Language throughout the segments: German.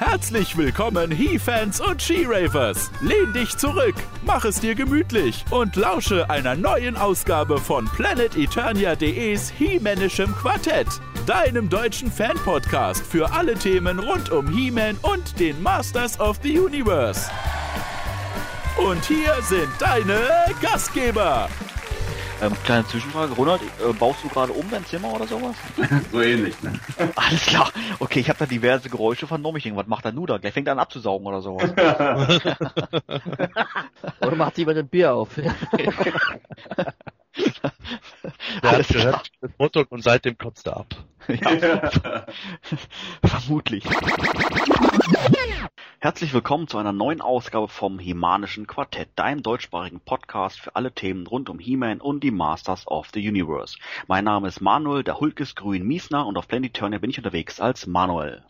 Herzlich willkommen, He-Fans und She-Ravers. Lehn dich zurück, mach es dir gemütlich und lausche einer neuen Ausgabe von PlanetEternia.de's He-Manischem Quartett, deinem deutschen Fan-Podcast für alle Themen rund um He-Man und den Masters of the Universe. Und hier sind deine Gastgeber. Ähm, kleine Zwischenfrage, Ronald, äh, baust du gerade um dein Zimmer oder sowas? so ähnlich, ne? Alles klar. Okay, ich habe da diverse Geräusche vernommen. Ich denke, was macht der nu da? Gleich fängt er an abzusaugen oder sowas. oder macht jemand ein Bier auf? Der hat gehört das Motto und seitdem kotzt er ab. Ja, vermutlich. Herzlich willkommen zu einer neuen Ausgabe vom Hemanischen Quartett, deinem deutschsprachigen Podcast für alle Themen rund um He-Man und die Masters of the Universe. Mein Name ist Manuel, der Hulk ist grün Miesner und auf Planet Turner bin ich unterwegs als Manuel.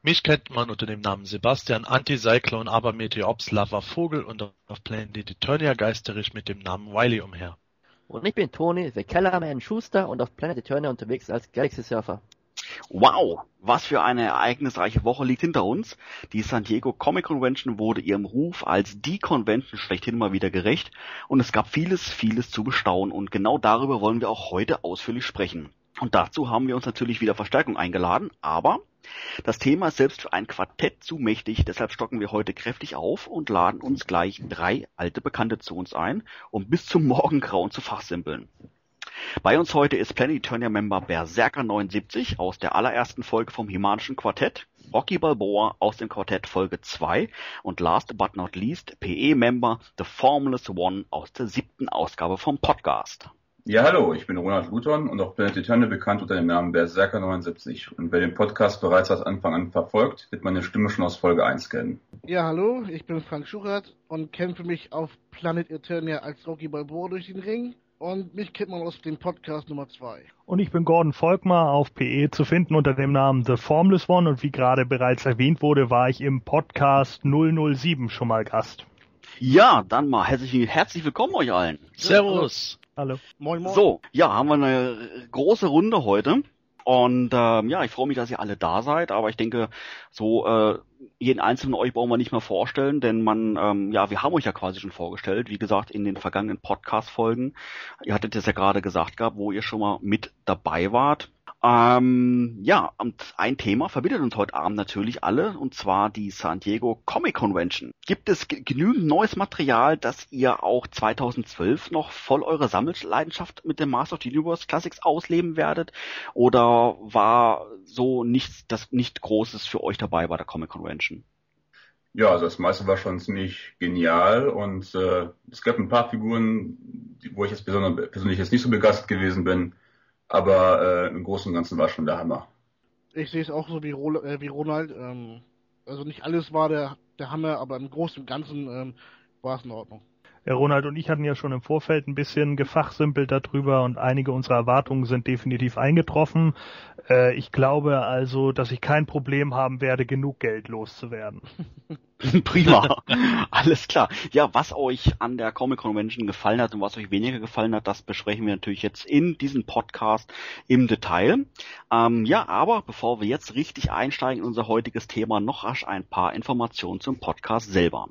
Mich kennt man unter dem Namen Sebastian Anticyclone Abermeteops Lava Vogel und auf Planet Eternia geistere ich mit dem Namen Wiley umher. Und ich bin Toni, The Kellerman Schuster und auf Planet Eternia unterwegs als Galaxy Surfer. Wow, was für eine ereignisreiche Woche liegt hinter uns. Die San Diego Comic Convention wurde ihrem Ruf als die Convention schlechthin mal wieder gerecht und es gab vieles, vieles zu bestaunen und genau darüber wollen wir auch heute ausführlich sprechen. Und dazu haben wir uns natürlich wieder Verstärkung eingeladen, aber das Thema ist selbst für ein Quartett zu mächtig, deshalb stocken wir heute kräftig auf und laden uns gleich drei alte Bekannte zu uns ein, um bis zum Morgengrauen zu fachsimpeln. Bei uns heute ist Planeturnia-Member Berserker79 aus der allerersten Folge vom Himanischen Quartett, Rocky Balboa aus dem Quartett Folge 2 und last but not least PE-Member The Formless One aus der siebten Ausgabe vom Podcast. Ja, hallo, ich bin Ronald Luton und auf Planet Eternia bekannt unter dem Namen Berserker79. Und wer den Podcast bereits seit Anfang an verfolgt, wird meine Stimme schon aus Folge 1 kennen. Ja, hallo, ich bin Frank Schuchert und kämpfe mich auf Planet Eternia als Rocky Balboa durch den Ring. Und mich kennt man aus dem Podcast Nummer 2. Und ich bin Gordon Volkmar auf PE zu finden unter dem Namen The Formless One und wie gerade bereits erwähnt wurde, war ich im Podcast 007 schon mal Gast. Ja, dann mal herzlich, herzlich willkommen euch allen. Servus. Hallo. Moin, moin. So, ja, haben wir eine große Runde heute. Und ähm, ja, ich freue mich, dass ihr alle da seid, aber ich denke, so äh, jeden einzelnen euch brauchen wir nicht mehr vorstellen, denn man, ähm, ja, wir haben euch ja quasi schon vorgestellt, wie gesagt, in den vergangenen Podcast-Folgen. Ihr hattet es ja gerade gesagt gehabt, wo ihr schon mal mit dabei wart. Ähm, ja, und ein Thema verbindet uns heute Abend natürlich alle, und zwar die San Diego Comic Convention. Gibt es genügend neues Material, dass ihr auch 2012 noch voll eure Sammelleidenschaft mit dem Master of the Universe Classics ausleben werdet? Oder war so nichts, das nicht Großes für euch dabei bei der Comic Convention? Ja, also das meiste war schon ziemlich genial und äh, es gab ein paar Figuren, wo ich jetzt besonders, persönlich jetzt nicht so begeistert gewesen bin, aber äh, im Großen und Ganzen war schon der Hammer. Ich sehe es auch so wie, Ro äh, wie Ronald. Ähm, also nicht alles war der, der Hammer, aber im Großen und Ganzen ähm, war es in Ordnung. Ja, Ronald und ich hatten ja schon im Vorfeld ein bisschen gefachsimpelt darüber und einige unserer Erwartungen sind definitiv eingetroffen. Äh, ich glaube also, dass ich kein Problem haben werde, genug Geld loszuwerden. Prima. Alles klar. Ja, was euch an der Comic Convention gefallen hat und was euch weniger gefallen hat, das besprechen wir natürlich jetzt in diesem Podcast im Detail. Ähm, ja, aber bevor wir jetzt richtig einsteigen in unser heutiges Thema, noch rasch ein paar Informationen zum Podcast selber.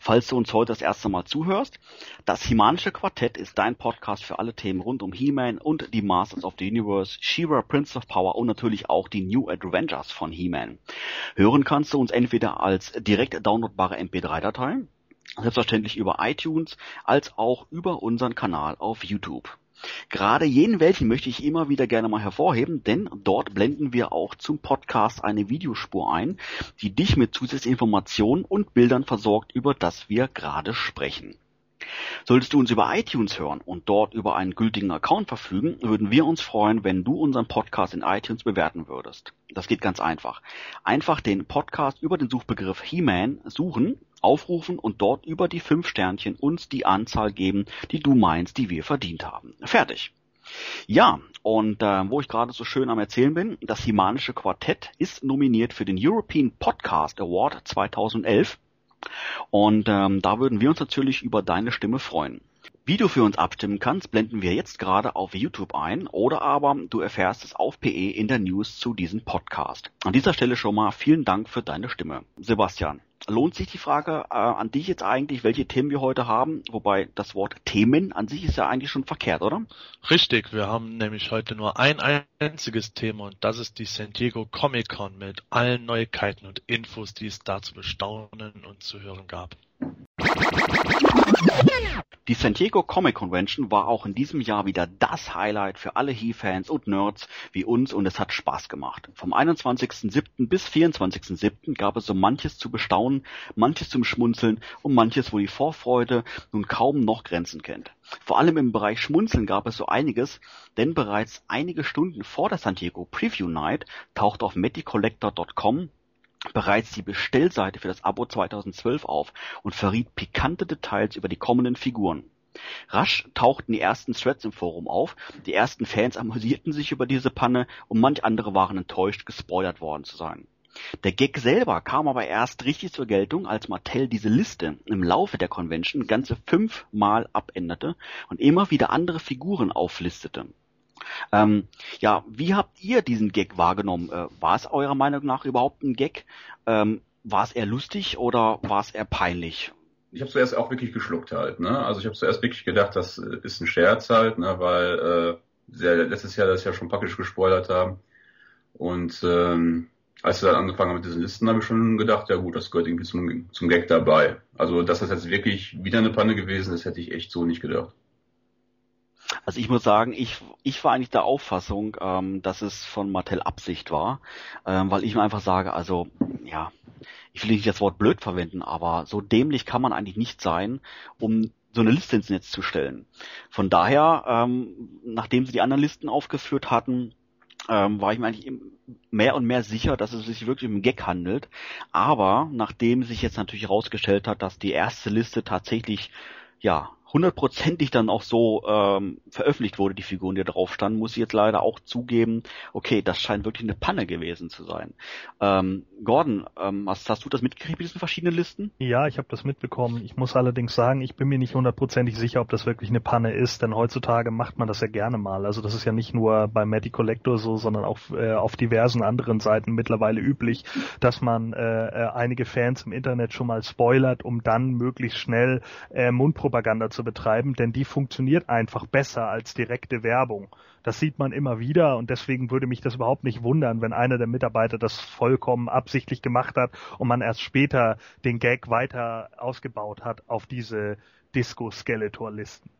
Falls du uns heute das erste Mal zuhörst, das Himanische Quartett ist dein Podcast für alle Themen rund um He-Man und die Masters of the Universe, She-Ra, Prince of Power und natürlich auch die New Adventures von He-Man. Hören kannst du uns entweder als direkt downloadbare MP3-Datei, selbstverständlich über iTunes, als auch über unseren Kanal auf YouTube. Gerade jenen welchen möchte ich immer wieder gerne mal hervorheben, denn dort blenden wir auch zum Podcast eine Videospur ein, die dich mit zusätzlichen Informationen und Bildern versorgt, über das wir gerade sprechen. Solltest du uns über iTunes hören und dort über einen gültigen Account verfügen, würden wir uns freuen, wenn du unseren Podcast in iTunes bewerten würdest. Das geht ganz einfach. Einfach den Podcast über den Suchbegriff He-Man suchen, aufrufen und dort über die fünf Sternchen uns die Anzahl geben, die du meinst, die wir verdient haben. Fertig. Ja, und äh, wo ich gerade so schön am Erzählen bin, das Himanische Quartett ist nominiert für den European Podcast Award 2011 und ähm, da würden wir uns natürlich über deine Stimme freuen. Wie du für uns abstimmen kannst, blenden wir jetzt gerade auf YouTube ein oder aber du erfährst es auf PE in der News zu diesem Podcast. An dieser Stelle schon mal vielen Dank für deine Stimme. Sebastian, lohnt sich die Frage äh, an dich jetzt eigentlich, welche Themen wir heute haben? Wobei das Wort Themen an sich ist ja eigentlich schon verkehrt, oder? Richtig, wir haben nämlich heute nur ein einziges Thema und das ist die San Diego Comic Con mit allen Neuigkeiten und Infos, die es da zu bestaunen und zu hören gab. Die San Diego Comic Convention war auch in diesem Jahr wieder das Highlight für alle He-Fans und Nerds wie uns und es hat Spaß gemacht. Vom 21.07. bis 24.07. gab es so manches zu bestaunen, manches zum Schmunzeln und manches, wo die Vorfreude nun kaum noch Grenzen kennt. Vor allem im Bereich Schmunzeln gab es so einiges, denn bereits einige Stunden vor der San Diego Preview Night taucht auf meticollector.com bereits die Bestellseite für das Abo 2012 auf und verriet pikante Details über die kommenden Figuren. Rasch tauchten die ersten Threads im Forum auf, die ersten Fans amüsierten sich über diese Panne und manch andere waren enttäuscht, gespoilert worden zu sein. Der Gag selber kam aber erst richtig zur Geltung, als Mattel diese Liste im Laufe der Convention ganze fünfmal abänderte und immer wieder andere Figuren auflistete. Ähm, ja, wie habt ihr diesen Gag wahrgenommen? Äh, war es eurer Meinung nach überhaupt ein Gag? Ähm, war es eher lustig oder war es eher peinlich? Ich habe zuerst auch wirklich geschluckt halt. Ne? Also ich habe zuerst wirklich gedacht, das äh, ist ein Scherz halt, ne? weil äh, letztes Jahr das ja schon praktisch gespoilert haben. Und ähm, als sie dann angefangen haben mit diesen Listen, habe ich schon gedacht, ja gut, das gehört irgendwie zum, zum Gag dabei. Also dass das jetzt wirklich wieder eine Panne gewesen ist, hätte ich echt so nicht gedacht. Also ich muss sagen, ich, ich war eigentlich der Auffassung, ähm, dass es von Mattel Absicht war, ähm, weil ich mir einfach sage, also ja, ich will nicht das Wort blöd verwenden, aber so dämlich kann man eigentlich nicht sein, um so eine Liste ins Netz zu stellen. Von daher, ähm, nachdem sie die anderen Listen aufgeführt hatten, ähm, war ich mir eigentlich mehr und mehr sicher, dass es sich wirklich um einen Gag handelt. Aber nachdem sich jetzt natürlich herausgestellt hat, dass die erste Liste tatsächlich ja hundertprozentig dann auch so ähm, veröffentlicht wurde, die Figuren, die drauf standen, muss ich jetzt leider auch zugeben, okay, das scheint wirklich eine Panne gewesen zu sein. Ähm, Gordon, ähm, hast, hast du das mitgekriegt mit diesen verschiedenen Listen? Ja, ich habe das mitbekommen. Ich muss allerdings sagen, ich bin mir nicht hundertprozentig sicher, ob das wirklich eine Panne ist, denn heutzutage macht man das ja gerne mal. Also das ist ja nicht nur bei Matty Collector so, sondern auch äh, auf diversen anderen Seiten mittlerweile üblich, dass man äh, äh, einige Fans im Internet schon mal spoilert, um dann möglichst schnell äh, Mundpropaganda zu zu betreiben, denn die funktioniert einfach besser als direkte Werbung. Das sieht man immer wieder und deswegen würde mich das überhaupt nicht wundern, wenn einer der Mitarbeiter das vollkommen absichtlich gemacht hat und man erst später den Gag weiter ausgebaut hat auf diese Disco-Skeletor-Listen.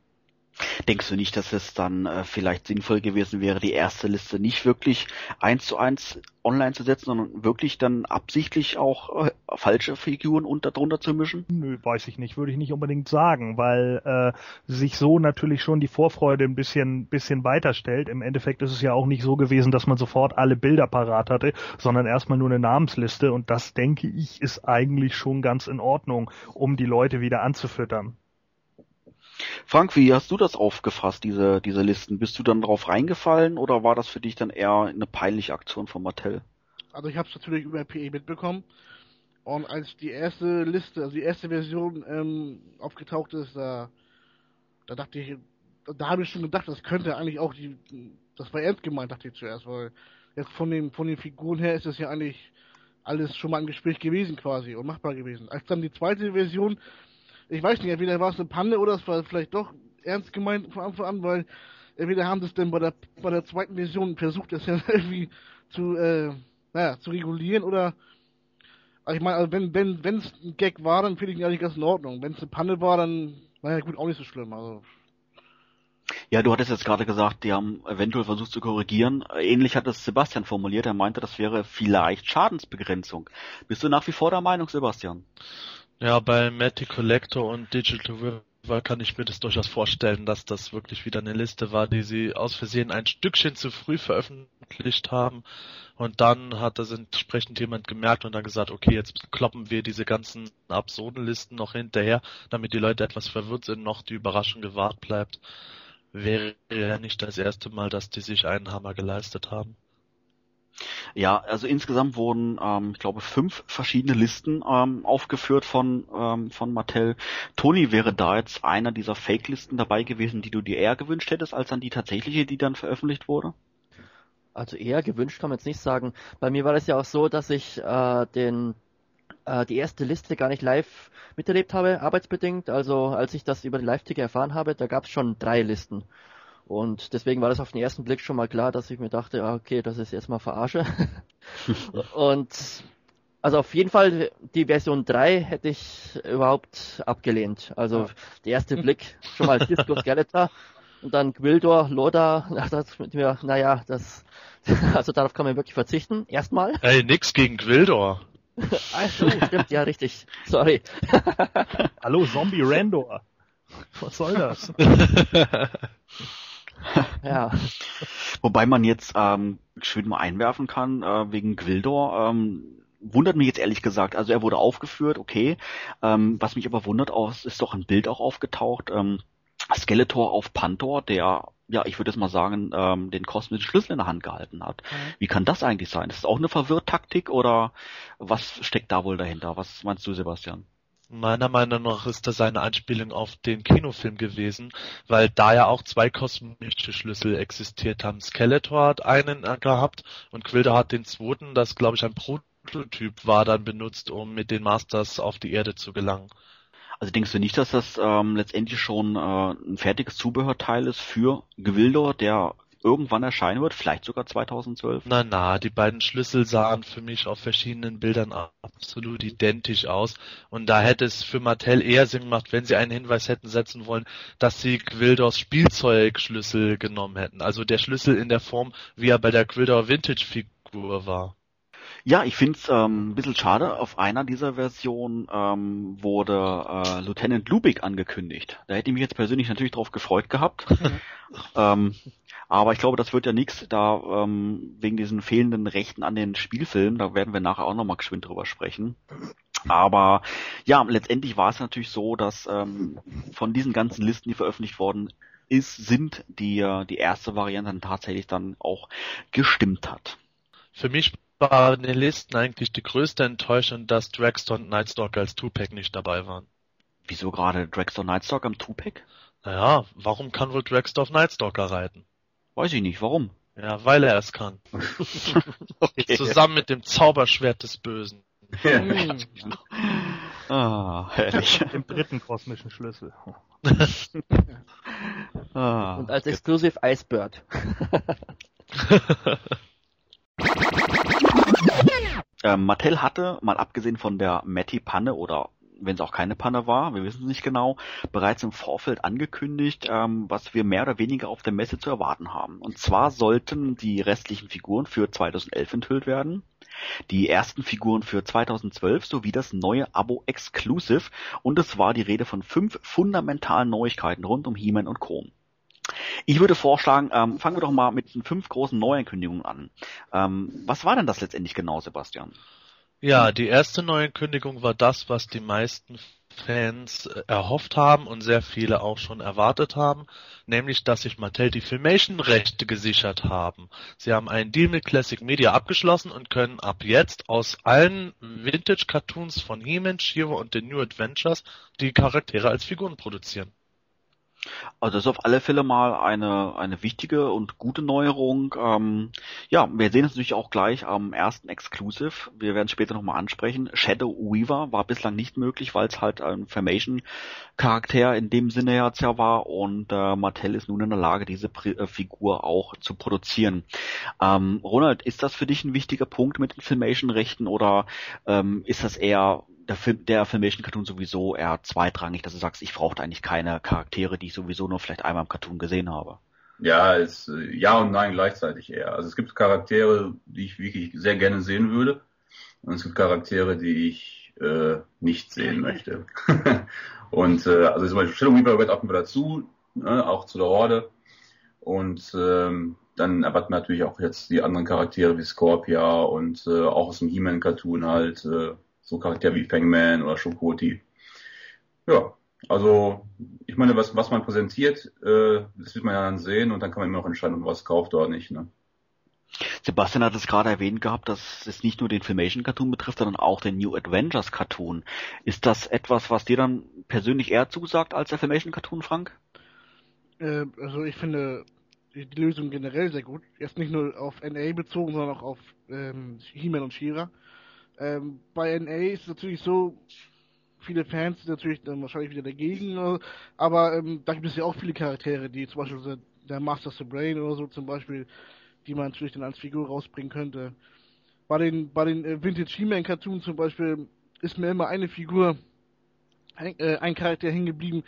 Denkst du nicht, dass es dann äh, vielleicht sinnvoll gewesen wäre, die erste Liste nicht wirklich eins zu eins online zu setzen, sondern wirklich dann absichtlich auch äh, falsche Figuren unter drunter zu mischen? Nö, weiß ich nicht, würde ich nicht unbedingt sagen, weil äh, sich so natürlich schon die Vorfreude ein bisschen bisschen weiterstellt. Im Endeffekt ist es ja auch nicht so gewesen, dass man sofort alle Bilder parat hatte, sondern erstmal nur eine Namensliste und das denke ich ist eigentlich schon ganz in Ordnung, um die Leute wieder anzufüttern. Frank, wie hast du das aufgefasst, diese, diese Listen? Bist du dann drauf reingefallen oder war das für dich dann eher eine peinliche Aktion von Mattel? Also ich habe es natürlich über PE mitbekommen. Und als die erste Liste, also die erste Version ähm, aufgetaucht ist, da, da dachte ich, da habe ich schon gedacht, das könnte eigentlich auch die, das war ernst gemeint, dachte ich zuerst, weil jetzt von den, von den Figuren her ist das ja eigentlich alles schon mal ein Gespräch gewesen quasi und machbar gewesen. Als dann die zweite Version ich weiß nicht, entweder war es eine Panne oder es war vielleicht doch ernst gemeint von Anfang an, weil entweder haben sie es denn bei der bei der zweiten Version versucht, das ja irgendwie zu äh, naja, zu regulieren oder also ich meine, also wenn wenn wenn es ein Gag war, dann finde ich ihn eigentlich ganz in Ordnung. Wenn es eine Panne war, dann naja gut, auch nicht so schlimm. Also ja, du hattest jetzt gerade gesagt, die haben eventuell versucht zu korrigieren. Ähnlich hat es Sebastian formuliert. Er meinte, das wäre vielleicht Schadensbegrenzung. Bist du nach wie vor der Meinung, Sebastian? Ja, bei Matty Collector und Digital River kann ich mir das durchaus vorstellen, dass das wirklich wieder eine Liste war, die sie aus Versehen ein Stückchen zu früh veröffentlicht haben. Und dann hat das entsprechend jemand gemerkt und dann gesagt, okay, jetzt kloppen wir diese ganzen absurden Listen noch hinterher, damit die Leute etwas verwirrt sind, noch die Überraschung gewahrt bleibt. Wäre ja nicht das erste Mal, dass die sich einen Hammer geleistet haben. Ja, also insgesamt wurden, ähm, ich glaube, fünf verschiedene Listen ähm, aufgeführt von, ähm, von Mattel. Toni wäre da jetzt einer dieser Fake-Listen dabei gewesen, die du dir eher gewünscht hättest, als dann die tatsächliche, die dann veröffentlicht wurde? Also eher gewünscht kann man jetzt nicht sagen. Bei mir war es ja auch so, dass ich äh, den äh, die erste Liste gar nicht live miterlebt habe, arbeitsbedingt. Also als ich das über den Live-Ticker erfahren habe, da gab es schon drei Listen. Und deswegen war das auf den ersten Blick schon mal klar, dass ich mir dachte, okay, das ist erstmal Verarsche. und also auf jeden Fall die Version 3 hätte ich überhaupt abgelehnt. Also der erste Blick schon mal Disco Skeletor und dann Gwildor, Loda, das mit mir, naja, das also darauf kann man wirklich verzichten. Erstmal. Ey, nix gegen Gwildor. Also, stimmt, ja, richtig. Sorry. Hallo, Zombie Randor. Was soll das? ja. Wobei man jetzt ähm, schön mal einwerfen kann, äh, wegen Gwildor, ähm, wundert mich jetzt ehrlich gesagt. Also er wurde aufgeführt, okay. Ähm, was mich aber wundert, auch, ist doch ein Bild auch aufgetaucht. Ähm, Skeletor auf Pantor, der, ja, ich würde jetzt mal sagen, ähm, den kosmischen Schlüssel in der Hand gehalten hat. Mhm. Wie kann das eigentlich sein? Ist das auch eine Verwirrtaktik oder was steckt da wohl dahinter? Was meinst du, Sebastian? Meiner Meinung nach ist das eine Anspielung auf den Kinofilm gewesen, weil da ja auch zwei kosmische Schlüssel existiert haben. Skeletor hat einen gehabt und Quilder hat den zweiten, das glaube ich ein Prototyp war dann benutzt, um mit den Masters auf die Erde zu gelangen. Also denkst du nicht, dass das ähm, letztendlich schon äh, ein fertiges Zubehörteil ist für Gewildor, der irgendwann erscheinen wird, vielleicht sogar 2012? Na na, die beiden Schlüssel sahen für mich auf verschiedenen Bildern absolut identisch aus und da hätte es für Mattel eher Sinn gemacht, wenn sie einen Hinweis hätten setzen wollen, dass sie Gwildors Spielzeugschlüssel genommen hätten. Also der Schlüssel in der Form, wie er bei der Gwildor Vintage Figur war. Ja, ich finde es ähm, ein bisschen schade. Auf einer dieser Versionen ähm, wurde äh, Lieutenant Lubick angekündigt. Da hätte ich mich jetzt persönlich natürlich drauf gefreut gehabt. ähm, aber ich glaube, das wird ja nichts, da ähm, wegen diesen fehlenden Rechten an den Spielfilmen, da werden wir nachher auch nochmal geschwind drüber sprechen. Aber ja, letztendlich war es natürlich so, dass ähm, von diesen ganzen Listen, die veröffentlicht worden ist, sind die, die erste Variante dann tatsächlich dann auch gestimmt hat. Für mich war in den Listen eigentlich die größte Enttäuschung, dass Dragster und Nightstalker als Tupac nicht dabei waren. Wieso gerade Dragster und Nightstalker im Tupac? Naja, warum kann wohl Dragster auf Nightstalker reiten? Weiß ich nicht, warum? Ja, weil er es kann. okay. Zusammen mit dem Zauberschwert des Bösen. ah, herrlich. Dem dritten kosmischen Schlüssel. ah, Und als Exclusive Icebird. Ähm, Mattel hatte, mal abgesehen von der Matty-Panne oder wenn es auch keine Panne war, wir wissen es nicht genau, bereits im Vorfeld angekündigt, ähm, was wir mehr oder weniger auf der Messe zu erwarten haben. Und zwar sollten die restlichen Figuren für 2011 enthüllt werden, die ersten Figuren für 2012 sowie das neue Abo Exclusive und es war die Rede von fünf fundamentalen Neuigkeiten rund um He-Man und Co. Ich würde vorschlagen, ähm, fangen wir doch mal mit den fünf großen Neuankündigungen an. Ähm, was war denn das letztendlich genau, Sebastian? Ja, die erste Neuankündigung war das, was die meisten Fans äh, erhofft haben und sehr viele auch schon erwartet haben, nämlich dass sich Mattel die Filmation-Rechte gesichert haben. Sie haben einen Deal mit Classic Media abgeschlossen und können ab jetzt aus allen Vintage-Cartoons von He-Man, She-Ra und den New Adventures die Charaktere als Figuren produzieren. Also das ist auf alle Fälle mal eine, eine wichtige und gute Neuerung. Ähm, ja, wir sehen es natürlich auch gleich am ersten Exclusive. Wir werden es später nochmal ansprechen. Shadow Weaver war bislang nicht möglich, weil es halt ein Formation-Charakter in dem Sinne jetzt ja war und äh, Mattel ist nun in der Lage, diese Pri äh, Figur auch zu produzieren. Ähm, Ronald, ist das für dich ein wichtiger Punkt mit den Filmation-Rechten oder ähm, ist das eher der, Film, der Filmation Cartoon sowieso eher zweitrangig, dass du sagst, ich brauchte eigentlich keine Charaktere, die ich sowieso nur vielleicht einmal im Cartoon gesehen habe. Ja, ist äh, ja und nein gleichzeitig eher. Also es gibt Charaktere, die ich wirklich sehr gerne sehen würde, und es gibt Charaktere, die ich äh, nicht sehen möchte. und äh, also zum Beispiel Shadow Weaver gehört auch immer dazu, ne, auch zu der Horde. Und ähm, dann erwarten natürlich auch jetzt die anderen Charaktere wie Scorpia und äh, auch aus dem He-Man-Cartoon halt äh, so Charaktere wie Fangman oder Shokoti. Ja, also ich meine, was, was man präsentiert, äh, das wird man ja dann sehen und dann kann man immer noch entscheiden, ob man was kauft oder nicht. Ne? Sebastian hat es gerade erwähnt gehabt, dass es nicht nur den Filmation Cartoon betrifft, sondern auch den New Adventures Cartoon. Ist das etwas, was dir dann persönlich eher zusagt als der Filmation Cartoon, Frank? Äh, also ich finde die, die Lösung generell sehr gut. Jetzt nicht nur auf NA bezogen, sondern auch auf ähm, He-Man und She-Ra. Ähm, bei NA ist es natürlich so, viele Fans sind natürlich dann wahrscheinlich wieder dagegen, äh, aber ähm, da gibt es ja auch viele Charaktere, die zum Beispiel der Master Brain oder so zum Beispiel, die man natürlich dann als Figur rausbringen könnte. Bei den, bei den äh, Vintage He-Man Cartoons zum Beispiel ist mir immer eine Figur, ein, äh, ein Charakter hängen geblieben.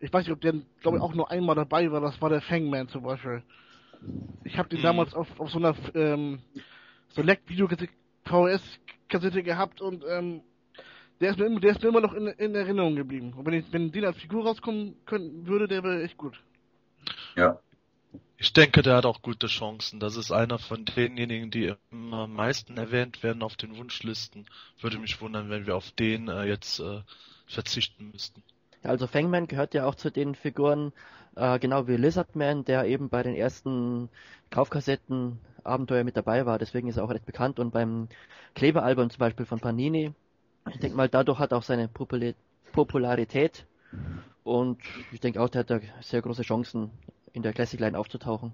Ich weiß nicht, ob der, glaube ich, auch nur einmal dabei war. Das war der Fangman zum Beispiel. Ich habe den mhm. damals auf, auf so einer ähm, Select-Video-VS Kassette gehabt und ähm, der ist mir, der ist mir immer noch in, in Erinnerung geblieben. Und wenn, ich, wenn den als Figur rauskommen könnten würde, der wäre echt gut. Ja. Ich denke, der hat auch gute Chancen. Das ist einer von denjenigen, die immer am meisten erwähnt werden auf den Wunschlisten. Würde mich wundern, wenn wir auf den äh, jetzt äh, verzichten müssten. Also Fangman gehört ja auch zu den Figuren, äh, genau wie Lizardman, der eben bei den ersten Kaufkassetten Abenteuer mit dabei war. Deswegen ist er auch recht bekannt. Und beim Klebealbum zum Beispiel von Panini, ich denke mal, dadurch hat er auch seine Popularität. Und ich denke auch, der hat da sehr große Chancen, in der Classic Line aufzutauchen.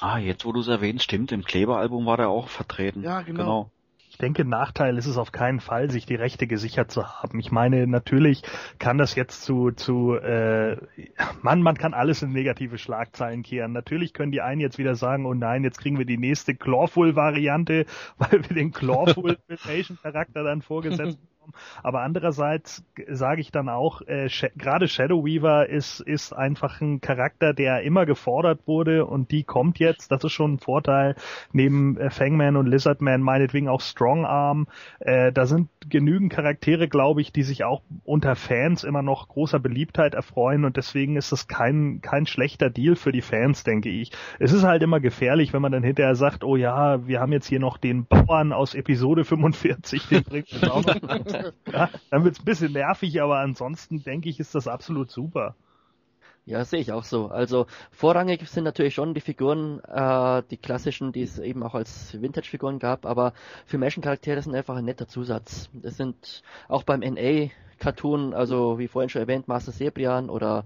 Ah, jetzt wo du es erwähnst, stimmt, im Kleberalbum war der auch vertreten. Ja, genau. genau. Ich denke, Nachteil ist es auf keinen Fall, sich die Rechte gesichert zu haben. Ich meine, natürlich kann das jetzt zu, zu äh, man, man kann alles in negative Schlagzeilen kehren. Natürlich können die einen jetzt wieder sagen, oh nein, jetzt kriegen wir die nächste Clawful-Variante, weil wir den Clawful-Charakter dann vorgesetzt aber andererseits sage ich dann auch, äh, gerade Shadow Weaver ist, ist einfach ein Charakter, der immer gefordert wurde und die kommt jetzt. Das ist schon ein Vorteil. Neben äh, Fangman und Lizardman meinetwegen auch Strongarm. Äh, da sind genügend Charaktere, glaube ich, die sich auch unter Fans immer noch großer Beliebtheit erfreuen und deswegen ist das kein, kein schlechter Deal für die Fans, denke ich. Es ist halt immer gefährlich, wenn man dann hinterher sagt, oh ja, wir haben jetzt hier noch den Bauern aus Episode 45, den bringt uns auch noch ja, dann wird's ein bisschen nervig, aber ansonsten denke ich, ist das absolut super. Ja, sehe ich auch so. Also vorrangig sind natürlich schon die Figuren, äh, die klassischen, die es eben auch als Vintage-Figuren gab, aber Filmation-Charaktere sind einfach ein netter Zusatz. Das sind auch beim NA-Cartoon, also wie vorhin schon erwähnt, Master Sebrian oder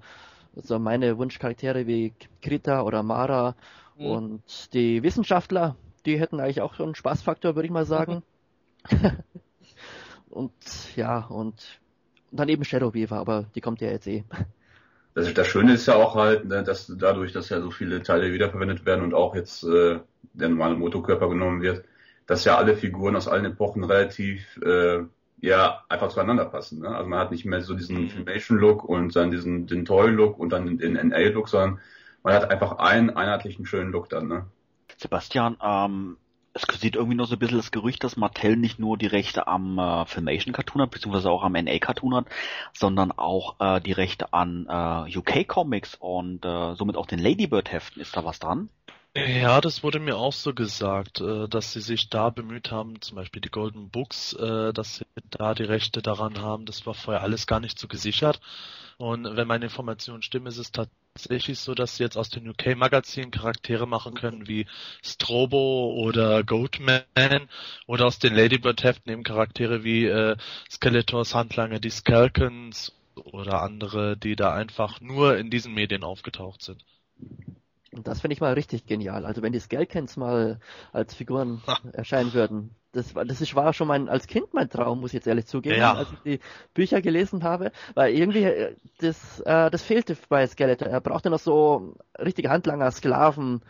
so meine Wunschcharaktere wie Krita oder Mara mhm. und die Wissenschaftler, die hätten eigentlich auch so einen Spaßfaktor, würde ich mal sagen. und ja, und dann eben Shadow Weaver, aber die kommt ja jetzt eh. Das, das Schöne ist ja auch halt, ne, dass dadurch, dass ja so viele Teile wiederverwendet werden und auch jetzt äh, der normale Motokörper genommen wird, dass ja alle Figuren aus allen Epochen relativ äh, ja einfach zueinander passen. Ne? Also man hat nicht mehr so diesen mhm. Filmation-Look und dann diesen den Toy-Look und dann den NA-Look, sondern man hat einfach einen einheitlichen schönen Look dann. Ne? Sebastian, ähm, es sieht irgendwie noch so ein bisschen das Gerücht, dass Mattel nicht nur die Rechte am äh, Filmation Cartoon hat, beziehungsweise auch am NA Cartoon hat, sondern auch äh, die Rechte an äh, UK Comics und äh, somit auch den Ladybird Heften. Ist da was dran? Ja, das wurde mir auch so gesagt, äh, dass sie sich da bemüht haben, zum Beispiel die Golden Books, äh, dass sie da die Rechte daran haben. Das war vorher alles gar nicht so gesichert. Und wenn meine Informationen stimmen, ist es tatsächlich so, dass sie jetzt aus den UK Magazinen Charaktere machen können wie Strobo oder Goatman oder aus den Ladybird Heften eben Charaktere wie äh, Skeletors Handlanger, die Skalkens oder andere, die da einfach nur in diesen Medien aufgetaucht sind. Und das finde ich mal richtig genial. Also wenn die Skelkens mal als Figuren erscheinen würden, das war, das ist, war schon mein, als Kind mein Traum, muss ich jetzt ehrlich zugeben, ja. als ich die Bücher gelesen habe, weil irgendwie, äh, das, äh, das fehlte bei Skeletor. Er brauchte noch so richtige Handlanger, Sklaven,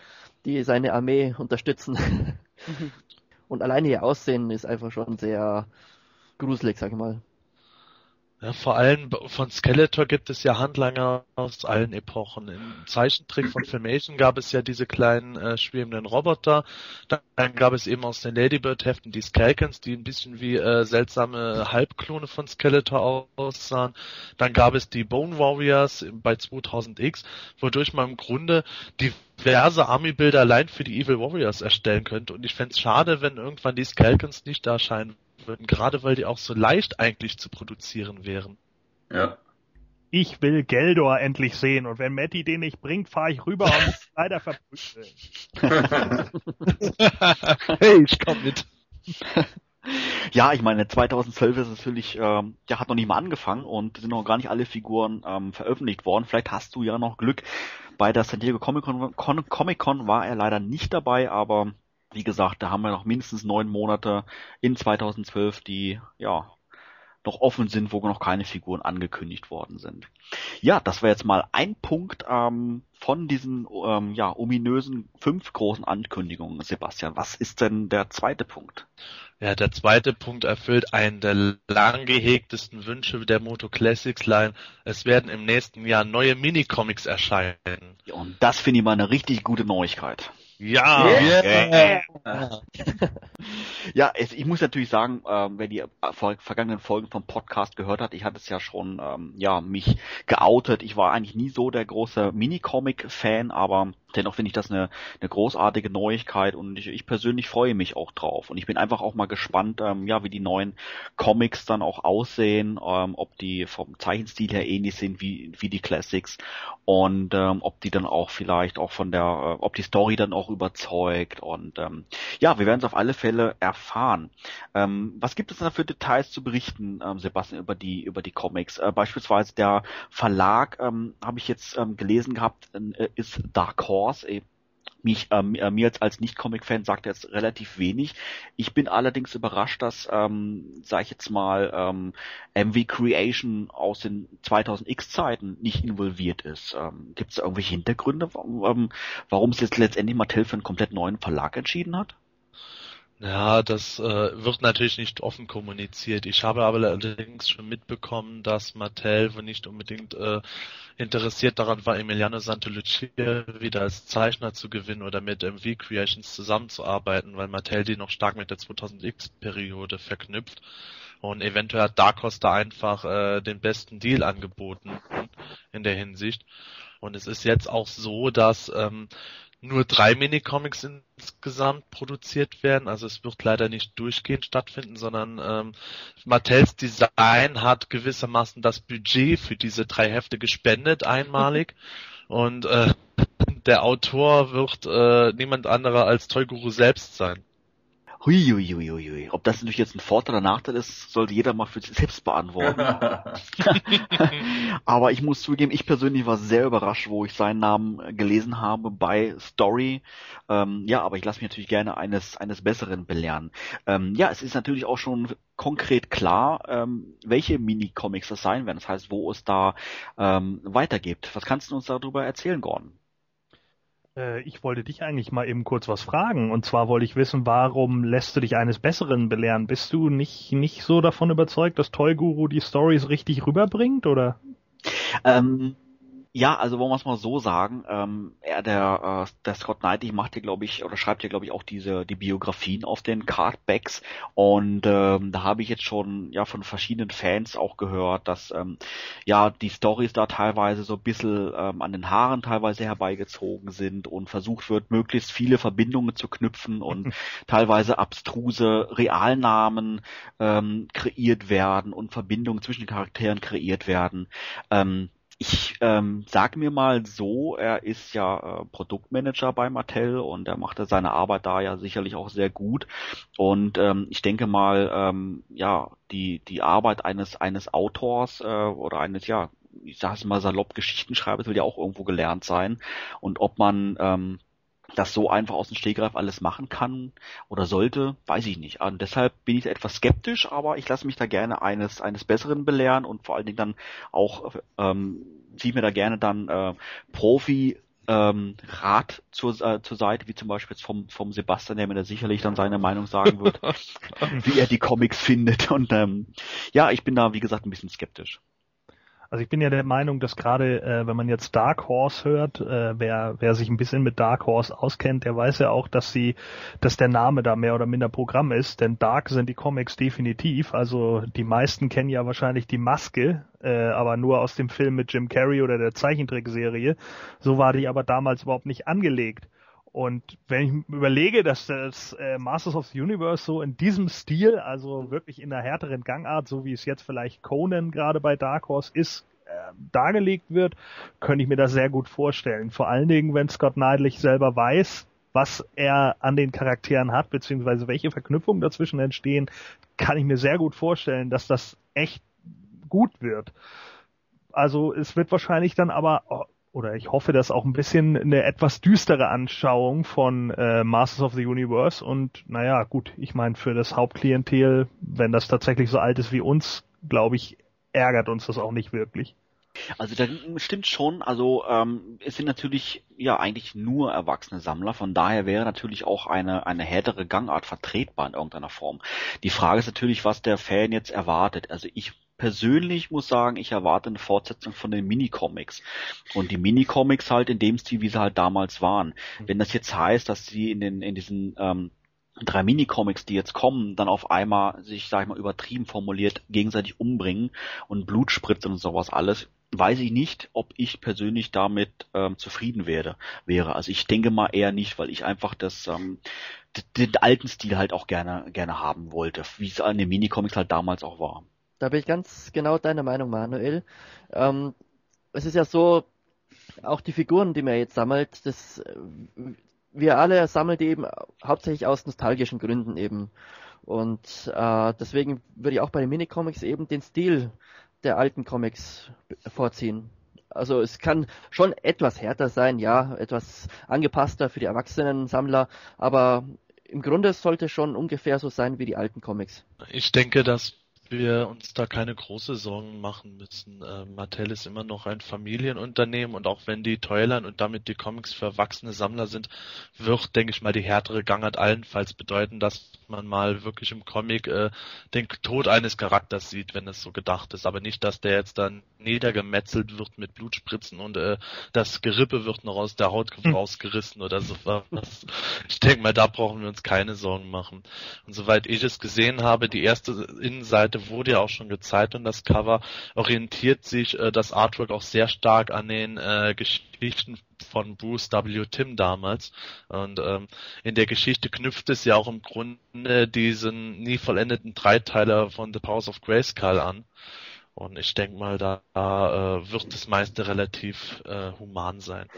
die seine Armee unterstützen. Und alleine ihr Aussehen ist einfach schon sehr gruselig, sag ich mal. Ja, vor allem von Skeletor gibt es ja Handlanger aus allen Epochen. Im Zeichentrick von Filmation gab es ja diese kleinen äh, schwebenden Roboter. Dann gab es eben aus den Ladybird-Heften die Skelkens, die ein bisschen wie äh, seltsame Halbklone von Skeletor aussahen. Dann gab es die Bone Warriors bei 2000X, wodurch man im Grunde diverse Army-Bilder allein für die Evil Warriors erstellen könnte. Und ich fände es schade, wenn irgendwann die Skelkens nicht erscheinen würden, gerade weil die auch so leicht eigentlich zu produzieren wären. Ja. ich will Geldor endlich sehen und wenn Matti den nicht bringt, fahre ich rüber und muss leider verprügeln. hey, ich komm mit. Ja, ich meine, 2012 ist es natürlich, ähm, ja, hat noch nicht mal angefangen und sind noch gar nicht alle Figuren ähm, veröffentlicht worden. Vielleicht hast du ja noch Glück. Bei der San Diego Comic Con, Con, Comic Con war er leider nicht dabei, aber wie gesagt, da haben wir noch mindestens neun Monate in 2012, die ja noch offen sind, wo noch keine Figuren angekündigt worden sind. Ja, das war jetzt mal ein Punkt ähm, von diesen ähm, ja ominösen fünf großen Ankündigungen. Sebastian, was ist denn der zweite Punkt? Ja, der zweite Punkt erfüllt einen der lang gehegtesten Wünsche der Moto Classics Line. Es werden im nächsten Jahr neue Minicomics erscheinen. Und das finde ich mal eine richtig gute Neuigkeit. Ja! Yeah. ja, es, ich muss natürlich sagen, ähm, wer die äh, vergangenen Folgen vom Podcast gehört hat, ich hatte es ja schon, ähm, ja, mich geoutet. Ich war eigentlich nie so der große Minicomic-Fan, aber dennoch finde ich das eine, eine großartige Neuigkeit und ich, ich persönlich freue mich auch drauf. Und ich bin einfach auch mal gespannt, ähm, ja, wie die neuen Comics dann auch aussehen, ähm, ob die vom Zeichenstil her ähnlich sind wie, wie die Classics und ähm, ob die dann auch vielleicht auch von der, äh, ob die Story dann auch überzeugt und ähm, ja, wir werden es auf alle Fälle erfahren. Ähm, was gibt es denn da für Details zu berichten, ähm, Sebastian, über die über die Comics? Äh, beispielsweise der Verlag, ähm, habe ich jetzt ähm, gelesen gehabt, äh, ist Dark Horse. Äh, mich, ähm, äh, mir als, als Nicht-Comic-Fan sagt jetzt relativ wenig. Ich bin allerdings überrascht, dass, ähm, sag ich jetzt mal, ähm, MV Creation aus den 2000X-Zeiten nicht involviert ist. Ähm, Gibt es irgendwelche Hintergründe, warum, ähm, warum es jetzt letztendlich Mattel für einen komplett neuen Verlag entschieden hat? Ja, das äh, wird natürlich nicht offen kommuniziert. Ich habe aber allerdings schon mitbekommen, dass Mattel wohl nicht unbedingt äh, interessiert daran war, Emiliano Santolucia wieder als Zeichner zu gewinnen oder mit MV Creations zusammenzuarbeiten, weil Mattel die noch stark mit der 2000X-Periode verknüpft. Und eventuell hat Dark Horse da einfach äh, den besten Deal angeboten in der Hinsicht. Und es ist jetzt auch so, dass ähm, nur drei Minicomics insgesamt produziert werden. Also es wird leider nicht durchgehend stattfinden, sondern ähm, Mattels Design hat gewissermaßen das Budget für diese drei Hefte gespendet einmalig. Und äh, der Autor wird äh, niemand anderer als Toyguru selbst sein. Huiuiuiui. Ob das natürlich jetzt ein Vorteil oder Nachteil ist, sollte jeder mal für sich selbst beantworten. Aber ich muss zugeben, ich persönlich war sehr überrascht, wo ich seinen Namen gelesen habe bei Story. Ähm, ja, aber ich lasse mich natürlich gerne eines, eines Besseren belehren. Ähm, ja, es ist natürlich auch schon konkret klar, ähm, welche Mini-Comics das sein werden. Das heißt, wo es da ähm, weitergeht. Was kannst du uns darüber erzählen, Gordon? Äh, ich wollte dich eigentlich mal eben kurz was fragen. Und zwar wollte ich wissen, warum lässt du dich eines Besseren belehren? Bist du nicht, nicht so davon überzeugt, dass Toy Guru die Stories richtig rüberbringt, oder? Ähm, ja, also wollen wir es mal so sagen, ähm, er, der, äh, der Scott Knightley macht ja, glaube ich, oder schreibt ja, glaube ich, auch diese die Biografien auf den Cardbacks und ähm, da habe ich jetzt schon ja von verschiedenen Fans auch gehört, dass ähm, ja die Stories da teilweise so ein bisschen ähm, an den Haaren teilweise herbeigezogen sind und versucht wird, möglichst viele Verbindungen zu knüpfen und teilweise abstruse Realnamen ähm, kreiert werden und Verbindungen zwischen Charakteren kreiert werden. Ähm, ich ähm, sag mir mal so, er ist ja äh, Produktmanager bei Mattel und er macht seine Arbeit da ja sicherlich auch sehr gut. Und ähm, ich denke mal, ähm, ja, die die Arbeit eines eines Autors äh, oder eines ja, ich sag es mal salopp Geschichtenschreibers will ja auch irgendwo gelernt sein. Und ob man ähm, das so einfach aus dem Stegreif alles machen kann oder sollte, weiß ich nicht. Und deshalb bin ich etwas skeptisch, aber ich lasse mich da gerne eines eines Besseren belehren und vor allen Dingen dann auch ähm, ziehe mir da gerne dann äh, Profi ähm, Rat zur, äh, zur Seite, wie zum Beispiel jetzt vom, vom Sebastian, der mir da sicherlich dann seine Meinung sagen wird, wie er die Comics findet. Und ähm, ja, ich bin da, wie gesagt, ein bisschen skeptisch. Also ich bin ja der Meinung, dass gerade, äh, wenn man jetzt Dark Horse hört, äh, wer, wer sich ein bisschen mit Dark Horse auskennt, der weiß ja auch, dass sie, dass der Name da mehr oder minder Programm ist, denn Dark sind die Comics definitiv. Also die meisten kennen ja wahrscheinlich die Maske, äh, aber nur aus dem Film mit Jim Carrey oder der Zeichentrickserie. So war die aber damals überhaupt nicht angelegt. Und wenn ich überlege, dass das äh, Masters of the Universe so in diesem Stil, also wirklich in einer härteren Gangart, so wie es jetzt vielleicht Conan gerade bei Dark Horse ist, äh, dargelegt wird, könnte ich mir das sehr gut vorstellen. Vor allen Dingen, wenn Scott Neidlich selber weiß, was er an den Charakteren hat, beziehungsweise welche Verknüpfungen dazwischen entstehen, kann ich mir sehr gut vorstellen, dass das echt gut wird. Also es wird wahrscheinlich dann aber, oder ich hoffe, dass auch ein bisschen eine etwas düstere Anschauung von äh, Masters of the Universe und naja, gut, ich meine, für das Hauptklientel, wenn das tatsächlich so alt ist wie uns, glaube ich, ärgert uns das auch nicht wirklich. Also da stimmt schon, also ähm, es sind natürlich ja eigentlich nur erwachsene Sammler, von daher wäre natürlich auch eine, eine härtere Gangart vertretbar in irgendeiner Form. Die Frage ist natürlich, was der Fan jetzt erwartet. Also ich persönlich muss sagen, ich erwarte eine Fortsetzung von den Minicomics. Und die Minicomics halt in dem Stil, wie sie halt damals waren. Wenn das jetzt heißt, dass sie in den, in diesen ähm, drei Minicomics, die jetzt kommen, dann auf einmal sich, sag ich mal, übertrieben formuliert, gegenseitig umbringen und Blut spritzen und sowas alles, weiß ich nicht, ob ich persönlich damit ähm, zufrieden werde, wäre. Also ich denke mal eher nicht, weil ich einfach das ähm, den alten Stil halt auch gerne gerne haben wollte, wie es an den Minicomics halt damals auch war. Da bin ich ganz genau deiner Meinung, Manuel. Ähm, es ist ja so, auch die Figuren, die man jetzt sammelt, das wir alle sammeln die eben hauptsächlich aus nostalgischen Gründen eben. Und äh, deswegen würde ich auch bei den Minicomics eben den Stil der alten Comics vorziehen. Also es kann schon etwas härter sein, ja, etwas angepasster für die erwachsenen Sammler, aber im Grunde sollte schon ungefähr so sein wie die alten Comics. Ich denke, dass wir uns da keine große Sorgen machen müssen. Äh, Mattel ist immer noch ein Familienunternehmen und auch wenn die Toyline und damit die Comics für erwachsene Sammler sind, wird, denke ich mal, die härtere Gangart allenfalls bedeuten, dass man mal wirklich im Comic äh, den Tod eines Charakters sieht, wenn es so gedacht ist. Aber nicht, dass der jetzt dann niedergemetzelt wird mit Blutspritzen und äh, das Gerippe wird noch aus der Haut hm. rausgerissen oder so was. Ich denke mal, da brauchen wir uns keine Sorgen machen. Und soweit ich es gesehen habe, die erste Innenseite wurde ja auch schon gezeigt und das Cover orientiert sich äh, das Artwork auch sehr stark an den äh, Geschichten von Bruce W. Tim damals. Und ähm, in der Geschichte knüpft es ja auch im Grunde diesen nie vollendeten Dreiteiler von The Powers of Grayskull an. Und ich denke mal, da, da äh, wird das meiste relativ äh, human sein.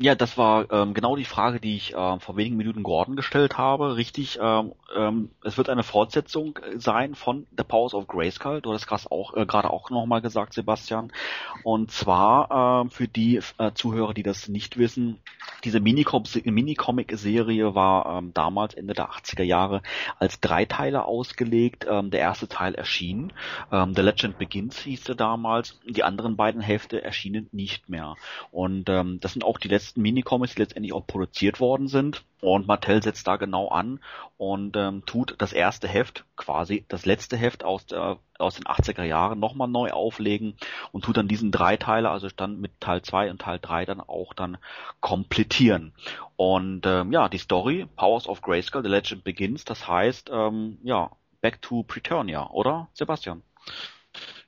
Ja, das war ähm, genau die Frage, die ich äh, vor wenigen Minuten Gordon gestellt habe. Richtig, ähm, ähm, es wird eine Fortsetzung äh, sein von The Powers of Grayskull. Du hast gerade auch, äh, gerade auch nochmal gesagt, Sebastian. Und zwar äh, für die äh, Zuhörer, die das nicht wissen, diese Minicomic-Serie war ähm, damals Ende der 80er Jahre als Dreiteiler ausgelegt. Ähm, der erste Teil erschien. Ähm, The Legend Begins hieß der damals. Die anderen beiden Hälfte erschienen nicht mehr. Und ähm, das sind auch die letzten letzten Minicomics, die letztendlich auch produziert worden sind. Und Mattel setzt da genau an und ähm, tut das erste Heft, quasi das letzte Heft aus, der, aus den 80er Jahren nochmal neu auflegen und tut dann diesen Dreiteiler, also dann mit Teil 2 und Teil 3 dann auch dann komplettieren. Und ähm, ja, die Story, Powers of Grayskull, The Legend Begins, das heißt, ähm, ja, Back to Preturnia, oder Sebastian?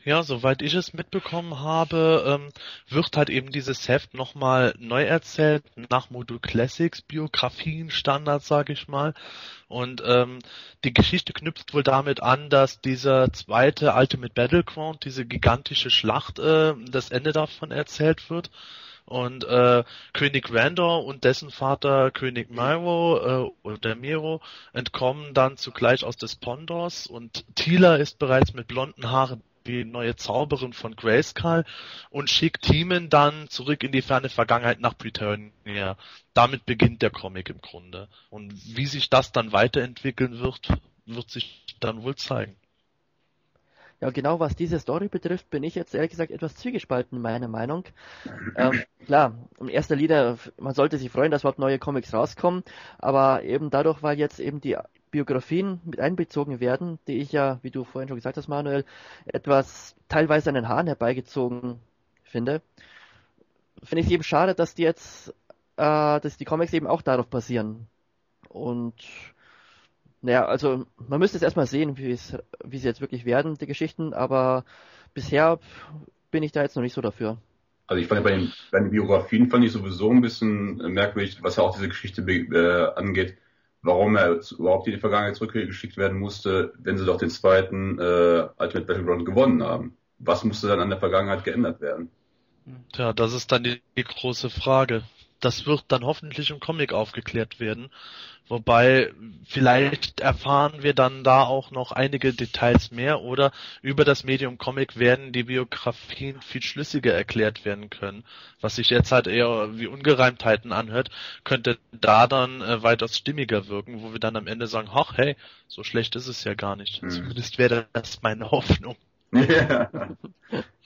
Ja, soweit ich es mitbekommen habe, ähm, wird halt eben dieses Heft nochmal neu erzählt, nach Modul Classics, Biografien, Standards, sag ich mal. Und ähm, die Geschichte knüpft wohl damit an, dass dieser zweite Ultimate Battleground, diese gigantische Schlacht, äh, das Ende davon erzählt wird. Und äh, König Randor und dessen Vater König Myro äh, oder Miro entkommen dann zugleich aus des Pondors und Tila ist bereits mit blonden Haaren die neue Zauberin von Grayskull und schickt Teeman dann zurück in die ferne Vergangenheit nach Britannia. Damit beginnt der Comic im Grunde. Und wie sich das dann weiterentwickeln wird, wird sich dann wohl zeigen. Ja, genau was diese Story betrifft, bin ich jetzt ehrlich gesagt etwas zwiegespalten in meiner Meinung. Ähm, klar, in erster Linie, man sollte sich freuen, dass überhaupt neue Comics rauskommen, aber eben dadurch, weil jetzt eben die Biografien mit einbezogen werden, die ich ja, wie du vorhin schon gesagt hast, Manuel, etwas teilweise an den Haaren herbeigezogen finde. Finde ich es eben schade, dass die jetzt, äh, dass die Comics eben auch darauf basieren. Und naja, also man müsste es erstmal sehen, wie wie sie jetzt wirklich werden, die Geschichten, aber bisher bin ich da jetzt noch nicht so dafür. Also ich fand bei den, bei den Biografien fand ich sowieso ein bisschen merkwürdig, was ja auch diese Geschichte äh, angeht warum er überhaupt in die Vergangenheit zurückgeschickt werden musste, wenn sie doch den zweiten äh, Ultimate Battleground gewonnen haben. was musste dann an der Vergangenheit geändert werden? Tja, das ist dann die, die große Frage. Das wird dann hoffentlich im Comic aufgeklärt werden. Wobei, vielleicht erfahren wir dann da auch noch einige Details mehr oder über das Medium Comic werden die Biografien viel schlüssiger erklärt werden können. Was sich jetzt halt eher wie Ungereimtheiten anhört, könnte da dann äh, weitaus stimmiger wirken, wo wir dann am Ende sagen, ach hey, so schlecht ist es ja gar nicht. Hm. Zumindest wäre das meine Hoffnung. Ja.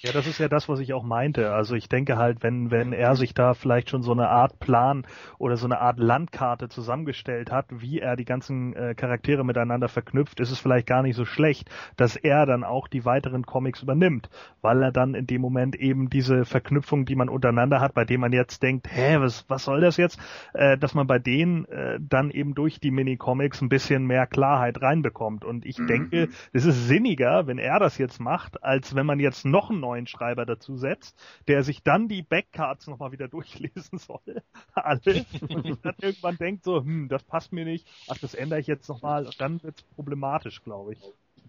Ja, das ist ja das, was ich auch meinte. Also ich denke halt, wenn, wenn er sich da vielleicht schon so eine Art Plan oder so eine Art Landkarte zusammengestellt hat, wie er die ganzen äh, Charaktere miteinander verknüpft, ist es vielleicht gar nicht so schlecht, dass er dann auch die weiteren Comics übernimmt, weil er dann in dem Moment eben diese Verknüpfung, die man untereinander hat, bei dem man jetzt denkt, hä, was, was soll das jetzt, äh, dass man bei denen äh, dann eben durch die Minicomics ein bisschen mehr Klarheit reinbekommt. Und ich Mhm. denke, es ist sinniger, wenn er das jetzt macht, als wenn man jetzt noch einen neuen Schreiber dazu setzt, der sich dann die Backcards nochmal wieder durchlesen soll. Alle. Und dann irgendwann denkt so, hm, das passt mir nicht, ach, das ändere ich jetzt nochmal. Dann wird's problematisch, glaube ich.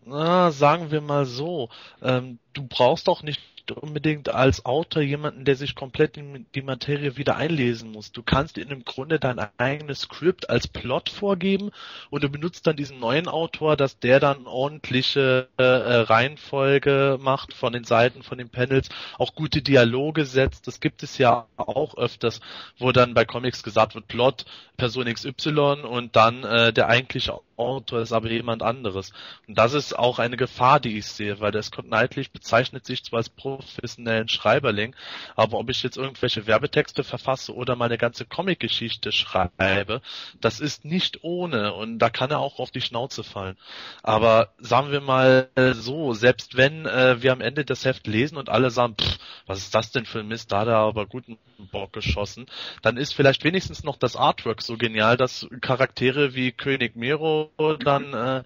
Na, sagen wir mal so, ähm, du brauchst auch nicht unbedingt als Autor jemanden, der sich komplett in die Materie wieder einlesen muss. Du kannst in im Grunde dein eigenes Skript als Plot vorgeben und du benutzt dann diesen neuen Autor, dass der dann ordentliche äh, äh, Reihenfolge macht von den Seiten, von den Panels, auch gute Dialoge setzt. Das gibt es ja auch öfters, wo dann bei Comics gesagt wird, Plot, Person XY und dann äh, der eigentliche Autor ist aber jemand anderes. Und das ist auch eine Gefahr, die ich sehe, weil der Scott Knightley bezeichnet sich zwar als professionellen Schreiberling, aber ob ich jetzt irgendwelche Werbetexte verfasse oder meine ganze Comicgeschichte schreibe, das ist nicht ohne und da kann er auch auf die Schnauze fallen. Aber sagen wir mal so, selbst wenn äh, wir am Ende das Heft lesen und alle sagen, pff, was ist das denn für ein Mist, da hat er aber guten Bock geschossen, dann ist vielleicht wenigstens noch das Artwork so genial, dass Charaktere wie König Miro dann äh,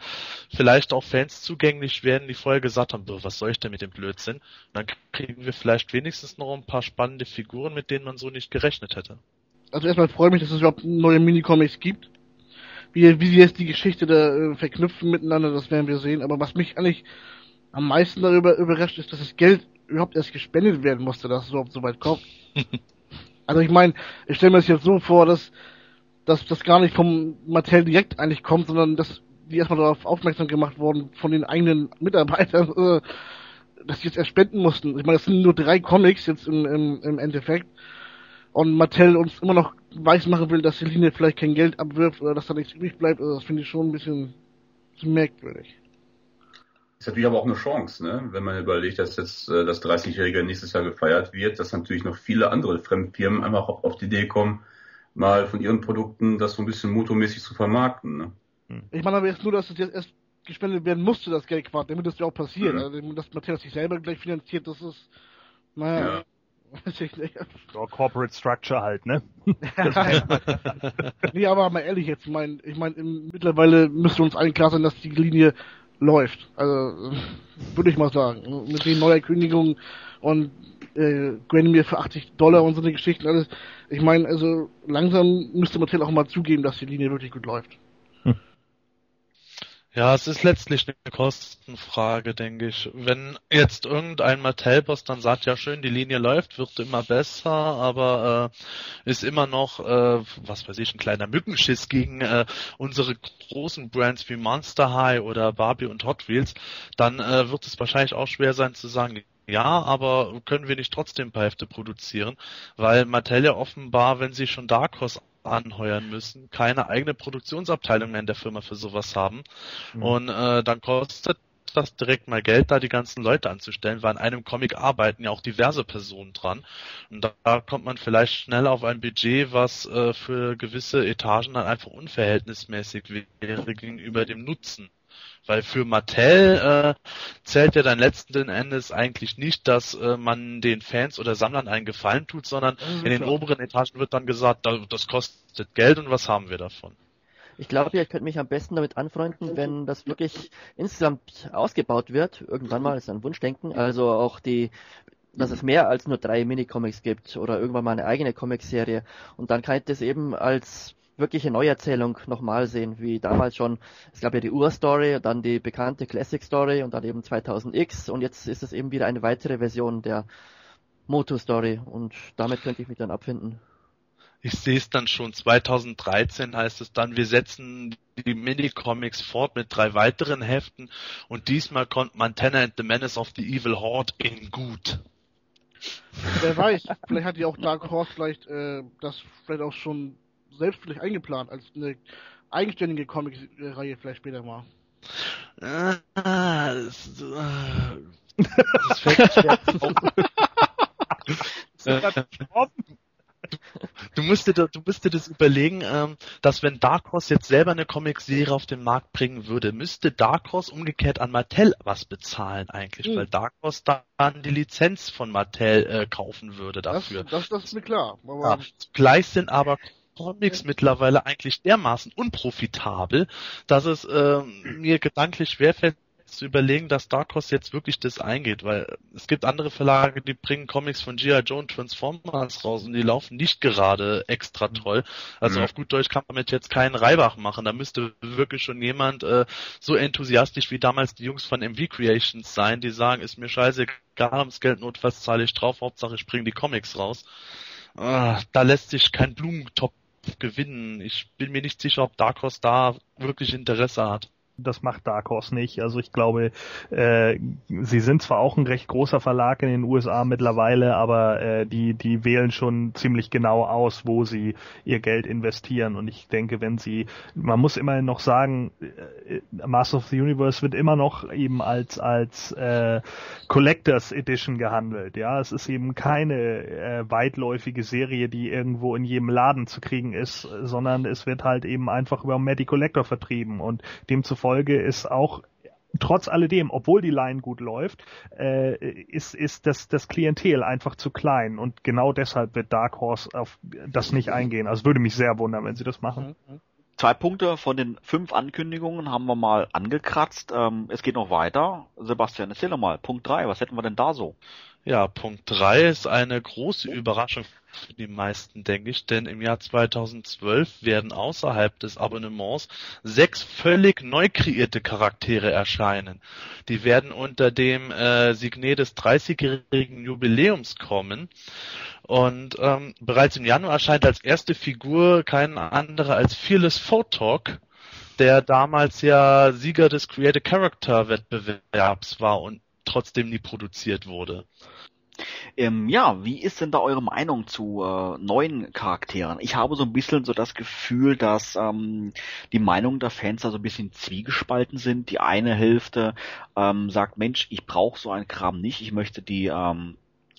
vielleicht auch Fans zugänglich werden, die vorher gesagt haben, "Boah, was soll ich denn mit dem Blödsinn? Und dann kriegen wir vielleicht wenigstens noch ein paar spannende Figuren, mit denen man so nicht gerechnet hätte. Also erstmal freue ich mich, dass es überhaupt neue Minicomics gibt. Wie, wie sie jetzt die Geschichte da äh, verknüpfen miteinander, das werden wir sehen. Aber was mich eigentlich am meisten darüber überrascht, ist, dass das Geld überhaupt erst gespendet werden musste, dass es überhaupt so weit kommt. also ich meine, ich stelle mir das jetzt so vor, dass, dass das gar nicht vom Mattel direkt eigentlich kommt, sondern dass die erstmal darauf aufmerksam gemacht wurden von den eigenen Mitarbeitern, äh, dass die jetzt erst spenden mussten. Ich meine, das sind nur drei Comics jetzt im, im, im Endeffekt. Und Mattel uns immer noch weismachen will, dass die Linie vielleicht kein Geld abwirft oder dass da nichts übrig bleibt, also das finde ich schon ein bisschen merkwürdig. Ist natürlich aber auch eine Chance, ne? wenn man überlegt, dass jetzt äh, das 30-Jährige nächstes Jahr gefeiert wird, dass natürlich noch viele andere Fremdfirmen einfach auf, auf die Idee kommen, mal von ihren Produkten das so ein bisschen motomäßig zu vermarkten. Ne? Ich meine aber jetzt nur, dass es jetzt erst gespendet werden musste, das Geld quasi, damit das ja auch passiert. Mhm. Also, dass Mattel sich selber gleich finanziert, das ist, naja, Ja. weiß ich nicht. So, Corporate Structure halt, ne? nee, aber mal ehrlich jetzt, ich meine, ich mein, mittlerweile müsste uns allen klar sein, dass die Linie läuft. Also, würde ich mal sagen. Mit den Neuerkündigungen und äh, Granny für 80 Dollar und so eine Geschichten alles. Ich meine, also langsam müsste Mattel auch mal zugeben, dass die Linie wirklich gut läuft. Ja, es ist letztlich eine Kostenfrage, denke ich. Wenn jetzt irgendein Mattel-Boss dann sagt, ja schön, die Linie läuft, wird immer besser, aber äh, ist immer noch, äh, was weiß ich, ein kleiner Mückenschiss gegen äh, unsere großen Brands wie Monster High oder Barbie und Hot Wheels, dann äh, wird es wahrscheinlich auch schwer sein zu sagen, ja, aber können wir nicht trotzdem Hefte produzieren? Weil Mattel ja offenbar, wenn sie schon Dark Horse anheuern müssen, keine eigene Produktionsabteilung mehr in der Firma für sowas haben. Mhm. Und äh, dann kostet das direkt mal Geld, da die ganzen Leute anzustellen, weil an einem Comic arbeiten ja auch diverse Personen dran. Und da, da kommt man vielleicht schnell auf ein Budget, was äh, für gewisse Etagen dann einfach unverhältnismäßig wäre gegenüber dem Nutzen. Weil für Mattel äh, zählt ja dann letzten Endes eigentlich nicht, dass äh, man den Fans oder Sammlern einen Gefallen tut, sondern in den oberen Etagen wird dann gesagt, da, das kostet Geld und was haben wir davon? Ich glaube ja, ich könnte mich am besten damit anfreunden, wenn das wirklich insgesamt ausgebaut wird. Irgendwann mal ist ein Wunschdenken. Also auch die, dass es mehr als nur drei Minicomics gibt oder irgendwann mal eine eigene Comicserie. Und dann kann ich das eben als wirkliche Neuerzählung nochmal sehen, wie damals schon. Es gab ja die Ur-Story, dann die bekannte Classic-Story und dann eben 2000X und jetzt ist es eben wieder eine weitere Version der Moto-Story und damit könnte ich mich dann abfinden. Ich sehe es dann schon. 2013 heißt es dann, wir setzen die Minicomics fort mit drei weiteren Heften und diesmal kommt Montana and the Menace of the Evil Horde in gut. Wer weiß, vielleicht hat die auch Dark Horse vielleicht äh, das vielleicht auch schon selbst vielleicht eingeplant als eine eigenständige Comic-Reihe vielleicht später mal. Ah, das, das fällt schwer Du musst dir, du musst dir das überlegen, ähm, dass wenn Dark Horse jetzt selber eine Comic-Serie auf den Markt bringen würde, müsste Dark Horse umgekehrt an Mattel was bezahlen eigentlich, mhm. weil Dark Horse dann die Lizenz von Mattel äh, kaufen würde dafür. Das, das, das ist mir klar. Aber ja, gleich sind aber Comics mittlerweile eigentlich dermaßen unprofitabel, dass es äh, mir gedanklich schwerfällt, zu überlegen, dass Dark Horse jetzt wirklich das eingeht, weil es gibt andere Verlage, die bringen Comics von G.I. Joe und Transformers raus und die laufen nicht gerade extra mhm. toll. Also mhm. auf gut Deutsch kann man damit jetzt keinen Reibach machen. Da müsste wirklich schon jemand äh, so enthusiastisch wie damals die Jungs von MV Creations sein, die sagen, ist mir scheißegal, ums Geld notfalls zahle ich drauf, Hauptsache ich bringe die Comics raus. Ah, da lässt sich kein Blumentopf gewinnen. Ich bin mir nicht sicher, ob Dark Horse da wirklich Interesse hat das macht Dark Horse nicht. Also ich glaube, äh, sie sind zwar auch ein recht großer Verlag in den USA mittlerweile, aber äh, die, die wählen schon ziemlich genau aus, wo sie ihr Geld investieren. Und ich denke, wenn sie, man muss immerhin noch sagen, äh, Master of the Universe wird immer noch eben als als äh, Collectors Edition gehandelt. Ja, es ist eben keine äh, weitläufige Serie, die irgendwo in jedem Laden zu kriegen ist, sondern es wird halt eben einfach über Medi Collector vertrieben und demzufolge Folge ist auch trotz alledem, obwohl die Line gut läuft, äh, ist, ist das, das Klientel einfach zu klein und genau deshalb wird Dark Horse auf das nicht eingehen. Also würde mich sehr wundern, wenn sie das machen. Zwei Punkte von den fünf Ankündigungen haben wir mal angekratzt. Ähm, es geht noch weiter. Sebastian, erzähl doch mal. Punkt drei, was hätten wir denn da so? Ja, Punkt drei ist eine große Überraschung für die meisten, denke ich, denn im Jahr 2012 werden außerhalb des Abonnements sechs völlig neu kreierte Charaktere erscheinen. Die werden unter dem äh, Signet des 30-jährigen Jubiläums kommen. Und ähm, bereits im Januar erscheint als erste Figur kein anderer als Fearless Photok, der damals ja Sieger des Creative Character Wettbewerbs war und trotzdem nie produziert wurde. Ähm, ja, wie ist denn da eure Meinung zu äh, neuen Charakteren? Ich habe so ein bisschen so das Gefühl, dass ähm, die Meinungen der Fans da so ein bisschen zwiegespalten sind. Die eine Hälfte ähm, sagt, Mensch, ich brauche so einen Kram nicht, ich möchte die ähm,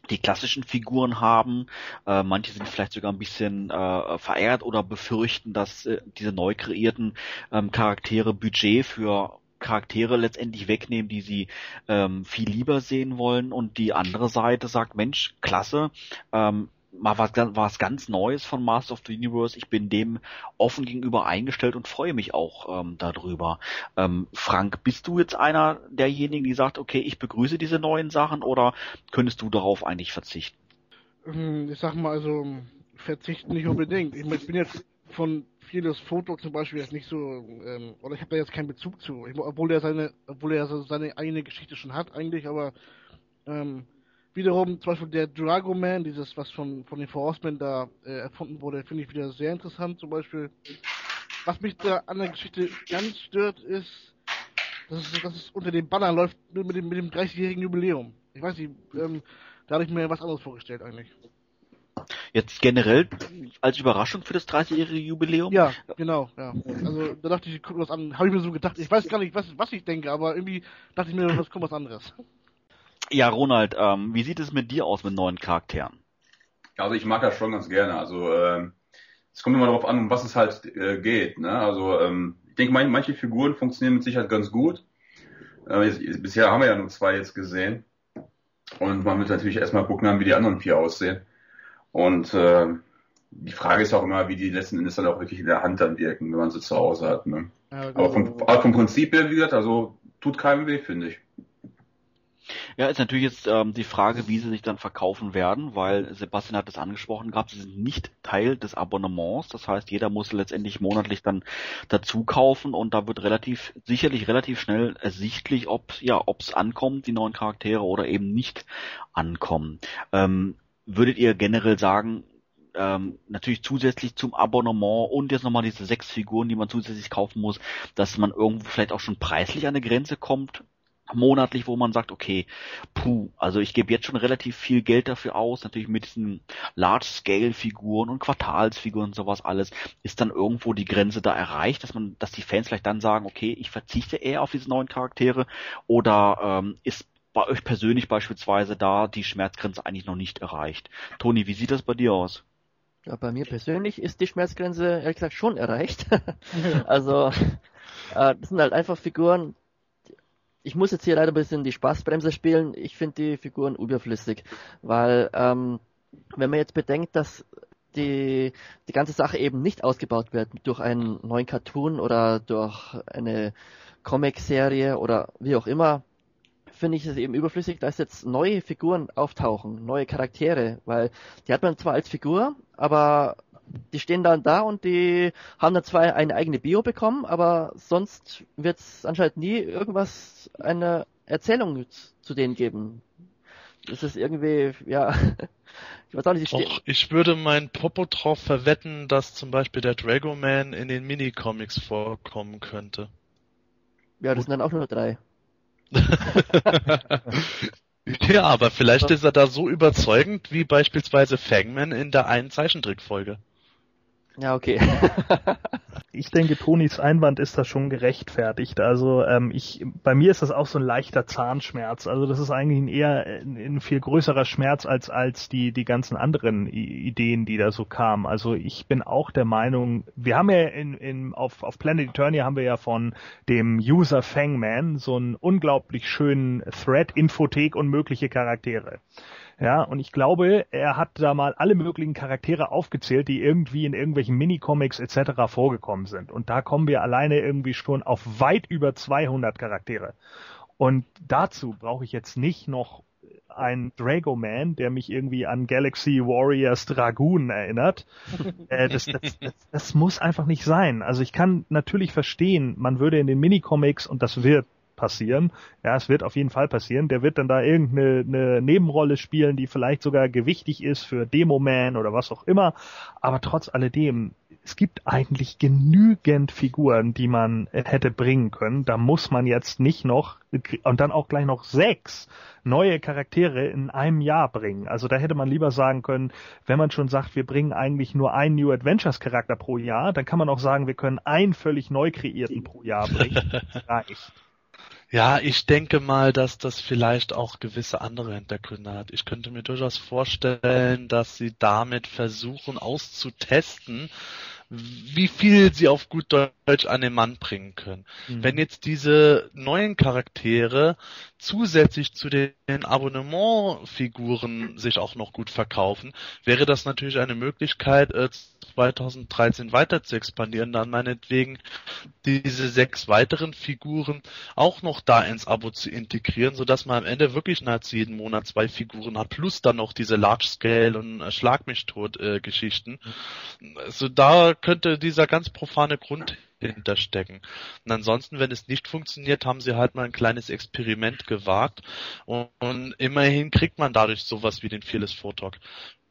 die klassischen Figuren haben. Äh, manche sind vielleicht sogar ein bisschen äh, verärgert oder befürchten, dass äh, diese neu kreierten ähm, Charaktere Budget für Charaktere letztendlich wegnehmen, die sie ähm, viel lieber sehen wollen und die andere Seite sagt, Mensch, klasse, ähm, mal was, was ganz Neues von Master of the Universe. Ich bin dem offen gegenüber eingestellt und freue mich auch ähm, darüber. Ähm, Frank, bist du jetzt einer derjenigen, die sagt, okay, ich begrüße diese neuen Sachen oder könntest du darauf eigentlich verzichten? Ähm, ich sag mal, also verzichten nicht unbedingt. Ich, ich bin jetzt von vieles Foto zum Beispiel jetzt nicht so, ähm, oder ich habe da jetzt keinen Bezug zu, ich, obwohl er seine, obwohl er seine eigene Geschichte schon hat eigentlich, aber ähm, wiederum zum Beispiel der Drago Man, dieses was von von den Forcemen da äh, erfunden wurde, finde ich wieder sehr interessant. Zum Beispiel, was mich da an der Geschichte ganz stört, ist, dass es, dass es unter dem Banner läuft mit dem mit dem 30-jährigen Jubiläum. Ich weiß nicht, ähm, da habe ich mir was anderes vorgestellt eigentlich. Jetzt generell als Überraschung für das 30-jährige Jubiläum? Ja, genau, ja. Also da dachte ich, ich gucke was an, habe ich mir so gedacht, ich weiß gar nicht, was, was ich denke, aber irgendwie dachte ich mir, was kommt was anderes. Ja, Ronald, ähm, wie sieht es mit dir aus mit neuen Charakteren? Also ich mag das schon ganz gerne. Also äh, es kommt immer darauf an, um was es halt äh, geht. Ne? Also ähm, ich denke, mein, manche Figuren funktionieren mit Sicherheit ganz gut. Äh, jetzt, bisher haben wir ja nur zwei jetzt gesehen. Und man wird natürlich erstmal gucken, wie die anderen vier aussehen. Und äh, die Frage ist auch immer, wie die letzten Endes dann auch wirklich in der Hand dann wirken, wenn man sie zu Hause hat. Ne? Ja, aber, vom, aber vom Prinzip her, wie gesagt, also tut keinem weh, finde ich. Ja, ist natürlich jetzt ähm, die Frage, wie sie sich dann verkaufen werden, weil Sebastian hat es angesprochen gehabt, sie sind nicht Teil des Abonnements. Das heißt, jeder muss letztendlich monatlich dann dazu kaufen und da wird relativ, sicherlich relativ schnell ersichtlich, ob ja, ob es ankommt, die neuen Charaktere oder eben nicht ankommen. Ähm, würdet ihr generell sagen, ähm, natürlich zusätzlich zum Abonnement und jetzt nochmal diese sechs Figuren, die man zusätzlich kaufen muss, dass man irgendwo vielleicht auch schon preislich an eine Grenze kommt, monatlich, wo man sagt, okay, puh, also ich gebe jetzt schon relativ viel Geld dafür aus, natürlich mit diesen Large-Scale-Figuren und Quartalsfiguren und sowas alles, ist dann irgendwo die Grenze da erreicht, dass man, dass die Fans vielleicht dann sagen, okay, ich verzichte eher auf diese neuen Charaktere oder ähm, ist bei euch persönlich beispielsweise da die Schmerzgrenze eigentlich noch nicht erreicht. Toni, wie sieht das bei dir aus? Ja, bei mir persönlich ist die Schmerzgrenze ehrlich gesagt schon erreicht. also äh, das sind halt einfach Figuren, ich muss jetzt hier leider ein bisschen die Spaßbremse spielen. Ich finde die Figuren überflüssig, weil ähm, wenn man jetzt bedenkt, dass die, die ganze Sache eben nicht ausgebaut wird durch einen neuen Cartoon oder durch eine Comic-Serie oder wie auch immer, finde ich es eben überflüssig, dass jetzt neue Figuren auftauchen, neue Charaktere, weil die hat man zwar als Figur, aber die stehen dann da und die haben dann zwar eine eigene Bio bekommen, aber sonst wird es anscheinend nie irgendwas, eine Erzählung zu denen geben. Das ist irgendwie, ja, ich weiß auch nicht, ich, Och, ich würde mein Popo drauf verwetten, dass zum Beispiel der Dragoman in den Minicomics vorkommen könnte. Ja, das sind dann auch nur drei. ja, aber vielleicht ist er da so überzeugend wie beispielsweise Fangman in der einen Zeichentrickfolge. Ja, okay. ich denke, Tonis Einwand ist da schon gerechtfertigt. Also ähm, ich, bei mir ist das auch so ein leichter Zahnschmerz. Also das ist eigentlich ein eher ein, ein viel größerer Schmerz als als die die ganzen anderen Ideen, die da so kamen. Also ich bin auch der Meinung, wir haben ja in, in auf auf Planet Eternia haben wir ja von dem User Fangman so einen unglaublich schönen Thread, Infothek und mögliche Charaktere. Ja, und ich glaube, er hat da mal alle möglichen Charaktere aufgezählt, die irgendwie in irgendwelchen Minicomics etc. vorgekommen sind. Und da kommen wir alleine irgendwie schon auf weit über 200 Charaktere. Und dazu brauche ich jetzt nicht noch ein Dragoman, der mich irgendwie an Galaxy Warriors Dragoon erinnert. äh, das, das, das, das muss einfach nicht sein. Also ich kann natürlich verstehen, man würde in den Minicomics, und das wird passieren. Ja, es wird auf jeden Fall passieren. Der wird dann da irgendeine eine Nebenrolle spielen, die vielleicht sogar gewichtig ist für Demo-Man oder was auch immer. Aber trotz alledem, es gibt eigentlich genügend Figuren, die man hätte bringen können. Da muss man jetzt nicht noch und dann auch gleich noch sechs neue Charaktere in einem Jahr bringen. Also da hätte man lieber sagen können, wenn man schon sagt, wir bringen eigentlich nur einen New Adventures Charakter pro Jahr, dann kann man auch sagen, wir können einen völlig neu kreierten pro Jahr bringen. Das reicht. Ja, ich denke mal, dass das vielleicht auch gewisse andere Hintergründe hat. Ich könnte mir durchaus vorstellen, dass sie damit versuchen auszutesten, wie viel sie auf gut Deutsch an den Mann bringen können. Mhm. Wenn jetzt diese neuen Charaktere zusätzlich zu den Abonnementfiguren sich auch noch gut verkaufen, wäre das natürlich eine Möglichkeit, 2013 äh, weiter zu expandieren, dann meinetwegen diese sechs weiteren Figuren auch noch da ins Abo zu integrieren, sodass man am Ende wirklich nahezu jeden Monat zwei Figuren hat, plus dann noch diese Large Scale und äh, Schlag mich tot äh, Geschichten. Also da könnte dieser ganz profane Grund hinterstecken. Und ansonsten, wenn es nicht funktioniert, haben sie halt mal ein kleines Experiment gewagt und, und immerhin kriegt man dadurch sowas wie den Fearless Photok.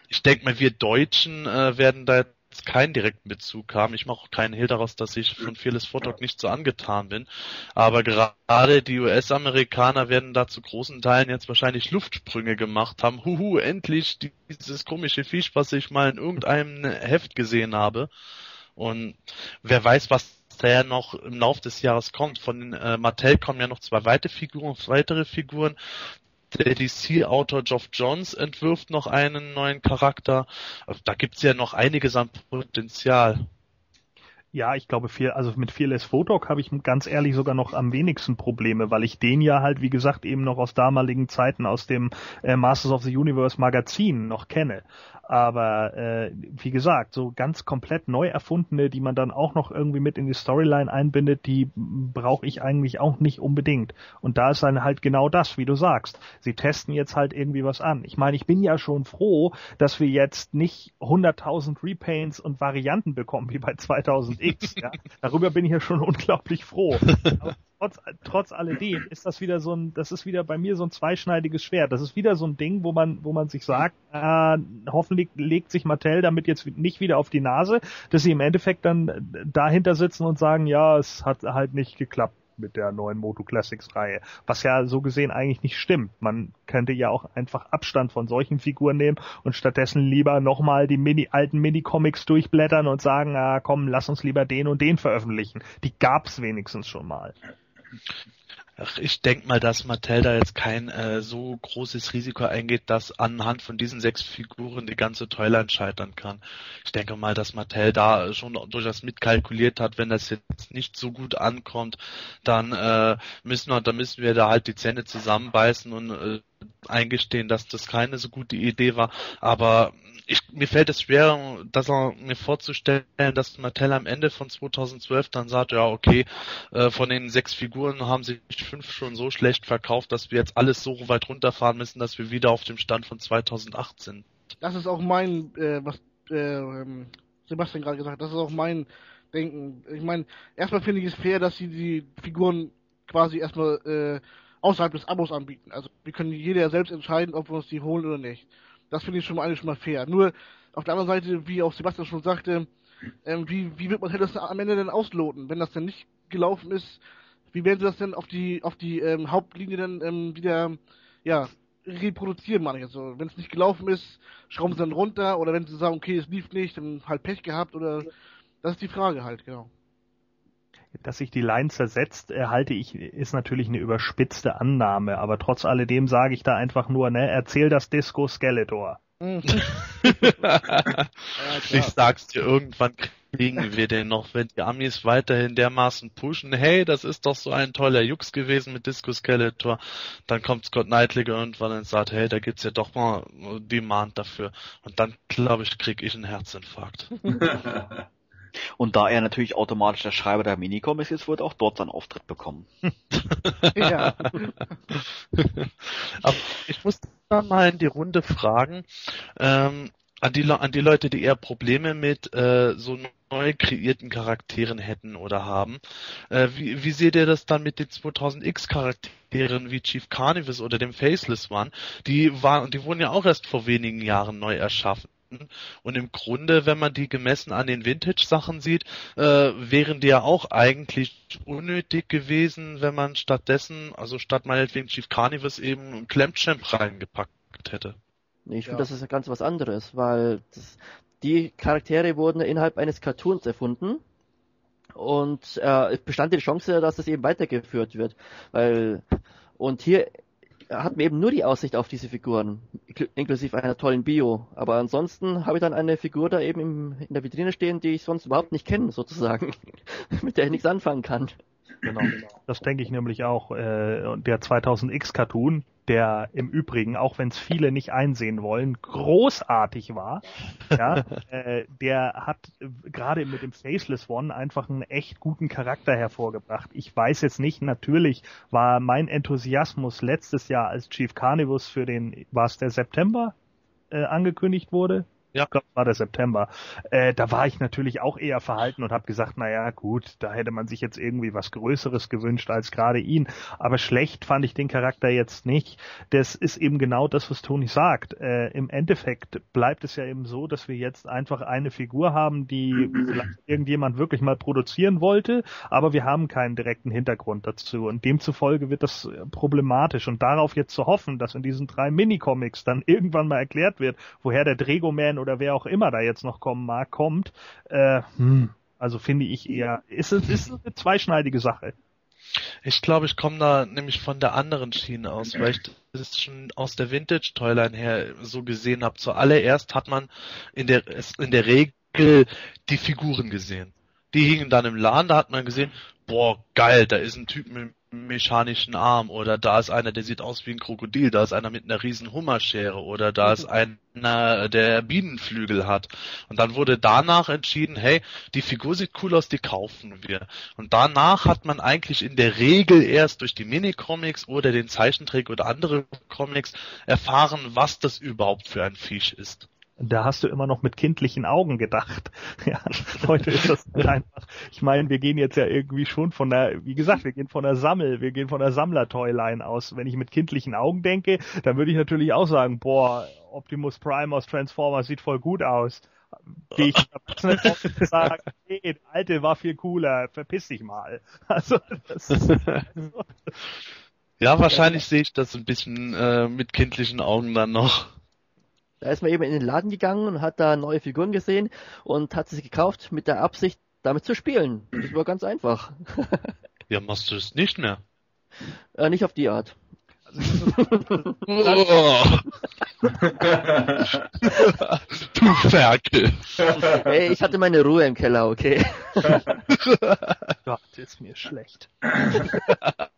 Ich denke mal, wir Deutschen äh, werden da jetzt keinen direkten Bezug haben. Ich mache auch keinen Hehl daraus, dass ich von Fearless Photok nicht so angetan bin. Aber gerade die US-Amerikaner werden da zu großen Teilen jetzt wahrscheinlich Luftsprünge gemacht haben. Huhu, endlich dieses komische Viech, was ich mal in irgendeinem Heft gesehen habe. Und wer weiß, was da ja noch im Laufe des Jahres kommt. Von äh, Mattel kommen ja noch zwei weitere Figuren, weitere Figuren. Der DC-Autor Geoff Johns entwirft noch einen neuen Charakter. Da gibt's ja noch einiges an Potenzial. Ja, ich glaube, viel, also mit Fearless Photog habe ich ganz ehrlich sogar noch am wenigsten Probleme, weil ich den ja halt, wie gesagt, eben noch aus damaligen Zeiten aus dem äh, Masters of the Universe Magazin noch kenne. Aber äh, wie gesagt, so ganz komplett neu erfundene, die man dann auch noch irgendwie mit in die Storyline einbindet, die brauche ich eigentlich auch nicht unbedingt. Und da ist dann halt genau das, wie du sagst. Sie testen jetzt halt irgendwie was an. Ich meine, ich bin ja schon froh, dass wir jetzt nicht 100.000 Repaints und Varianten bekommen wie bei 2000X. ja? Darüber bin ich ja schon unglaublich froh. Aber trotz, trotz alledem ist das wieder so ein, das ist wieder bei mir so ein zweischneidiges Schwert. Das ist wieder so ein Ding, wo man, wo man sich sagt, äh, hoffentlich legt sich Mattel damit jetzt nicht wieder auf die Nase, dass sie im Endeffekt dann dahinter sitzen und sagen, ja, es hat halt nicht geklappt mit der neuen Moto Classics Reihe. Was ja so gesehen eigentlich nicht stimmt. Man könnte ja auch einfach Abstand von solchen Figuren nehmen und stattdessen lieber nochmal die Mini, alten Mini-Comics durchblättern und sagen, ah, komm, lass uns lieber den und den veröffentlichen. Die gab's wenigstens schon mal. Ich denke mal, dass Mattel da jetzt kein äh, so großes Risiko eingeht, dass anhand von diesen sechs Figuren die ganze Toyline scheitern kann. Ich denke mal, dass Mattel da schon durchaus mitkalkuliert hat, wenn das jetzt nicht so gut ankommt, dann äh, müssen wir, dann müssen wir da halt die Zähne zusammenbeißen und äh, eingestehen, dass das keine so gute Idee war. Aber ich, mir fällt es schwer, dass er mir vorzustellen, dass Mattel am Ende von 2012 dann sagt, ja okay, äh, von den sechs Figuren haben sich fünf schon so schlecht verkauft, dass wir jetzt alles so weit runterfahren müssen, dass wir wieder auf dem Stand von 2008 sind. Das ist auch mein, äh, was äh, ähm, Sebastian gerade gesagt hat, das ist auch mein Denken. Ich meine, erstmal finde ich es fair, dass sie die Figuren quasi erstmal äh, außerhalb des Abos anbieten. Also wir können jeder selbst entscheiden, ob wir uns die holen oder nicht. Das finde ich schon mal eigentlich schon mal fair. Nur auf der anderen Seite, wie auch Sebastian schon sagte, ähm, wie, wie wird man das am Ende denn ausloten? Wenn das denn nicht gelaufen ist, wie werden sie das denn auf die auf die ähm, Hauptlinie dann ähm, wieder ja reproduzieren, meine ich jetzt so. Wenn es nicht gelaufen ist, schrauben sie dann runter oder wenn sie sagen, okay, es lief nicht, dann halt Pech gehabt oder das ist die Frage halt, genau. Dass sich die Line zersetzt, halte ich, ist natürlich eine überspitzte Annahme, aber trotz alledem sage ich da einfach nur, ne, erzähl das Disco Skeletor. Ich sag's dir, irgendwann kriegen wir den noch, wenn die Amis weiterhin dermaßen pushen, hey, das ist doch so ein toller Jux gewesen mit Disco Skeletor, dann kommt Scott Knightley irgendwann und sagt, hey, da gibt's ja doch mal Demand dafür. Und dann, glaube ich, krieg ich einen Herzinfarkt. Und da er natürlich automatisch der Schreiber der Minicomics ist, wird auch dort seinen Auftritt bekommen. ja. Aber ich muss da mal in die Runde fragen, ähm, an die, an die Leute, die eher Probleme mit äh, so neu kreierten Charakteren hätten oder haben. Äh, wie, wie seht ihr das dann mit den 2000X Charakteren wie Chief Carnivus oder dem Faceless One? Die waren, die wurden ja auch erst vor wenigen Jahren neu erschaffen. Und im Grunde, wenn man die gemessen an den Vintage-Sachen sieht, äh, wären die ja auch eigentlich unnötig gewesen, wenn man stattdessen, also statt meinetwegen Chief Carnivus eben Clamchamp reingepackt hätte. Ich finde, ja. das ist ja ganz was anderes, weil das, die Charaktere wurden innerhalb eines Cartoons erfunden und äh, es bestand die Chance, dass das eben weitergeführt wird, weil und hier hat man eben nur die Aussicht auf diese Figuren, inklusive einer tollen Bio. Aber ansonsten habe ich dann eine Figur da eben im, in der Vitrine stehen, die ich sonst überhaupt nicht kenne, sozusagen, mit der ich nichts anfangen kann. Genau, das denke ich nämlich auch. Äh, der 2000X Cartoon, der im Übrigen, auch wenn es viele nicht einsehen wollen, großartig war. Ja, äh, der hat äh, gerade mit dem Faceless One einfach einen echt guten Charakter hervorgebracht. Ich weiß jetzt nicht, natürlich war mein Enthusiasmus letztes Jahr als Chief Carnivus für den, war es der September, äh, angekündigt wurde, ja. Ich glaube, war der September. Äh, da war ich natürlich auch eher verhalten und habe gesagt, naja, gut, da hätte man sich jetzt irgendwie was Größeres gewünscht als gerade ihn. Aber schlecht fand ich den Charakter jetzt nicht. Das ist eben genau das, was Toni sagt. Äh, Im Endeffekt bleibt es ja eben so, dass wir jetzt einfach eine Figur haben, die irgendjemand wirklich mal produzieren wollte, aber wir haben keinen direkten Hintergrund dazu. Und demzufolge wird das problematisch. Und darauf jetzt zu hoffen, dass in diesen drei Minicomics dann irgendwann mal erklärt wird, woher der Dregoman oder wer auch immer da jetzt noch kommen mag, kommt, äh, hm, also finde ich eher, ist es ist eine zweischneidige Sache. Ich glaube, ich komme da nämlich von der anderen Schiene aus, weil ich das schon aus der Vintage Toyline her so gesehen habe. Zuallererst hat man in der in der Regel die Figuren gesehen. Die hingen dann im Laden, da hat man gesehen, boah, geil, da ist ein Typ mit mechanischen Arm oder da ist einer, der sieht aus wie ein Krokodil, da ist einer mit einer riesen Hummerschere oder da ist einer, der Bienenflügel hat. Und dann wurde danach entschieden, hey, die Figur sieht cool aus, die kaufen wir. Und danach hat man eigentlich in der Regel erst durch die Minicomics oder den Zeichentrick oder andere Comics erfahren, was das überhaupt für ein Fisch ist da hast du immer noch mit kindlichen Augen gedacht. Ja, heute ist das einfach. Ich meine, wir gehen jetzt ja irgendwie schon von der, wie gesagt, wir gehen von der Sammel, wir gehen von der Sammler-Toyline aus. Wenn ich mit kindlichen Augen denke, dann würde ich natürlich auch sagen, boah, Optimus Prime aus Transformers sieht voll gut aus. Gehe ich und sage, nee, der alte war viel cooler, verpiss dich mal. Also, das ist, Ja, wahrscheinlich sehe ich das ein bisschen äh, mit kindlichen Augen dann noch. Da ist man eben in den Laden gegangen und hat da neue Figuren gesehen und hat sie gekauft mit der Absicht, damit zu spielen. Das war ganz einfach. ja, machst du es nicht mehr? Äh, nicht auf die Art. oh. du Ferkel. Hey, ich hatte meine Ruhe im Keller, okay? Gott, ist mir schlecht.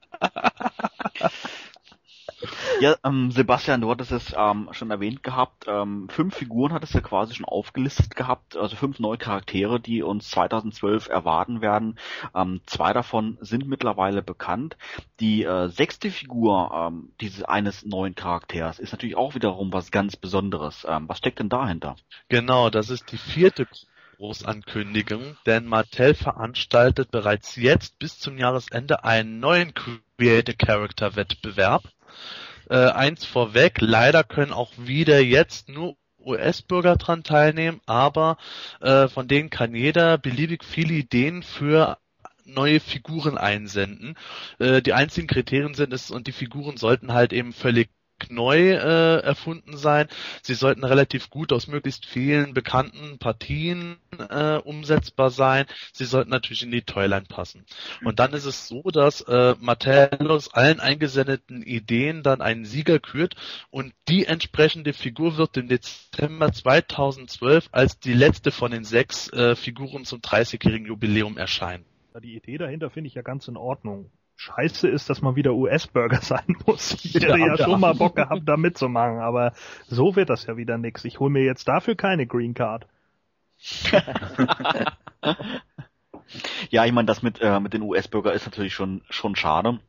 Ja, ähm, Sebastian, du hattest es ähm, schon erwähnt gehabt. Ähm, fünf Figuren hattest du quasi schon aufgelistet gehabt, also fünf neue Charaktere, die uns 2012 erwarten werden. Ähm, zwei davon sind mittlerweile bekannt. Die äh, sechste Figur ähm, dieses eines neuen Charakters ist natürlich auch wiederum was ganz Besonderes. Ähm, was steckt denn dahinter? Genau, das ist die vierte Großankündigung, denn Mattel veranstaltet bereits jetzt bis zum Jahresende einen neuen Creative Character Wettbewerb. Äh, eins vorweg, leider können auch wieder jetzt nur US-Bürger dran teilnehmen, aber äh, von denen kann jeder beliebig viele Ideen für neue Figuren einsenden. Äh, die einzigen Kriterien sind es und die Figuren sollten halt eben völlig neu äh, erfunden sein. Sie sollten relativ gut aus möglichst vielen bekannten Partien äh, umsetzbar sein. Sie sollten natürlich in die Toyline passen. Und dann ist es so, dass äh, Mattel aus allen eingesendeten Ideen dann einen Sieger kürt und die entsprechende Figur wird im Dezember 2012 als die letzte von den sechs äh, Figuren zum 30-jährigen Jubiläum erscheinen. Die Idee dahinter finde ich ja ganz in Ordnung scheiße ist, dass man wieder US-Bürger sein muss. Ich hätte ja, ja, schon mal Bock gehabt, da mitzumachen, aber so wird das ja wieder nix. Ich hole mir jetzt dafür keine Green Card. ja, ich meine, das mit, äh, mit den US-Bürger ist natürlich schon, schon schade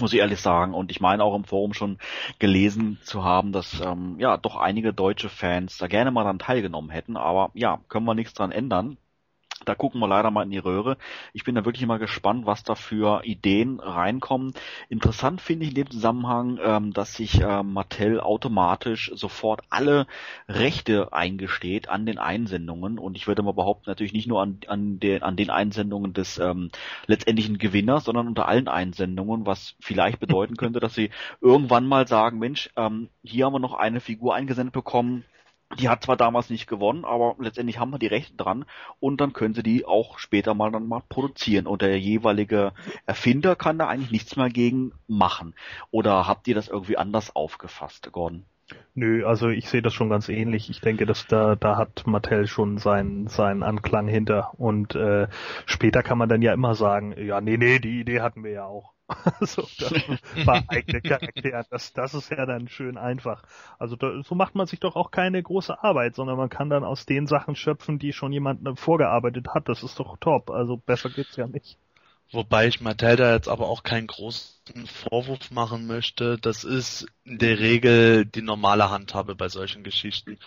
muss ich ehrlich sagen. Und ich meine auch im Forum schon gelesen zu haben, dass ähm, ja doch einige deutsche Fans da gerne mal dran teilgenommen hätten. Aber ja, können wir nichts dran ändern. Da gucken wir leider mal in die Röhre. Ich bin da wirklich immer gespannt, was da für Ideen reinkommen. Interessant finde ich in dem Zusammenhang, ähm, dass sich äh, Mattel automatisch sofort alle Rechte eingesteht an den Einsendungen. Und ich würde mal behaupten, natürlich nicht nur an, an, den, an den Einsendungen des ähm, letztendlichen Gewinners, sondern unter allen Einsendungen, was vielleicht bedeuten könnte, dass sie irgendwann mal sagen, Mensch, ähm, hier haben wir noch eine Figur eingesendet bekommen, die hat zwar damals nicht gewonnen, aber letztendlich haben wir die Rechte dran und dann können sie die auch später mal dann mal produzieren und der jeweilige Erfinder kann da eigentlich nichts mehr gegen machen. Oder habt ihr das irgendwie anders aufgefasst, Gordon? Nö, also ich sehe das schon ganz ähnlich. Ich denke, dass da da hat Mattel schon seinen seinen Anklang hinter und äh, später kann man dann ja immer sagen, ja nee nee, die Idee hatten wir ja auch. so, bei eigene Charakteren. Das, das ist ja dann schön einfach. Also da, so macht man sich doch auch keine große Arbeit, sondern man kann dann aus den Sachen schöpfen, die schon jemand äh, vorgearbeitet hat. Das ist doch top. Also besser geht's ja nicht. Wobei ich Mattel da jetzt aber auch keinen großen Vorwurf machen möchte. Das ist in der Regel die normale Handhabe bei solchen Geschichten.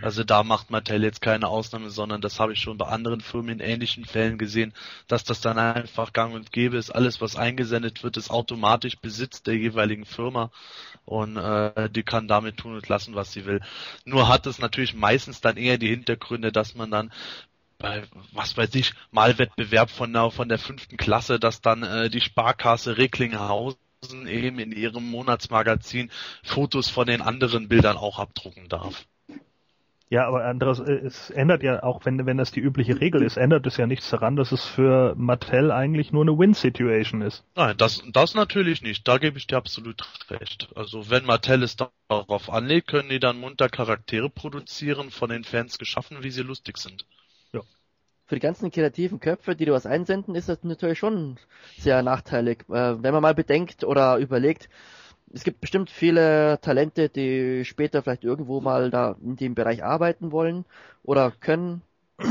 Also da macht Mattel jetzt keine Ausnahme, sondern das habe ich schon bei anderen Firmen in ähnlichen Fällen gesehen, dass das dann einfach gang und gäbe ist. Alles, was eingesendet wird, ist automatisch Besitz der jeweiligen Firma und äh, die kann damit tun und lassen, was sie will. Nur hat es natürlich meistens dann eher die Hintergründe, dass man dann bei, was weiß ich, Malwettbewerb von der, von der fünften Klasse, dass dann äh, die Sparkasse Recklinghausen eben in ihrem Monatsmagazin Fotos von den anderen Bildern auch abdrucken darf. Ja, aber anderes, äh, es ändert ja auch, wenn, wenn das die übliche Regel ist, ändert es ja nichts daran, dass es für Mattel eigentlich nur eine Win-Situation ist. Nein, das, das natürlich nicht. Da gebe ich dir absolut recht. Also wenn Mattel es darauf anlegt, können die dann munter Charaktere produzieren, von den Fans geschaffen, wie sie lustig sind. Für die ganzen kreativen Köpfe, die du was einsenden, ist das natürlich schon sehr nachteilig. Äh, wenn man mal bedenkt oder überlegt, es gibt bestimmt viele Talente, die später vielleicht irgendwo mal da in dem Bereich arbeiten wollen oder können,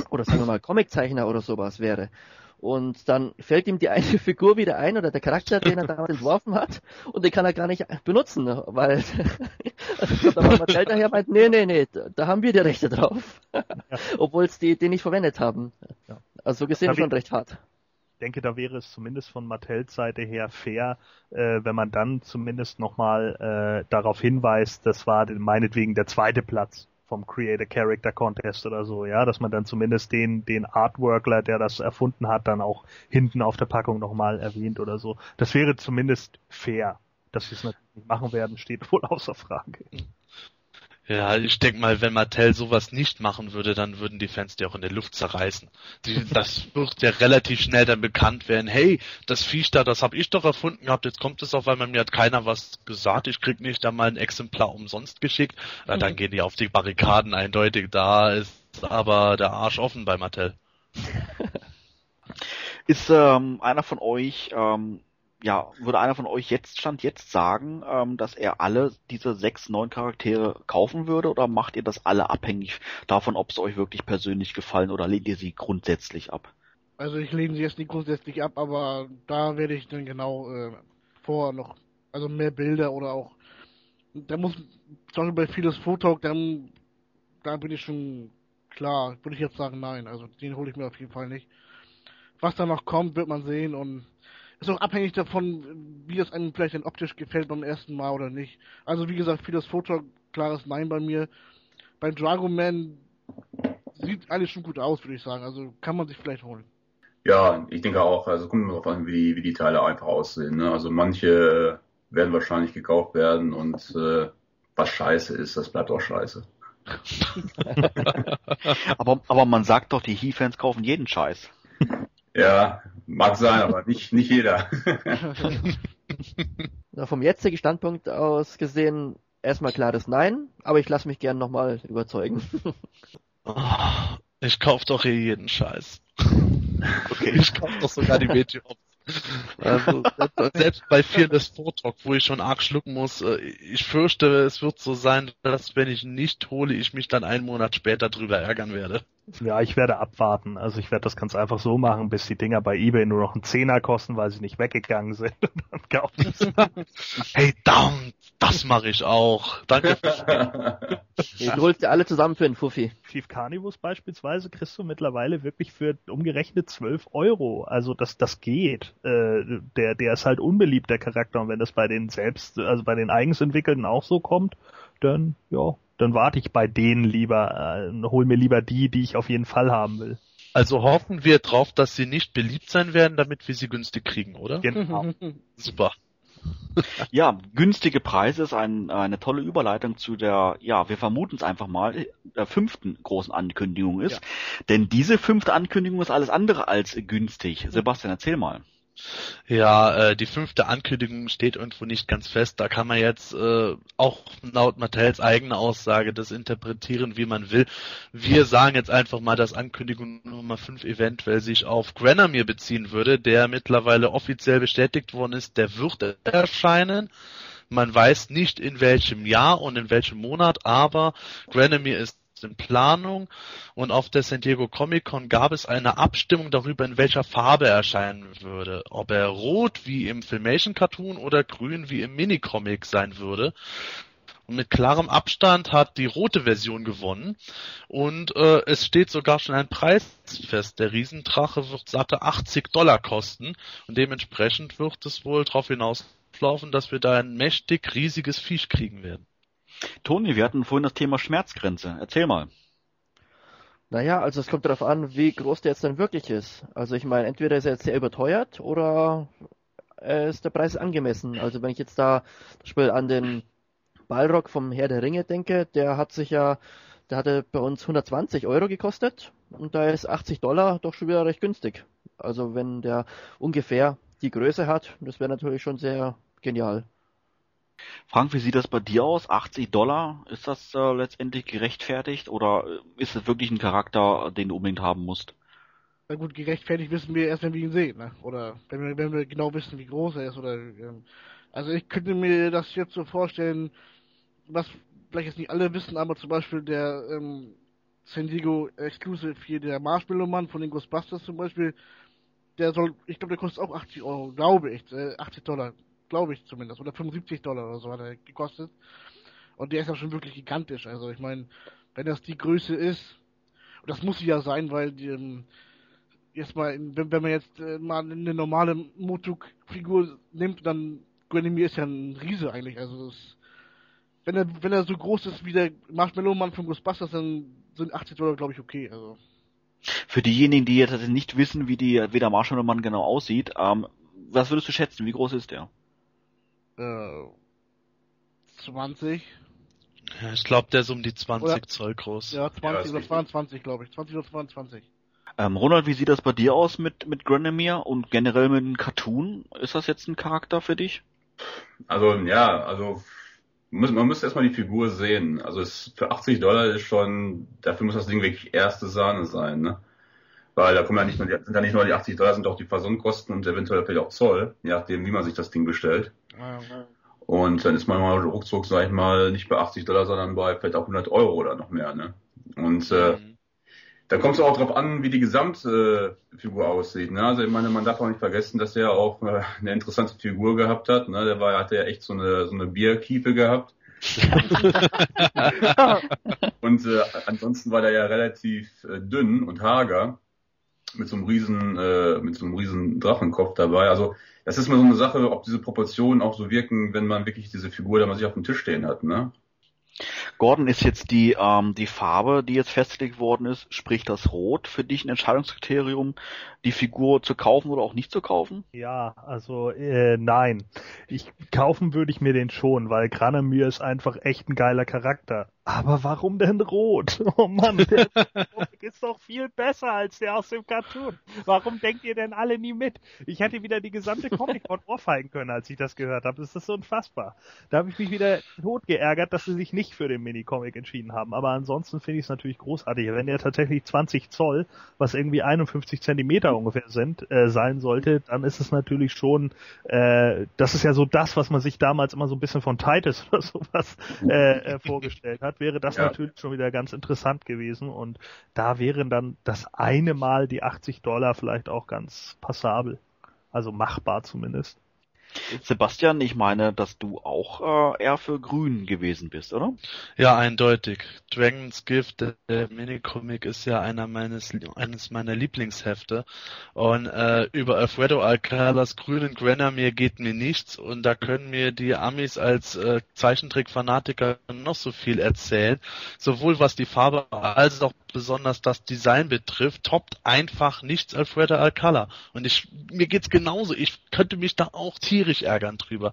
oder sagen wir mal Comiczeichner oder sowas wäre. Und dann fällt ihm die eine Figur wieder ein oder der Charakter, den er damals entworfen hat, und den kann er gar nicht benutzen, weil da war Mattel daher meint, nee, nee, nee, da haben wir die Rechte drauf. Obwohl es die, die nicht verwendet haben. Also so gesehen schon recht hart. Ich denke, da wäre es zumindest von Mattels Seite her fair, äh, wenn man dann zumindest nochmal äh, darauf hinweist, das war meinetwegen der zweite Platz vom Creator Character Contest oder so, ja, dass man dann zumindest den, den Artworkler, der das erfunden hat, dann auch hinten auf der Packung nochmal erwähnt oder so. Das wäre zumindest fair. Dass sie es natürlich nicht machen werden, steht wohl außer Frage. Ja, ich denke mal, wenn Mattel sowas nicht machen würde, dann würden die Fans die auch in der Luft zerreißen. Die, das wird ja relativ schnell dann bekannt werden. Hey, das Viech da, das habe ich doch erfunden gehabt. Jetzt kommt es auf einmal, mir hat keiner was gesagt. Ich krieg nicht einmal ein Exemplar umsonst geschickt. Mhm. Dann gehen die auf die Barrikaden eindeutig. Da ist aber der Arsch offen bei Mattel. ist ähm, einer von euch ähm, ja, würde einer von euch jetzt stand jetzt sagen, ähm, dass er alle diese sechs neuen Charaktere kaufen würde oder macht ihr das alle abhängig davon, ob sie euch wirklich persönlich gefallen oder lehnt ihr sie grundsätzlich ab? Also ich lehne sie jetzt nicht grundsätzlich ab, aber da werde ich dann genau äh, vorher noch, also mehr Bilder oder auch, da muss, zum Beispiel bei vieles Fotok, dann, da bin ich schon klar, würde ich jetzt sagen nein, also den hole ich mir auf jeden Fall nicht. Was da noch kommt, wird man sehen und ist auch abhängig davon, wie es einem vielleicht dann optisch gefällt beim ersten Mal oder nicht. Also wie gesagt, für das Foto klares Nein bei mir. Beim Dragoman sieht alles schon gut aus, würde ich sagen. Also kann man sich vielleicht holen. Ja, ich denke auch. Also kommt darauf an, wie, wie die Teile einfach aussehen. Ne? Also manche werden wahrscheinlich gekauft werden und äh, was scheiße ist, das bleibt auch scheiße. aber, aber man sagt doch, die He-Fans kaufen jeden Scheiß. Ja, mag sein, aber nicht, nicht jeder. Na, vom jetzigen Standpunkt aus gesehen erstmal klares Nein, aber ich lasse mich gern nochmal überzeugen. Oh, ich kauf doch hier jeden Scheiß. Okay. Ich kauf doch sogar die Meteor also, selbst bei Fearless Photok, wo ich schon arg schlucken muss, äh, ich fürchte, es wird so sein, dass wenn ich nicht hole, ich mich dann einen Monat später drüber ärgern werde. Ja, ich werde abwarten. Also ich werde das ganz einfach so machen, bis die Dinger bei eBay nur noch einen Zehner kosten, weil sie nicht weggegangen sind. hey, down, das mache ich auch. Danke. du holst dir alle zusammen für einen Fuffi. Chief Carnivus beispielsweise kriegst du mittlerweile wirklich für umgerechnet 12 Euro. Also das, das geht. Äh, der, der ist halt unbeliebt, der Charakter. Und wenn das bei den selbst, also bei den eigens entwickelten auch so kommt, dann, ja, dann warte ich bei denen lieber, äh, hol mir lieber die, die ich auf jeden Fall haben will. Also hoffen wir drauf, dass sie nicht beliebt sein werden, damit wir sie günstig kriegen, oder? Genau. Super. ja, günstige Preise ist ein, eine tolle Überleitung zu der, ja, wir vermuten es einfach mal, der fünften großen Ankündigung ist. Ja. Denn diese fünfte Ankündigung ist alles andere als günstig. Sebastian, erzähl mal. Ja, äh, die fünfte Ankündigung steht irgendwo nicht ganz fest. Da kann man jetzt äh, auch laut Mattels eigene Aussage das interpretieren, wie man will. Wir sagen jetzt einfach mal, dass Ankündigung Nummer 5 eventuell sich auf Granamir beziehen würde, der mittlerweile offiziell bestätigt worden ist, der wird erscheinen. Man weiß nicht in welchem Jahr und in welchem Monat, aber Granamir ist in Planung und auf der San Diego Comic Con gab es eine Abstimmung darüber, in welcher Farbe er erscheinen würde. Ob er rot wie im Filmation Cartoon oder grün wie im Minicomic sein würde. Und mit klarem Abstand hat die rote Version gewonnen. Und äh, es steht sogar schon ein Preis fest. Der Riesendrache wird satte 80 Dollar kosten. Und dementsprechend wird es wohl darauf hinauslaufen, dass wir da ein mächtig riesiges Viech kriegen werden. Toni, wir hatten vorhin das Thema Schmerzgrenze. Erzähl mal. Naja, also es kommt darauf an, wie groß der jetzt dann wirklich ist. Also ich meine, entweder ist er jetzt sehr überteuert oder ist der Preis angemessen. Also wenn ich jetzt da zum Beispiel an den Ballrock vom Herr der Ringe denke, der hat sich ja, der hatte bei uns 120 Euro gekostet und da ist 80 Dollar doch schon wieder recht günstig. Also wenn der ungefähr die Größe hat, das wäre natürlich schon sehr genial. Frank, wie sieht das bei dir aus? 80 Dollar, ist das äh, letztendlich gerechtfertigt oder äh, ist es wirklich ein Charakter, den du unbedingt haben musst? Na gut, gerechtfertigt wissen wir erst, wenn wir ihn sehen, ne? Oder wenn wir, wenn wir genau wissen, wie groß er ist, oder, ähm, also ich könnte mir das jetzt so vorstellen, was vielleicht jetzt nicht alle wissen, aber zum Beispiel der, ähm, San Diego Exclusive hier, der Marshmallow Mann von den Ghostbusters zum Beispiel, der soll, ich glaube, der kostet auch 80 Euro, glaube ich, äh, 80 Dollar, glaube ich zumindest, oder 75 Dollar oder so hat er gekostet. Und der ist ja schon wirklich gigantisch. Also ich meine, wenn das die Größe ist, und das muss sie ja sein, weil die, ähm, jetzt mal, wenn, wenn man jetzt äh, mal eine normale Motuk-Figur nimmt, dann Gwenimir ist ja ein Riese eigentlich. Also das, wenn er wenn er so groß ist wie der Marshmallow Mann von Ghostbusters, dann sind 80 Dollar glaube ich okay. Also Für diejenigen, die jetzt nicht wissen, wie, die, wie der Marshmallow Mann genau aussieht, ähm, was würdest du schätzen? Wie groß ist der? Äh, 20, Ja, ich glaube, der ist um die 20 Oder- Zoll groß. ja 20 Ja, ist oder richtig. 22 glaube ich, 20 oder 22. Ähm, Ronald, wie sieht das bei dir aus mit, mit Granemir und generell mit dem Cartoon? Ist das jetzt ein Charakter für dich? Also ja, also muss, man müsste erstmal die Figur sehen. Also es, für 80 Dollar ist schon, dafür muss das Ding wirklich erste Sahne sein, ne? Weil da kommen ja nicht nur die, sind ja nicht nur die 80 Dollar, sind auch die Versandkosten und eventuell vielleicht auch Zoll, je nachdem, wie man sich das Ding bestellt. Und dann ist man mal ruckzuck, sag ich mal, nicht bei 80 Dollar, sondern bei vielleicht auch 100 Euro oder noch mehr, ne? Und äh, Mhm. da kommt es auch drauf an, wie die gesamte äh, aussieht. Ne? Also ich meine, man darf auch nicht vergessen, dass er auch äh, eine interessante Figur gehabt hat. Ne? Der war, hatte ja echt so eine so eine Bierkiepe gehabt. und äh, ansonsten war der ja relativ äh, dünn und hager mit so einem riesen äh, mit so einem riesen Drachenkopf dabei. Also das ist mal so eine Sache, ob diese Proportionen auch so wirken, wenn man wirklich diese Figur da mal sich auf dem Tisch stehen hat. Ne? Gordon, ist jetzt die, ähm, die Farbe, die jetzt festgelegt worden ist, sprich das Rot, für dich ein Entscheidungskriterium, die Figur zu kaufen oder auch nicht zu kaufen? Ja, also äh, nein. Ich kaufen würde ich mir den schon, weil Granemir ist einfach echt ein geiler Charakter. Aber warum denn rot? Oh Mann, der ist doch viel besser als der aus dem Cartoon. Warum denkt ihr denn alle nie mit? Ich hätte wieder die gesamte Comic von ohrfeigen können, als ich das gehört habe. Das ist unfassbar. Da habe ich mich wieder tot geärgert, dass sie sich nicht für den Minicomic entschieden haben. Aber ansonsten finde ich es natürlich großartig. Wenn der tatsächlich 20 Zoll, was irgendwie 51 Zentimeter ungefähr sind, äh, sein sollte, dann ist es natürlich schon, äh, das ist ja so das, was man sich damals immer so ein bisschen von Titus oder sowas äh, äh, vorgestellt hat, wäre das Ja. natürlich schon wieder ganz interessant gewesen und da wären dann das eine Mal die 80 Dollar vielleicht auch ganz passabel. Also machbar zumindest. Sebastian, ich meine, dass du auch äh, eher für Grün gewesen bist, oder? Ja, eindeutig. Dragon's Gift, der, der Minicomic, ist ja einer meines, eines meiner Lieblingshefte. Und äh, über Alfredo Alcalas grünen Grenamir geht mir nichts. Und da können mir die Amis als äh, Zeichentrick-Fanatiker noch so viel erzählen. Sowohl was die Farbe als auch besonders das Design betrifft, toppt einfach nichts Alfredo Alcala. Und ich, mir geht's genauso. Ich könnte mich da auch tierisch ärgern drüber,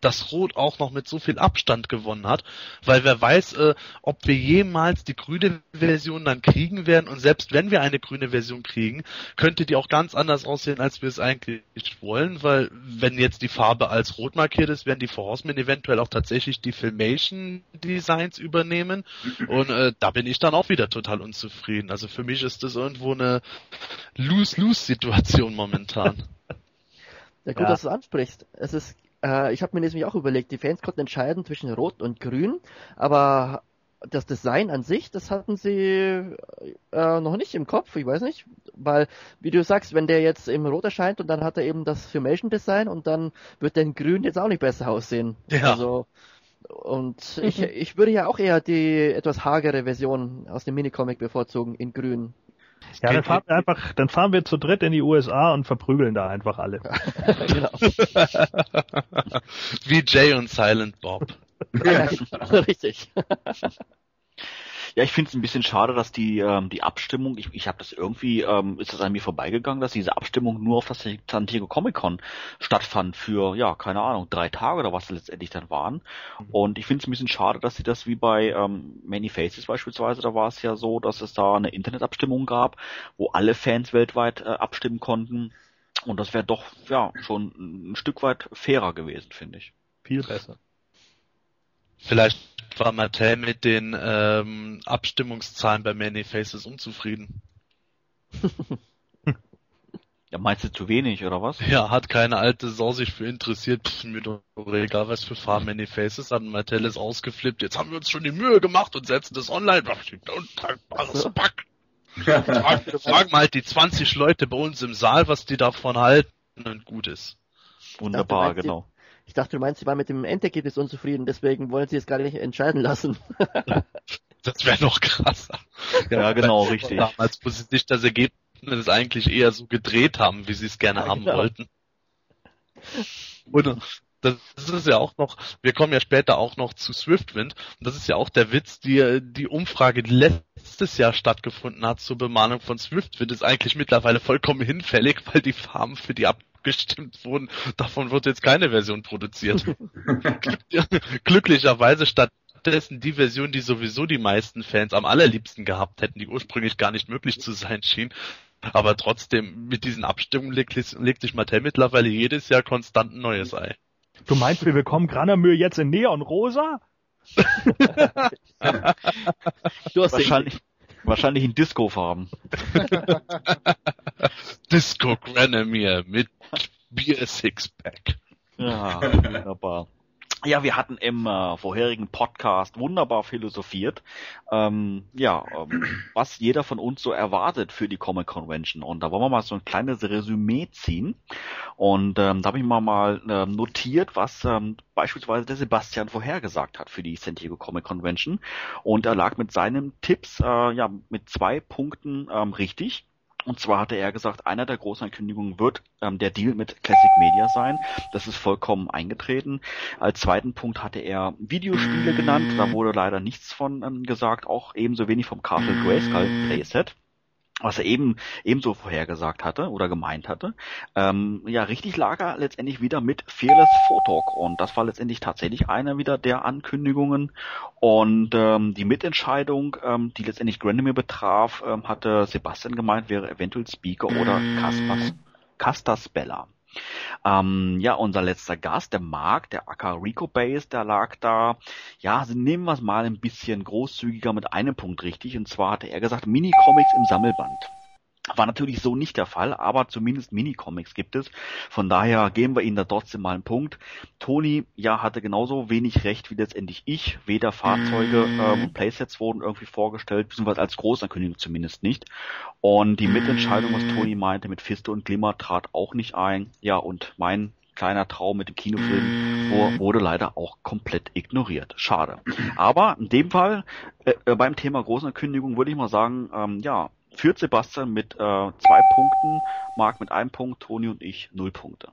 dass Rot auch noch mit so viel Abstand gewonnen hat, weil wer weiß, äh, ob wir jemals die grüne Version dann kriegen werden und selbst wenn wir eine grüne Version kriegen, könnte die auch ganz anders aussehen, als wir es eigentlich wollen, weil wenn jetzt die Farbe als rot markiert ist, werden die Horsemen eventuell auch tatsächlich die Filmation Designs übernehmen und äh, da bin ich dann auch wieder total unzufrieden. Also für mich ist das irgendwo eine Lose-Lose-Situation momentan. Ja, gut, Ja. dass du es ansprichst. Es ist, äh, ich habe mir nämlich auch überlegt, die Fans konnten entscheiden zwischen Rot und Grün, aber das Design an sich, das hatten sie äh, noch nicht im Kopf, ich weiß nicht, weil, wie du sagst, wenn der jetzt im Rot erscheint und dann hat er eben das Filmation Design und dann wird der in Grün jetzt auch nicht besser aussehen. Ja. Also, und ich, ich würde ja auch eher die etwas hagere Version aus dem Minicomic bevorzugen, in Grün. Ja, dann fahren wir einfach, dann fahren wir zu dritt in die USA und verprügeln da einfach alle. genau. Wie Jay und Silent Bob. Ja, richtig. Ja, ich finde es ein bisschen schade, dass die ähm, die Abstimmung, ich, ich habe das irgendwie, ähm, ist das an mir vorbeigegangen, dass diese Abstimmung nur auf das San Diego Comic Con stattfand für, ja, keine Ahnung, drei Tage oder was es letztendlich dann waren. Und ich finde es ein bisschen schade, dass sie das wie bei ähm, Many Faces beispielsweise, da war es ja so, dass es da eine Internetabstimmung gab, wo alle Fans weltweit äh, abstimmen konnten. Und das wäre doch, ja, schon ein Stück weit fairer gewesen, finde ich. Viel besser. Vielleicht war Mattel mit den ähm, Abstimmungszahlen bei Many Faces unzufrieden. Ja, meinst du zu wenig, oder was? Ja, hat keine alte Sau sich für interessiert. Pff, mir doch egal, was für Farben Many Faces hat. Mattel ist ausgeflippt. Jetzt haben wir uns schon die Mühe gemacht und setzen das online. Untragbares Pack. Fragen frag mal halt die 20 Leute bei uns im Saal, was die davon halten und gut ist. Wunderbar, dachte, genau. Ich dachte, du meinst, sie waren mit dem Endergebnis unzufrieden, deswegen wollen sie es gar nicht entscheiden lassen. Das wäre noch krasser. Ja, genau, richtig. Damals, wo sie sich das Ergebnis eigentlich eher so gedreht haben, wie sie es gerne Ja, haben genau. wollten. Und das ist ja auch noch, wir kommen ja später auch noch zu Swiftwind, und das ist ja auch der Witz, die, die Umfrage, die letztes Jahr stattgefunden hat zur Bemalung von Swiftwind, ist eigentlich mittlerweile vollkommen hinfällig, weil die Farben für die abgestimmt wurden. Davon wird jetzt keine Version produziert. Glücklicherweise stattdessen die Version, die sowieso die meisten Fans am allerliebsten gehabt hätten, die ursprünglich gar nicht möglich zu sein schien. Aber trotzdem, mit diesen Abstimmungen legt, legt sich Mattel mittlerweile jedes Jahr konstant ein neues Ei. Du meinst, wir bekommen Granamür jetzt in Neonrosa? Du hast Wahrscheinlich, wahrscheinlich in Disco-Farben. Disco Granomir mit Bier Sixpack. Ja, wunderbar. Ja, wir hatten im äh, vorherigen Podcast wunderbar philosophiert, ähm, ja, ähm, was jeder von uns so erwartet für die Comic Convention. Und da wollen wir mal so ein kleines Resümee ziehen. Und ähm, da habe ich mal mal ähm, notiert, was ähm, beispielsweise der Sebastian vorhergesagt hat für die San Diego Comic Convention. Und er lag mit seinen Tipps äh, ja mit zwei Punkten ähm, richtig. Und zwar hatte er gesagt, einer der großen Ankündigungen wird ähm, der Deal mit Classic Media sein. Das ist vollkommen eingetreten. Als zweiten Punkt hatte er Videospiele genannt. Da wurde leider nichts von ähm, gesagt, auch ebenso wenig vom Castle Grayskull Playset. Was er eben ebenso vorhergesagt hatte oder gemeint hatte. Ähm, ja, richtig lag er letztendlich wieder mit Fearless Photalk und das war letztendlich tatsächlich einer wieder der Ankündigungen und ähm, die Mitentscheidung, ähm, die letztendlich Granomir betraf, ähm, hatte Sebastian gemeint, wäre eventuell Speaker oder Caspas, Castas Bella. Ähm, ja, unser letzter Gast, der Marc, der Acker Rico Base, der lag da, ja, also nehmen wir es mal ein bisschen großzügiger mit einem Punkt richtig, und zwar hatte er gesagt, Minicomics im Sammelband. War natürlich so nicht der Fall, aber zumindest Minicomics gibt es. Von daher geben wir Ihnen da trotzdem mal einen Punkt. Toni, ja, hatte genauso wenig recht wie letztendlich ich. Weder Fahrzeuge ähm, und Playsets wurden irgendwie vorgestellt, beziehungsweise als Großankündigung zumindest nicht. Und die Mitentscheidung, was Toni meinte, mit Fisto und Glimmer trat auch nicht ein. Ja, und mein kleiner Traum mit dem Kinofilm wo- wurde leider auch komplett ignoriert. Schade. Aber in dem Fall, äh, äh, beim Thema Großankündigung würde ich mal sagen, ähm, ja, führt Sebastian mit äh, zwei Punkten, Marc mit einem Punkt, Toni und ich null Punkte.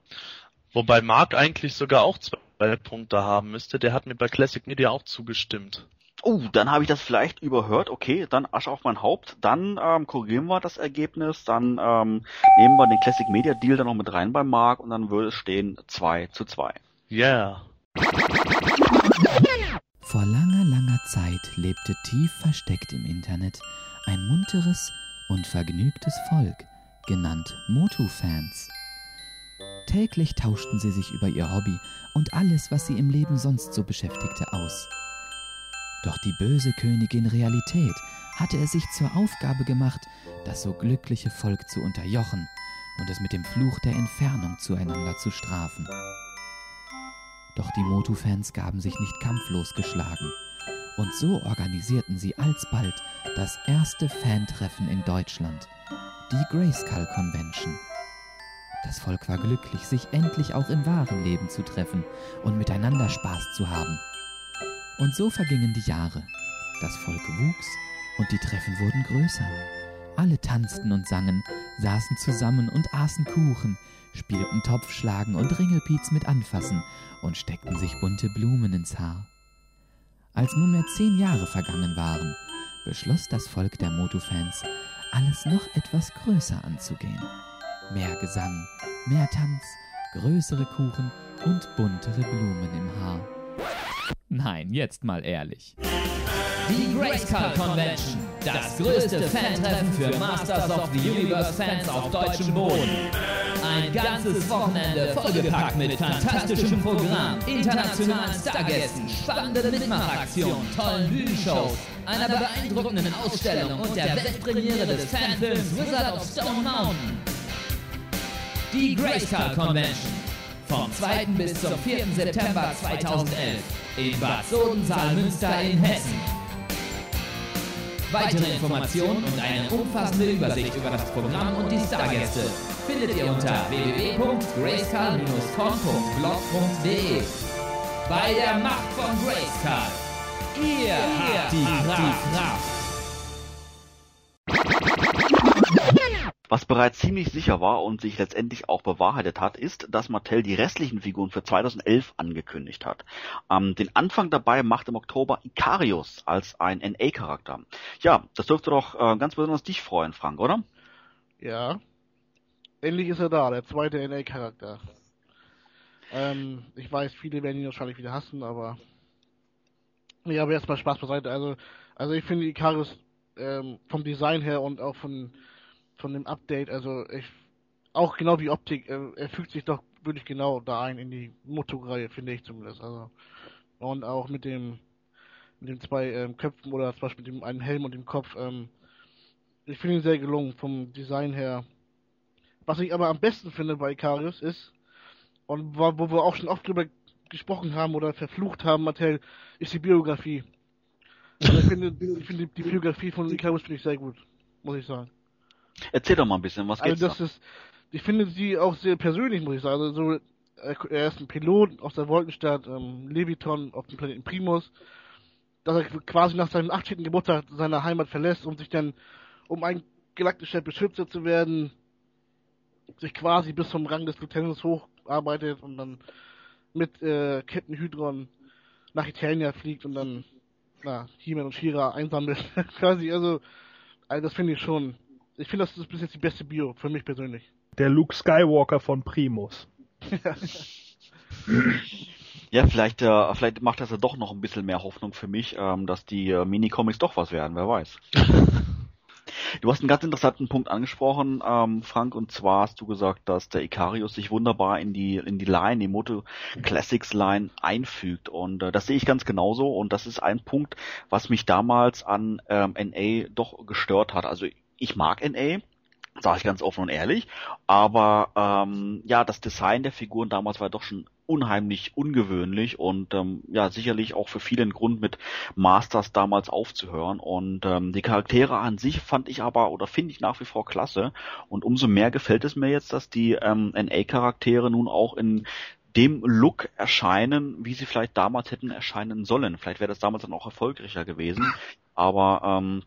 Wobei Mark eigentlich sogar auch zwei Punkte haben müsste. Der hat mir bei Classic Media auch zugestimmt. Oh, dann habe ich das vielleicht überhört. Okay, dann Asche auf mein Haupt. Dann ähm, korrigieren wir das Ergebnis. Dann ähm, nehmen wir den Classic Media Deal dann noch mit rein beim Marc und dann würde es stehen 2 zu 2. Yeah. Vor langer, langer Zeit lebte tief versteckt im Internet ein munteres und vergnügtes Volk, genannt Motu-Fans. Täglich tauschten sie sich über ihr Hobby und alles, was sie im Leben sonst so beschäftigte, aus. Doch die böse Königin Realität hatte es sich zur Aufgabe gemacht, das so glückliche Volk zu unterjochen und es mit dem Fluch der Entfernung zueinander zu strafen. Doch die Motu-Fans gaben sich nicht kampflos geschlagen. Und so organisierten sie alsbald das erste Fantreffen in Deutschland, die Grayskull Convention. Das Volk war glücklich, sich endlich auch im wahren Leben zu treffen und miteinander Spaß zu haben. Und so vergingen die Jahre. Das Volk wuchs und die Treffen wurden größer. Alle tanzten und sangen, saßen zusammen und aßen Kuchen, spielten Topfschlagen und Ringelpiez mit Anfassen und steckten sich bunte Blumen ins Haar. Als nunmehr zehn Jahre vergangen waren, beschloss das Volk der Motu-Fans, alles noch etwas größer anzugehen. Mehr Gesang, mehr Tanz, größere Kuchen und buntere Blumen im Haar. Nein, jetzt mal ehrlich. Die Grayskull Convention, das größte Fan-Treffen für Masters of the Universe-Fans auf deutschem Boden. Ein ganzes Wochenende vollgepackt mit fantastischem Programm, internationalen Stargästen, spannenden Mitmachaktionen, tollen Bühnenshows, einer beeindruckenden Ausstellung und der Weltpremiere des Fanfilms Wizard of Stone Mountain. Die Grayskull Convention. Vom 2. bis zum 4. September 2011 in Bad Sodensaal-Münster in Hessen. Weitere Informationen und eine umfassende Übersicht über das Programm und die Stargäste findet ihr unter www.grayskull-com.blog.de. Bei der Macht von Grayskull. Ihr, habt die Kraft. Was bereits ziemlich sicher war und sich letztendlich auch bewahrheitet hat, ist, dass Mattel die restlichen Figuren für 2011 angekündigt hat. Ähm, den Anfang dabei macht im Oktober Ikarius als ein NA-Charakter. Ja, das dürfte doch äh, ganz besonders dich freuen, Frank, oder? Ja. Endlich ist er da, der zweite NA-Charakter. Ähm, ich weiß, viele werden ihn wahrscheinlich wieder hassen, aber. Ja, aber erstmal Spaß beiseite. Also, also ich finde Ikarius ähm, vom Design her und auch von von dem Update, also ich, auch genau wie Optik, er, er fügt sich doch wirklich genau da ein in die Moto-Reihe, finde ich zumindest. Also und auch mit dem mit den zwei ähm, Köpfen oder zum Beispiel mit dem einen Helm und dem Kopf. Ähm, ich finde ihn sehr gelungen vom Design her. Was ich aber am besten finde bei Ikarius ist, und wo, wo wir auch schon oft drüber gesprochen haben oder verflucht haben, Mattel, ist die Biografie. Also ich finde, ich finde die Biografie von Ikarius finde ich sehr gut, muss ich sagen. Erzähl doch mal ein bisschen, was geht's Also das da? ist, ich finde sie auch sehr persönlich, muss ich sagen. Also so, er er ist ein Pilot aus der Wolkenstadt ähm, Leviton auf dem Planeten Primus, dass er quasi nach seinem 18. Geburtstag seine Heimat verlässt, um sich dann, um ein galaktischer Beschützer zu werden, sich quasi bis zum Rang des Lieutenants hocharbeitet und dann mit äh, Captain Hydron nach Eternia fliegt und dann na, He-Man und She-Ra einsammelt. quasi, also, also das finde ich schon. Ich finde, das ist bis jetzt die beste Bio, für mich persönlich. Der Luke Skywalker von Primus. Ja, vielleicht, äh, vielleicht macht das ja doch noch ein bisschen mehr Hoffnung für mich, ähm, dass die äh, Minicomics doch was werden, wer weiß. Du hast einen ganz interessanten Punkt angesprochen, ähm, Frank, und zwar hast du gesagt, dass der Ikarius sich wunderbar in die in die Line, die Moto Classics Line einfügt. Und äh, das sehe ich ganz genauso. Und das ist ein Punkt, was mich damals an ähm, NA doch gestört hat. Also ich mag NA, sage ich ganz offen und ehrlich, aber ähm, ja, das Design der Figuren damals war doch schon unheimlich ungewöhnlich und ähm, ja sicherlich auch für viele ein Grund mit Masters damals aufzuhören. Und ähm, die Charaktere an sich fand ich aber oder finde ich nach wie vor klasse. Und umso mehr gefällt es mir jetzt, dass die ähm, NA-Charaktere nun auch in dem Look erscheinen, wie sie vielleicht damals hätten erscheinen sollen. Vielleicht wäre das damals dann auch erfolgreicher gewesen, aber ähm,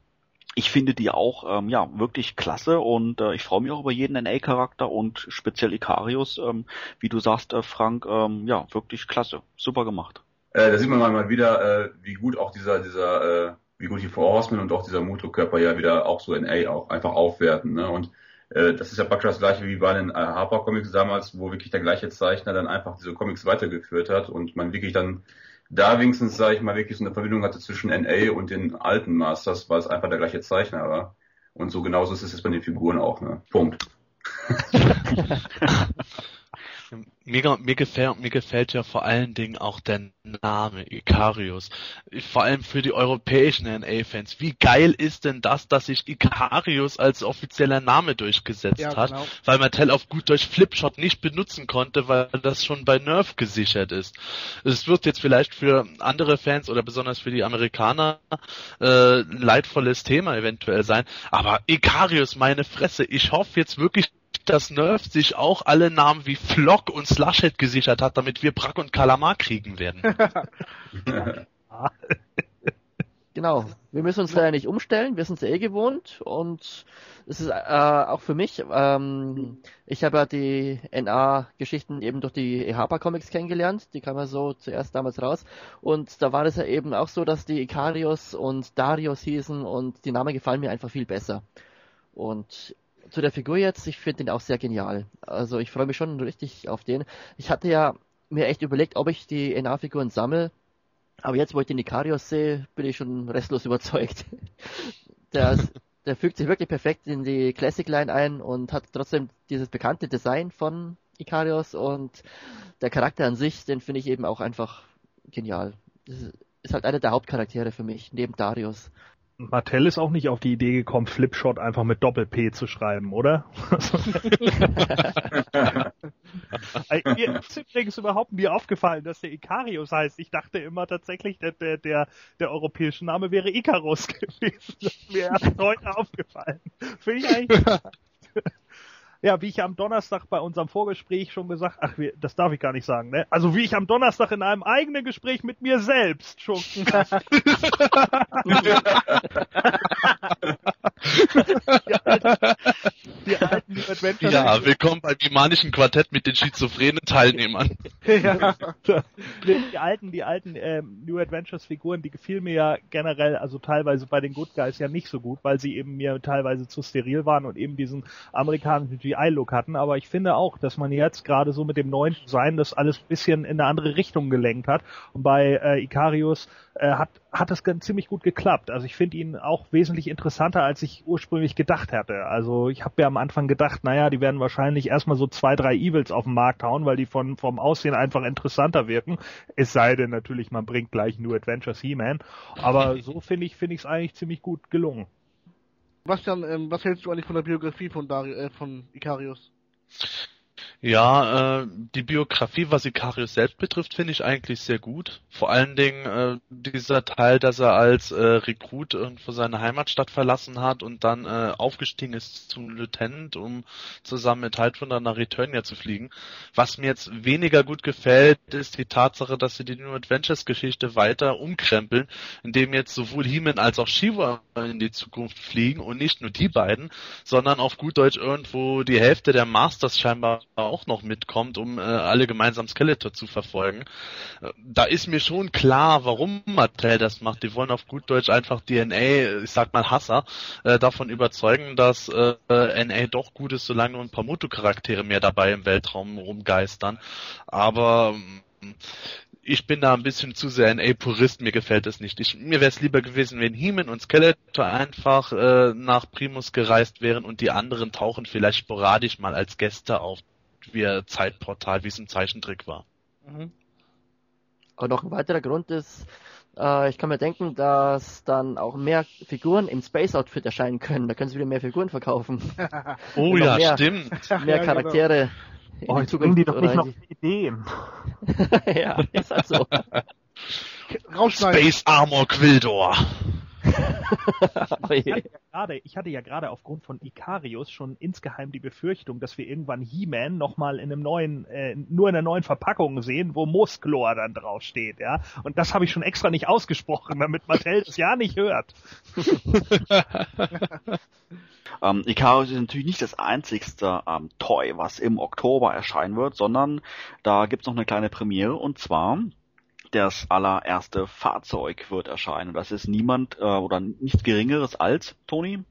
ich finde die auch ähm, ja wirklich klasse und äh, ich freue mich auch über jeden NA-Charakter und speziell Ikarius, ähm, wie du sagst, äh, Frank, ähm, ja wirklich klasse, super gemacht. Äh, da sieht man mal wieder, äh, wie gut auch dieser, dieser, äh, wie gut die Four Horsemen und auch dieser Motokörper ja wieder auch so NA auch einfach aufwerten. Ne? Und äh, das ist ja praktisch das gleiche wie bei den Harper Comics damals, wo wirklich der gleiche Zeichner dann einfach diese Comics weitergeführt hat und man wirklich dann da wenigstens, sage ich mal, wirklich so eine Verbindung hatte zwischen NA und den alten Masters, weil es einfach der gleiche Zeichner war. Und so genauso ist es jetzt bei den Figuren auch, ne? Punkt. Mir, mir, gefällt, mir gefällt ja vor allen Dingen auch der Name Ikarius. Vor allem für die europäischen NA-Fans. Wie geil ist denn das, dass sich Ikarius als offizieller Name durchgesetzt Ja, hat? genau. Weil Mattel auf gut Deutsch Flipshot nicht benutzen konnte, weil das schon bei Nerf gesichert ist. Es wird jetzt vielleicht für andere Fans oder besonders für die Amerikaner äh, ein leidvolles Thema eventuell sein. Aber Ikarius, meine Fresse, ich hoffe jetzt wirklich, dass Nerf sich auch alle Namen wie Flock und Slushhead gesichert hat, damit wir Brack und Kalamar kriegen werden. Genau. Wir müssen uns da ja nicht umstellen, wir sind es eh gewohnt und es ist äh, auch für mich, ähm, ich habe ja die NA-Geschichten eben durch die EHPA Comics kennengelernt, die kam ja so zuerst damals raus und da war es ja eben auch so, dass die Ikarios und Darius hießen und die Namen gefallen mir einfach viel besser. Und zu der Figur jetzt, ich finde den auch sehr genial. Also ich freue mich schon richtig auf den. Ich hatte ja mir echt überlegt, ob ich die NA-Figuren sammle, aber jetzt, wo ich den Ikarios sehe, bin ich schon restlos überzeugt. Der, der fügt sich wirklich perfekt in die Classic Line ein und hat trotzdem dieses bekannte Design von Ikarios und der Charakter an sich, den finde ich eben auch einfach genial. Das ist halt einer der Hauptcharaktere für mich, neben Darius. Mattel ist auch nicht auf die Idee gekommen, Flipshot einfach mit Doppel-P zu schreiben, oder? Mir ist übrigens überhaupt nie aufgefallen, dass der Ikarius heißt. Ich dachte immer tatsächlich, der, der, der, der europäische Name wäre Icarus gewesen. Das ist mir erst heute aufgefallen. Finde ich eigentlich ja, wie ich am Donnerstag bei unserem Vorgespräch schon gesagt, ach, das darf ich gar nicht sagen, ne? Also wie ich am Donnerstag in einem eigenen Gespräch mit mir selbst schon. die alten, die alten Ja, willkommen beim imanischen Quartett mit den schizophrenen Teilnehmern. ja. Die alten, die alten ähm, New Adventures Figuren, die gefielen mir ja generell, also teilweise bei den Good Guys ja nicht so gut, weil sie eben mir teilweise zu steril waren und eben diesen amerikanischen GI-Look hatten. Aber ich finde auch, dass man jetzt gerade so mit dem neuen Design das alles bisschen in eine andere Richtung gelenkt hat. Und bei äh, Icarius äh, hat, hat das ganz ziemlich gut geklappt. Also ich finde ihn auch wesentlich interessanter, als ich ursprünglich gedacht hatte. Also ich habe ja am Anfang gedacht, naja, die werden wahrscheinlich erstmal so zwei, drei Evils auf den Markt hauen, weil die von vom Aussehen einfach interessanter wirken. Es sei denn natürlich, man bringt gleich New Adventures He-Man. Aber so finde ich finde ich es eigentlich ziemlich gut gelungen. Bastian, ähm, was hältst du eigentlich von der Biografie von, Dari äh, von Icarius? Ja, äh, die Biografie, was Ikarius selbst betrifft, finde ich eigentlich sehr gut. Vor allen Dingen äh, dieser Teil, dass er als äh, Rekrut irgendwo seine Heimatstadt verlassen hat und dann äh, aufgestiegen ist zum Lieutenant, um zusammen mit Tidewunder nach Returnia zu fliegen. Was mir jetzt weniger gut gefällt, ist die Tatsache, dass sie die New Adventures Geschichte weiter umkrempeln, indem jetzt sowohl He-Man als auch Shiva in die Zukunft fliegen und nicht nur die beiden, sondern auf gut Deutsch irgendwo die Hälfte der Masters scheinbar noch mitkommt, um äh, alle gemeinsam Skeletor zu verfolgen. Äh, da ist mir schon klar, warum Mattel das macht. Die wollen auf gut Deutsch einfach DNA, ich sag mal Hasser, äh, davon überzeugen, dass äh, NA doch gut ist, solange nur ein paar Muto-Charaktere mehr dabei im Weltraum rumgeistern. Aber ähm, ich bin da ein bisschen zu sehr ein A-Purist, mir gefällt das nicht. Ich, mir wäre es lieber gewesen, wenn Heeman und Skeletor einfach äh, nach Primus gereist wären und die anderen tauchen vielleicht sporadisch mal als Gäste auf wie ein Zeitportal, wie es im Zeichentrick war. Mhm. Und noch ein weiterer Grund ist, äh, ich kann mir denken, dass dann auch mehr Figuren im Space Outfit erscheinen können. Da können sie wieder mehr Figuren verkaufen. oh ja, mehr, stimmt. Mehr Charaktere. Oh, jetzt bringen die doch nicht noch Ideen. ja, ist halt so. Space Armor Quildor. ich hatte ja gerade aufgrund von Ikarius schon insgeheim die Befürchtung, dass wir irgendwann He-Man nochmal in einem neuen, äh, nur in einer neuen Verpackung sehen, wo Musklor dann draufsteht, ja. Und das habe ich schon extra nicht ausgesprochen, damit Mattel das ja nicht hört. ähm, Ikarius ist natürlich nicht das einzigste ähm, Toy, was im Oktober erscheinen wird, sondern da gibt's noch eine kleine Premiere und zwar das allererste Fahrzeug wird erscheinen. Das ist niemand äh, oder nichts Geringeres als, Toni?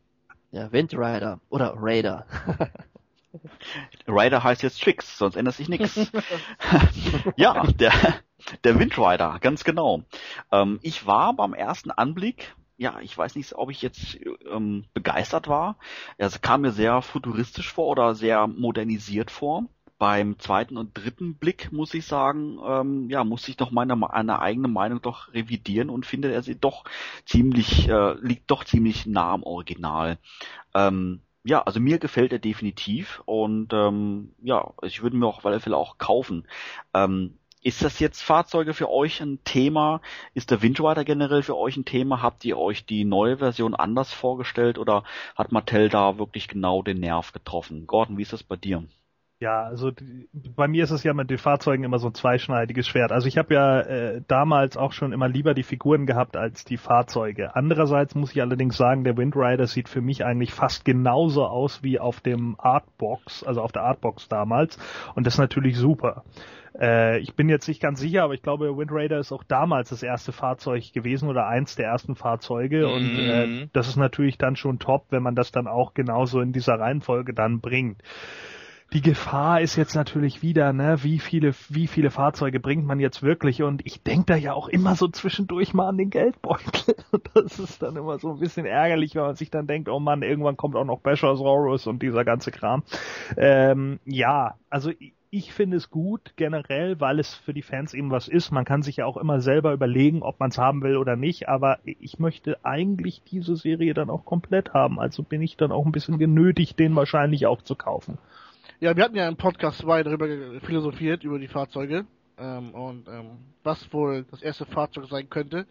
Ja, Windrider oder Raider. Rider heißt jetzt Tricks, sonst ändert sich nichts. ja, der, der Windrider, ganz genau. Ähm, ich war beim ersten Anblick, ja, ich weiß nicht, ob ich jetzt ähm, begeistert war. Es kam mir sehr futuristisch vor oder sehr modernisiert vor beim zweiten und dritten Blick muss ich sagen, ähm, ja, muss ich doch meine, meine eigene Meinung doch revidieren und finde, er sieht doch ziemlich, äh, liegt doch ziemlich nah am Original. Ähm, ja, also mir gefällt er definitiv und ähm, ja, ich würde mir auch auf alle Fälle auch kaufen. Ähm, ist das jetzt Fahrzeuge für euch ein Thema? Ist der Windrider generell für euch ein Thema? Habt ihr euch die neue Version anders vorgestellt oder hat Mattel da wirklich genau den Nerv getroffen? Gordon, wie ist das bei dir? Ja, also die, bei mir ist es ja mit den Fahrzeugen immer so ein zweischneidiges Schwert. Also ich habe ja äh, damals auch schon immer lieber die Figuren gehabt als die Fahrzeuge. Andererseits muss ich allerdings sagen, der Windrider sieht für mich eigentlich fast genauso aus wie auf dem Artbox, also auf der Artbox damals. Und das ist natürlich super. Äh, ich bin jetzt nicht ganz sicher, aber ich glaube, Windraider ist auch damals das erste Fahrzeug gewesen oder eins der ersten Fahrzeuge. Mhm. Und äh, das ist natürlich dann schon top, wenn man das dann auch genauso in dieser Reihenfolge dann bringt die Gefahr ist jetzt natürlich wieder, ne, wie viele, wie viele Fahrzeuge bringt man jetzt wirklich? Und ich denke da ja auch immer so zwischendurch mal an den Geldbeutel. Das ist dann immer so ein bisschen ärgerlich, wenn man sich dann denkt, oh Mann, irgendwann kommt auch noch Bashosaurus und dieser ganze Kram. Ähm, ja, also ich finde es gut generell, weil es für die Fans eben was ist. Man kann sich ja auch immer selber überlegen, ob man es haben will oder nicht, aber ich möchte eigentlich diese Serie dann auch komplett haben. Also bin ich dann auch ein bisschen genötigt, den wahrscheinlich auch zu kaufen. Ja, wir hatten ja im Podcast 2 darüber philosophiert, über die Fahrzeuge ähm, und ähm, was wohl das erste Fahrzeug sein könnte.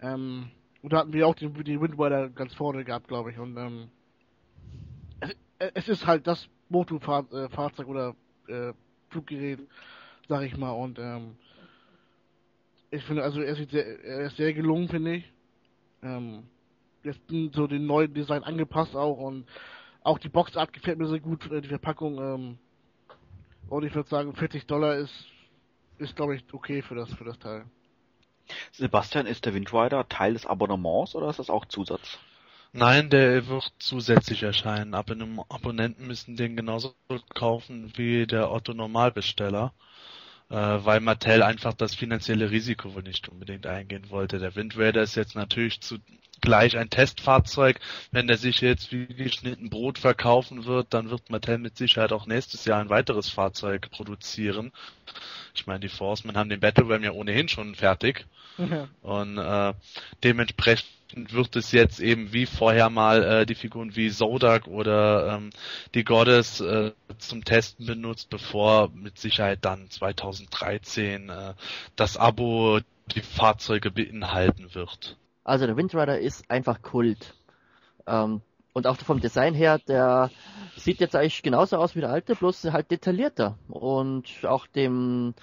Ähm, und da hatten wir auch den, die Windrider ganz vorne gehabt, glaube ich. Und ähm, es, es ist halt das Motorfahrzeug äh, oder äh, Fluggerät, sag ich mal. Und ähm, ich finde, also er, sehr, er ist sehr gelungen, finde ich. Ähm, jetzt so den neuen Design angepasst auch und auch die Boxart gefällt mir sehr gut, äh, die Verpackung. Ähm, und ich würde sagen, 40 Dollar ist, ist glaube ich, okay für das, für das Teil. Sebastian, ist der Windrider Teil des Abonnements oder ist das auch Zusatz? Nein, der wird zusätzlich erscheinen. Abonnenten müssen den genauso kaufen wie der Otto Normalbesteller, weil Mattel einfach das finanzielle Risiko wohl nicht unbedingt eingehen wollte. Der Wind Raider ist jetzt natürlich zugleich ein Testfahrzeug. Wenn der sich jetzt wie geschnitten Brot verkaufen wird, dann wird Mattel mit Sicherheit auch nächstes Jahr ein weiteres Fahrzeug produzieren. Ich meine, die Forcemen haben den Battle Ram ja ohnehin schon fertig. Ja. Und äh, dementsprechend wird es jetzt eben wie vorher mal äh, die Figuren wie Zodak oder ähm, die Goddess äh, zum Testen benutzt, bevor mit Sicherheit dann 2013 äh, das Abo die Fahrzeuge beinhalten wird. Also der Windrider ist einfach Kult. Ähm, und auch vom Design her, der sieht jetzt eigentlich genauso aus wie der alte, bloß halt detaillierter und auch dem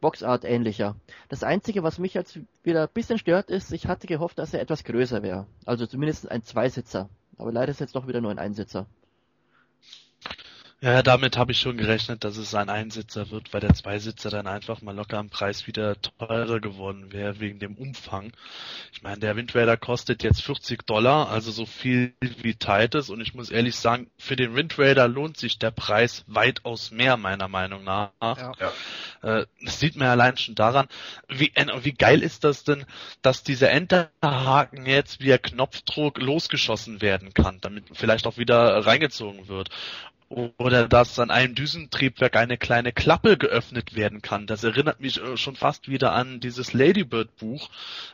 Boxart ähnlicher. Das Einzige, was mich jetzt wieder ein bisschen stört, ist, ich hatte gehofft, dass er etwas größer wäre. Also zumindest ein Zweisitzer. Aber leider ist jetzt doch wieder nur ein Einsitzer. Ja, damit habe ich schon gerechnet, dass es ein Einsitzer wird, weil der Zweisitzer dann einfach mal locker am Preis wieder teurer geworden wäre wegen dem Umfang. Ich meine, der Wind Raider kostet jetzt 40 Dollar, also so viel wie Titus und ich muss ehrlich sagen, für den Wind Raider lohnt sich der Preis weitaus mehr, meiner Meinung nach. Ja. Äh, das sieht man allein schon daran, wie, äh, wie geil ist das denn, dass dieser Enterhaken jetzt via Knopfdruck losgeschossen werden kann, damit vielleicht auch wieder reingezogen wird oder dass an einem Düsentriebwerk eine kleine Klappe geöffnet werden kann. Das erinnert mich äh, schon fast wieder an dieses Ladybird-Buch,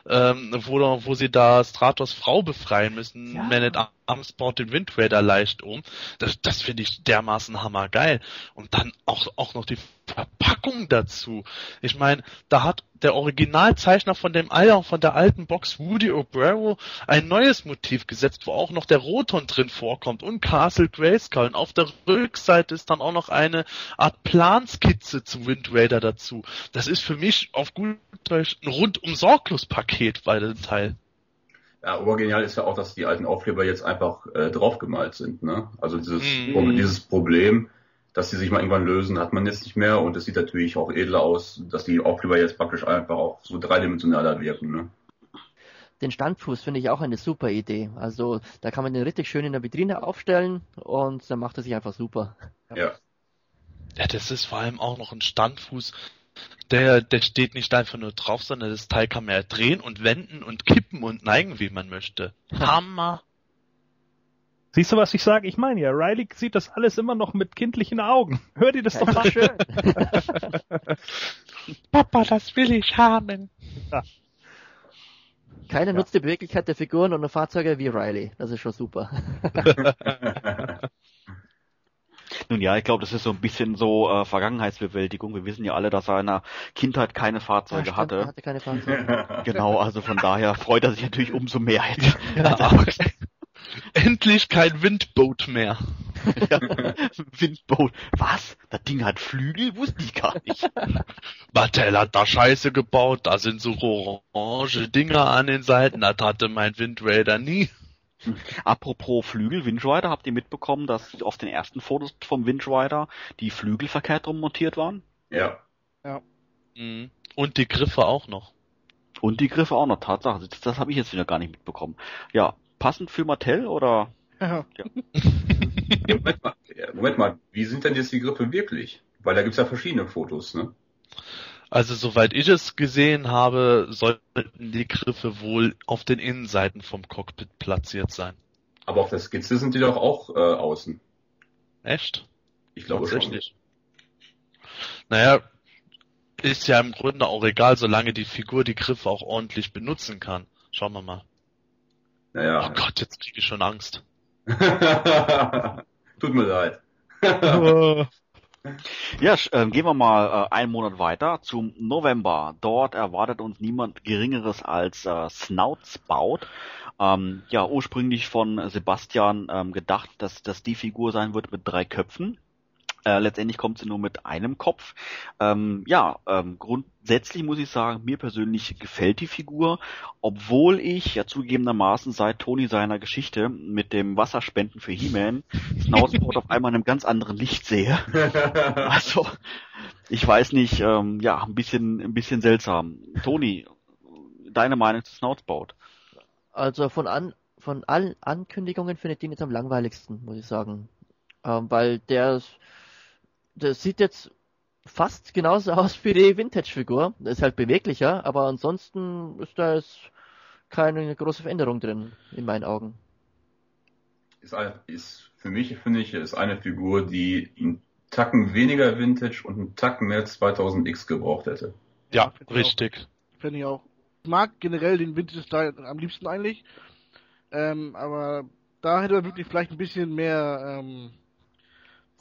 ähm, wo, wo sie da Stratos Frau befreien müssen. Ja. Man at Arms baut den Wind Raider leicht um. Das, das finde ich dermaßen hammergeil. Und dann auch, auch noch die Verpackung dazu. Ich meine, da hat der Originalzeichner von dem Eier von der alten Box Woody O'Brien ein neues Motiv gesetzt, wo auch noch der Roton drin vorkommt und Castle Grayskull. Und auf der Rückseite ist dann auch noch eine Art Planskizze zu Wind Raider dazu. Das ist für mich auf gut Deutsch ein rundum sorglos Paket bei dem Teil. Ja, obergenial ist ja auch, dass die alten Aufkleber jetzt einfach äh, draufgemalt sind. Ne? Also dieses, mm. dieses Problem, dass die sich mal irgendwann lösen, hat man jetzt nicht mehr und es sieht natürlich auch edler aus, dass die Aufkleber jetzt praktisch einfach auch so dreidimensionaler wirken. Ne? Den Standfuß finde ich auch eine super Idee. Also da kann man den richtig schön in der Vitrine aufstellen und dann macht er sich einfach super. Ja. Ja, das ist vor allem auch noch ein Standfuß. Der, der steht nicht einfach nur drauf, sondern das Teil kann man ja drehen und wenden und kippen und neigen, wie man möchte. Hammer! Siehst du, was ich sage? Ich meine ja, Riley sieht das alles immer noch mit kindlichen Augen. Hör dir das doch mal schön. Papa, das will ich haben. Ja. Keiner ja. nutzt die Beweglichkeit der Figuren und der Fahrzeuge wie Riley. Das ist schon super. Nun ja, ich glaube, das ist so ein bisschen so äh, Vergangenheitsbewältigung. Wir wissen ja alle, dass er in der Kindheit keine Fahrzeuge ja, stimmt, hatte. hatte keine Fahrzeuge. genau, also von daher freut er sich natürlich umso mehr jetzt. Ja, Endlich kein Windboot mehr. ja, Windboot. Was? Das Ding hat Flügel? Wusste ich gar nicht. Mattel hat da Scheiße gebaut. Da sind so orange Dinger an den Seiten. Das hatte mein Windraider nie. Apropos Flügel, Windrider, habt ihr mitbekommen, dass auf den ersten Fotos vom Windrider die Flügel verkehrt rum montiert waren? Ja. Ja. Mhm. Und die Griffe auch noch. Und die Griffe auch noch, Tatsache. Das, das habe ich jetzt wieder gar nicht mitbekommen. Ja, passend für Mattel oder? Ja. ja. Moment, mal, Moment mal, wie sind denn jetzt die Griffe wirklich? Weil da gibt's ja verschiedene Fotos, ne? Also soweit ich es gesehen habe, sollten die Griffe wohl auf den Innenseiten vom Cockpit platziert sein. Aber auf der Skizze sind die doch auch äh, außen. Echt? Ich glaube Tatsächlich. Naja, ist ja im Grunde auch egal, solange die Figur die Griffe auch ordentlich benutzen kann. Schauen wir mal. Naja. Oh Gott, jetzt kriege ich schon Angst. Tut mir leid. Ja, äh, gehen wir mal äh, einen Monat weiter zum November. Dort erwartet uns niemand Geringeres als äh, Snoutspout. Ähm, ja, ursprünglich von Sebastian ähm, gedacht, dass das die Figur sein wird mit drei Köpfen. Äh, letztendlich kommt sie nur mit einem Kopf. Ähm, ja, ähm, grundsätzlich muss ich sagen, mir persönlich gefällt die Figur, obwohl ich ja zugegebenermaßen seit Toni seiner Geschichte mit dem Wasserspenden für He-Man Snoutspout auf einmal in einem ganz anderen Licht sehe. Also, ich weiß nicht, ähm, ja, ein bisschen, ein bisschen seltsam. Toni, deine Meinung zu Snoutspout? Also von an, von allen Ankündigungen finde ich den jetzt am langweiligsten, muss ich sagen. Ähm, weil der, der sieht jetzt fast genauso aus wie die Vintage-Figur. Ist halt beweglicher, aber ansonsten ist da jetzt keine große Veränderung drin, in meinen Augen. ist, ist für mich, finde ich, ist eine Figur, die einen Tacken weniger Vintage und einen Tacken mehr 2000X gebraucht hätte. Ja, auch. richtig. Finde ich auch. Ich mag generell den Vintage-Style am liebsten eigentlich. Ähm, aber da hätte man wirklich vielleicht ein bisschen mehr ähm,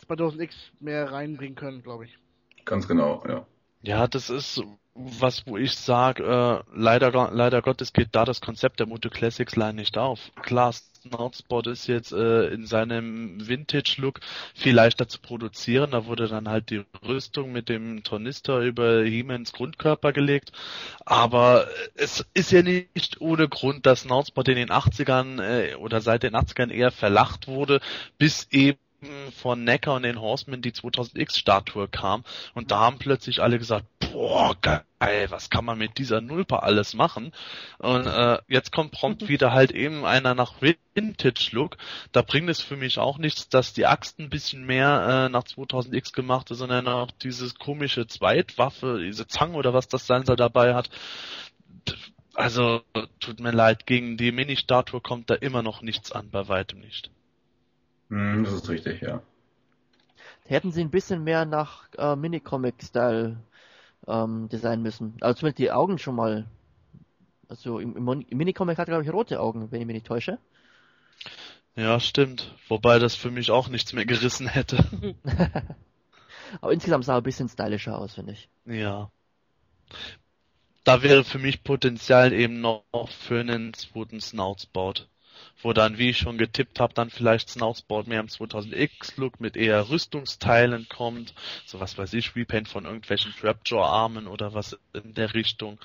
2000X mehr reinbringen können, glaube ich. Ganz genau, ja. Ja, das ist was, wo ich sage, äh, leider, leider Gottes geht da das Konzept der Moto Classics Line nicht auf. Klar, Snoutspot ist jetzt äh, in seinem Vintage-Look viel leichter zu produzieren. Da wurde dann halt die Rüstung mit dem Tornister über He-Mans Grundkörper gelegt. Aber es ist ja nicht ohne Grund, dass Snoutspot in den 80ern äh, oder seit den 80ern eher verlacht wurde, bis eben von Necker und den Horsemen die 2000X-Statue kam und da haben plötzlich alle gesagt, boah, geil, was kann man mit dieser Nulpe alles machen? Und äh, jetzt kommt prompt wieder halt eben einer nach Vintage-Look. Da bringt es für mich auch nichts, dass die Axt ein bisschen mehr äh, nach 2000X gemacht ist, sondern auch dieses komische Zweitwaffe, diese Zange oder was das sein soll dabei hat. Also, tut mir leid, gegen die Mini-Statue kommt da immer noch nichts an, bei weitem nicht. Hm, das ist richtig, ja. Hätten sie ein bisschen mehr nach äh, Minicomic-Style ähm, designen müssen. Also zumindest die Augen schon mal. Also im, im, Minicomic hat er, glaube ich, rote Augen, wenn ich mich nicht täusche. Ja, stimmt. Wobei das für mich auch nichts mehr gerissen hätte. Aber insgesamt sah er ein bisschen stylischer aus, finde ich. Ja. Da wäre für mich Potenzial eben noch für einen zweiten Snoutsbout. Wo dann, wie ich schon getippt habe, dann vielleicht Snoutsbout mehr im 2000X-Look mit eher Rüstungsteilen kommt. So was weiß ich, Repaint von irgendwelchen Trapjaw-Armen oder was in der Richtung.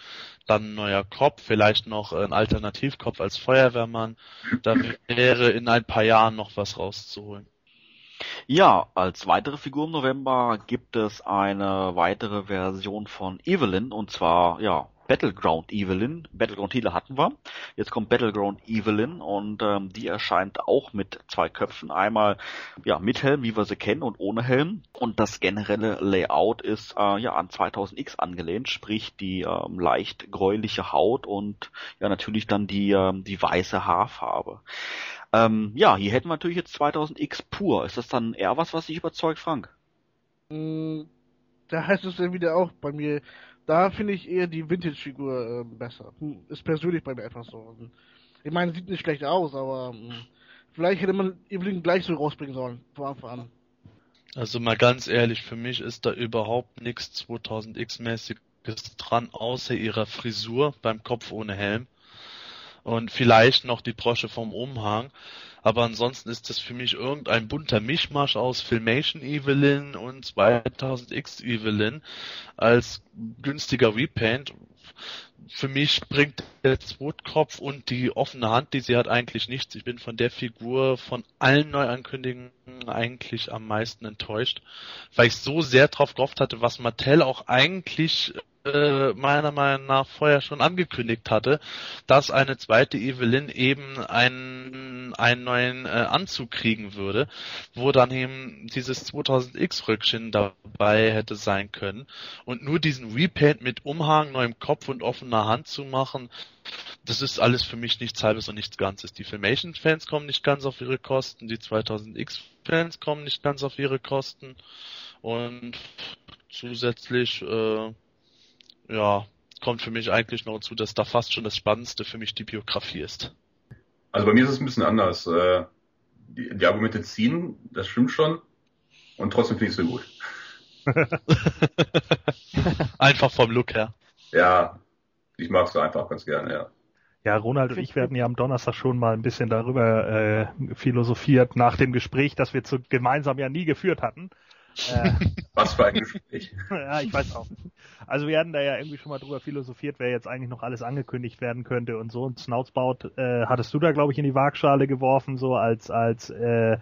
Dann ein neuer Kopf, vielleicht noch ein Alternativkopf als Feuerwehrmann. Da wäre in ein paar Jahren noch was rauszuholen. Ja, als weitere Figur im November gibt es eine weitere Version von Evelyn und zwar, ja, Battleground Evelyn. Battleground Healer hatten wir. Jetzt kommt Battleground Evelyn und ähm, die erscheint auch mit zwei Köpfen. Einmal ja mit Helm, wie wir sie kennen, und ohne Helm. Und das generelle Layout ist äh, ja an 2000X angelehnt, sprich die ähm, leicht gräuliche Haut und ja natürlich dann die ähm, die weiße Haarfarbe. Ähm, ja, hier hätten wir natürlich jetzt 2000X pur. Ist das dann eher was, was dich überzeugt, Frank? Mm, Da heißt es dann wieder auch bei mir, da finde ich eher die Vintage-Figur ähm, besser. Hm, Ist persönlich bei mir einfach so. Ich meine, sieht nicht schlecht aus, aber hm, vielleicht hätte man Evelyn gleich so rausbringen sollen, von Anfang an. Also mal ganz ehrlich, für mich ist da überhaupt nichts 2000X-mäßiges dran, außer ihrer Frisur beim Kopf ohne Helm. Und vielleicht noch die Brosche vom Umhang. Aber ansonsten ist das für mich irgendein bunter Mischmasch aus Filmation Evelyn und 2000X Evelyn als günstiger Repaint. Für mich bringt der Zwotkopf und die offene Hand, die sie hat, eigentlich nichts. Ich bin von der Figur von allen Neuankündigungen eigentlich am meisten enttäuscht, weil ich so sehr drauf gehofft hatte, was Mattel auch eigentlich äh, meiner Meinung nach vorher schon angekündigt hatte, dass eine zweite Evelyn eben einen, einen neuen äh, Anzug kriegen würde, wo dann eben dieses 2000X Röckchen dabei hätte sein können und nur diesen Repaint mit Umhang, neuem Kopf und offener Hand zu machen, das ist alles für mich nichts halbes und nichts Ganzes. Die Filmation-Fans kommen nicht ganz auf ihre Kosten, die 2000X-Fans kommen nicht ganz auf ihre Kosten Und zusätzlich, äh, ja, kommt für mich eigentlich noch dazu, dass da fast schon das Spannendste für mich die Biografie ist. Also bei mir ist es ein bisschen anders. Äh, die, die Argumente ziehen, das stimmt schon. Und trotzdem finde ich es so gut. einfach vom Look her. Ja, ich mag es einfach ganz gerne, ja. Ja, Ronald und ich werden ja am Donnerstag schon mal ein bisschen darüber äh, philosophiert nach dem Gespräch, das wir zu, gemeinsam ja nie geführt hatten. Äh, Was für ein Gespräch. ja, ich weiß auch. Also wir hatten da ja irgendwie schon mal drüber philosophiert, wer jetzt eigentlich noch alles angekündigt werden könnte und so. Und Snoutsbaut äh, hattest du da, glaube ich, in die Waagschale geworfen, so als als äh,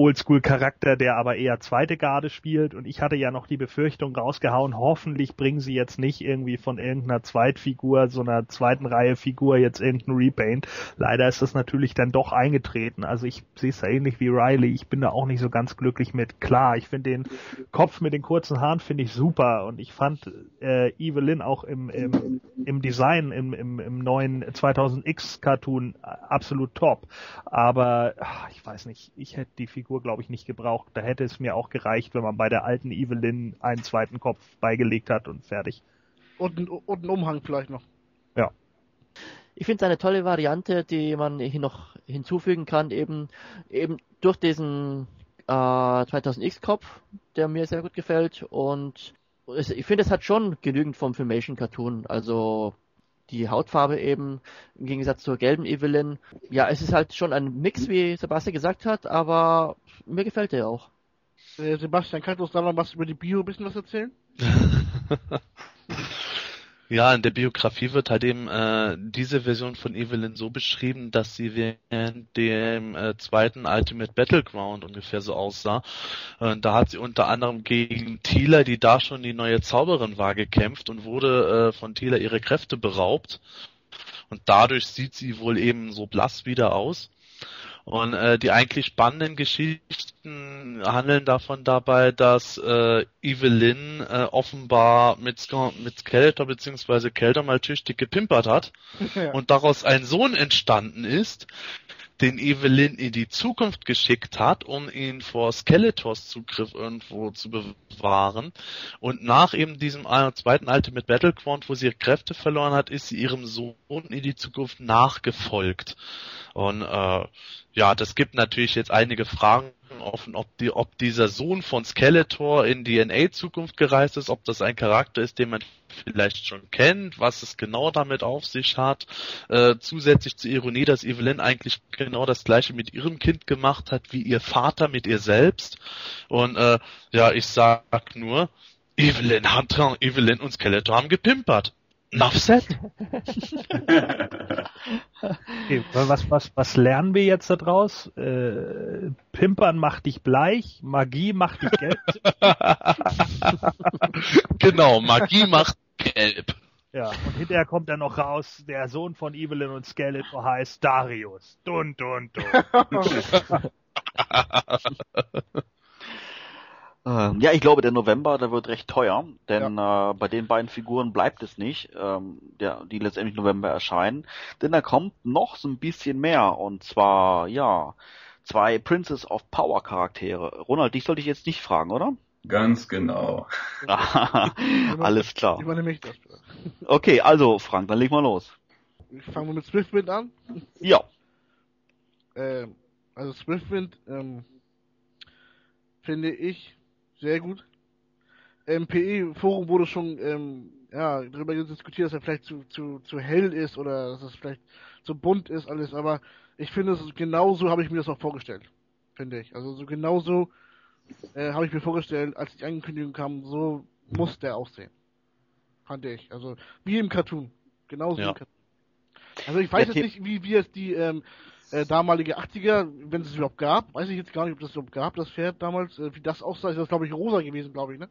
Oldschool-Charakter, der aber eher zweite Garde spielt. Und ich hatte ja noch die Befürchtung rausgehauen, hoffentlich bringen sie jetzt nicht irgendwie von irgendeiner Zweitfigur, so einer zweiten Reihe Figur jetzt irgendein Repaint. Leider ist das natürlich dann doch eingetreten. Also ich sehe es ja ähnlich wie Riley. Ich bin da auch nicht so ganz glücklich mit. Klar, ich finde den Kopf mit den kurzen Haaren finde ich super und ich fand äh, Evelyn auch im, im, im Design im, im, im neuen 2000X Cartoon absolut top. Aber ach, ich weiß nicht, ich hätte die Figur Figur, glaube ich, nicht gebraucht. Da hätte es mir auch gereicht, wenn man bei der alten Evelyn einen zweiten Kopf beigelegt hat und fertig. Und, und einen Umhang vielleicht noch. Ja. Ich finde es eine tolle Variante, die man hier noch hinzufügen kann, eben, eben durch diesen äh, 2000X-Kopf, der mir sehr gut gefällt. Und es, ich finde, es hat schon genügend vom Filmation Cartoon. Also die Hautfarbe eben im Gegensatz zur gelben Evelyn. Ja, es ist halt schon ein Mix, wie Sebastian gesagt hat, aber mir gefällt der auch. Äh, Sebastian, kannst du uns da noch was über die Bio ein bisschen was erzählen? Ja, in der Biografie wird halt eben äh, diese Version von Evelyn so beschrieben, dass sie während dem äh, zweiten Ultimate Battleground ungefähr so aussah. Äh, da hat sie unter anderem gegen Thieler, die da schon die neue Zauberin war, gekämpft und wurde äh, von Thieler ihre Kräfte beraubt. Und dadurch sieht sie wohl eben so blass wieder aus. Und äh, die eigentlich spannenden Geschichten handeln davon dabei, dass äh, Evelyn äh, offenbar mit, mit Skeletor bzw. Kelter mal tüchtig gepimpert hat ja. und daraus ein Sohn entstanden ist, den Evelyn in die Zukunft geschickt hat, um ihn vor Skeletors Zugriff irgendwo zu bewahren. Und nach eben diesem zweiten Ultimate Battleground, wo sie ihre Kräfte verloren hat, ist sie ihrem Sohn in die Zukunft nachgefolgt. Und äh, ja, das gibt natürlich jetzt einige Fragen offen, ob, die, ob dieser Sohn von Skeletor in die NA-Zukunft gereist ist, ob das ein Charakter ist, den man vielleicht schon kennt, was es genau damit auf sich hat. Äh, zusätzlich zur Ironie, dass Evelyn eigentlich genau das gleiche mit ihrem Kind gemacht hat, wie ihr Vater mit ihr selbst. Und äh, ja, ich sag nur, Evelyn, Evelyn und Skeletor haben gepimpert. Said. okay, was, was, was lernen wir jetzt daraus? Äh, Pimpern macht dich bleich, Magie macht dich gelb. genau, Magie macht gelb. Ja, und hinterher kommt dann noch raus, der Sohn von Evelyn und Skeletor heißt Darius. Dun, dun, dun. Ähm, ja, ich glaube, der November, der wird recht teuer, denn ja. äh, bei den beiden Figuren bleibt es nicht, ähm, der, die letztendlich November erscheinen, denn da kommt noch so ein bisschen mehr und zwar, ja, zwei Princess of Power Charaktere. Ronald, dich sollte ich jetzt nicht fragen, oder? Ganz genau. Alles klar. Übernehme ich das. Okay, also Frank, dann leg mal los. Ich fange mit Swiftwind an. Ja. Ähm, also Swiftwind, ähm, finde ich sehr gut. Im PE-Forum wurde schon ähm, ja, darüber diskutiert, dass er vielleicht zu, zu, zu hell ist oder dass es vielleicht zu bunt ist, alles, aber ich finde, es genauso habe ich mir das auch vorgestellt. Finde ich. Also so genauso äh, habe ich mir vorgestellt, als die Ankündigung kam, so muss der aussehen. Fand ich. Also wie im Cartoon. Genauso ja. wie im Cartoon. Also ich weiß jetzt nicht, wie, wie es die ähm, äh, damalige 80er, wenn es überhaupt gab, weiß ich jetzt gar nicht, ob das überhaupt gab, das Pferd damals, äh, wie das aussah, ist das glaube ich rosa gewesen, glaube ich, ne?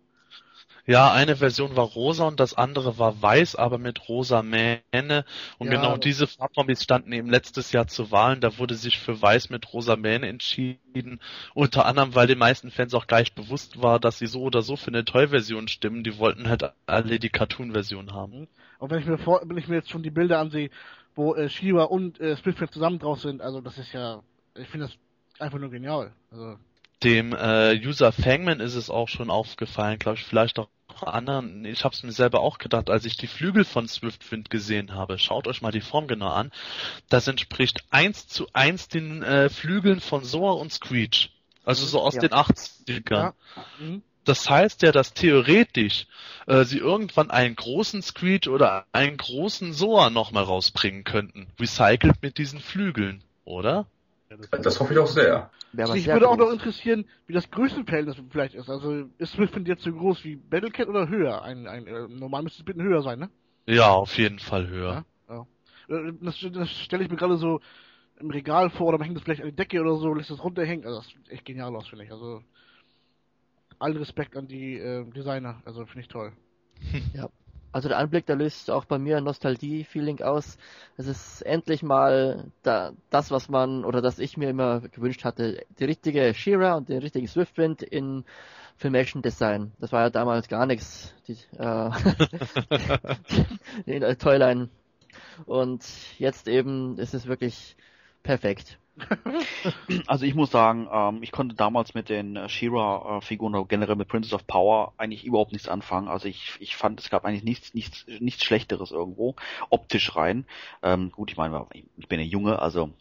Ja, eine Version war rosa und das andere war weiß, aber mit rosa Mähne. Und ja, genau diese Farbkombis standen eben letztes Jahr zu Wahlen. Da wurde sich für weiß mit rosa Mähne entschieden. Unter anderem, weil den meisten Fans auch gleich bewusst war, dass sie so oder so für eine Toy-Version stimmen. Die wollten halt alle die Cartoon-Version haben. Und wenn ich mir vor, wenn ich mir jetzt schon die Bilder ansehe, wo äh, Shiva und äh, Splitford zusammen drauf sind. Also das ist ja, ich finde das einfach nur genial. Also Dem äh, User Fangman ist es auch schon aufgefallen, glaube ich, vielleicht auch anderen. Ich habe es mir selber auch gedacht, als ich die Flügel von Swiftwind gesehen habe. Schaut euch mal die Form genau an. Das entspricht eins zu eins den äh, Flügeln von Soa und Screech. Also so aus Ja. den 80ern. Ja. Mhm. Das heißt ja, dass theoretisch äh, sie irgendwann einen großen Screech oder einen großen Soa nochmal rausbringen könnten. Recycelt mit diesen Flügeln, oder? Das hoffe ich auch sehr. Sehr würde auch noch interessieren, wie das Größenverhältnis vielleicht ist. Also ist Swiftwind jetzt so groß wie Battlecat oder höher? Ein, ein, äh, normal müsste es bitte höher sein, ne? Ja, auf jeden Fall höher. Äh, Das, das stelle ich mir gerade so im Regal vor oder man hängt das vielleicht an die Decke oder so, lässt es runterhängen. Also das sieht echt genial aus, finde ich. Also allen Respekt an die äh, Designer. Also finde ich toll. Also der Anblick, der löst auch bei mir ein Nostalgie-Feeling aus. Es ist endlich mal da, das, was man oder das ich mir immer gewünscht hatte. Die richtige Shira und den richtigen Swiftwind in Filmation Design. Das war ja damals gar nichts. Die, äh, die äh, Toyline. Und jetzt eben ist es wirklich perfekt. Also ich muss sagen, ähm, ich konnte damals mit den äh, She-Ra-Figuren oder generell mit Princess of Power eigentlich überhaupt nichts anfangen. Also ich, ich fand, es gab eigentlich nichts, nichts, nichts Schlechteres irgendwo, optisch rein. Ähm, gut, ich meine, ich bin ja Junge, also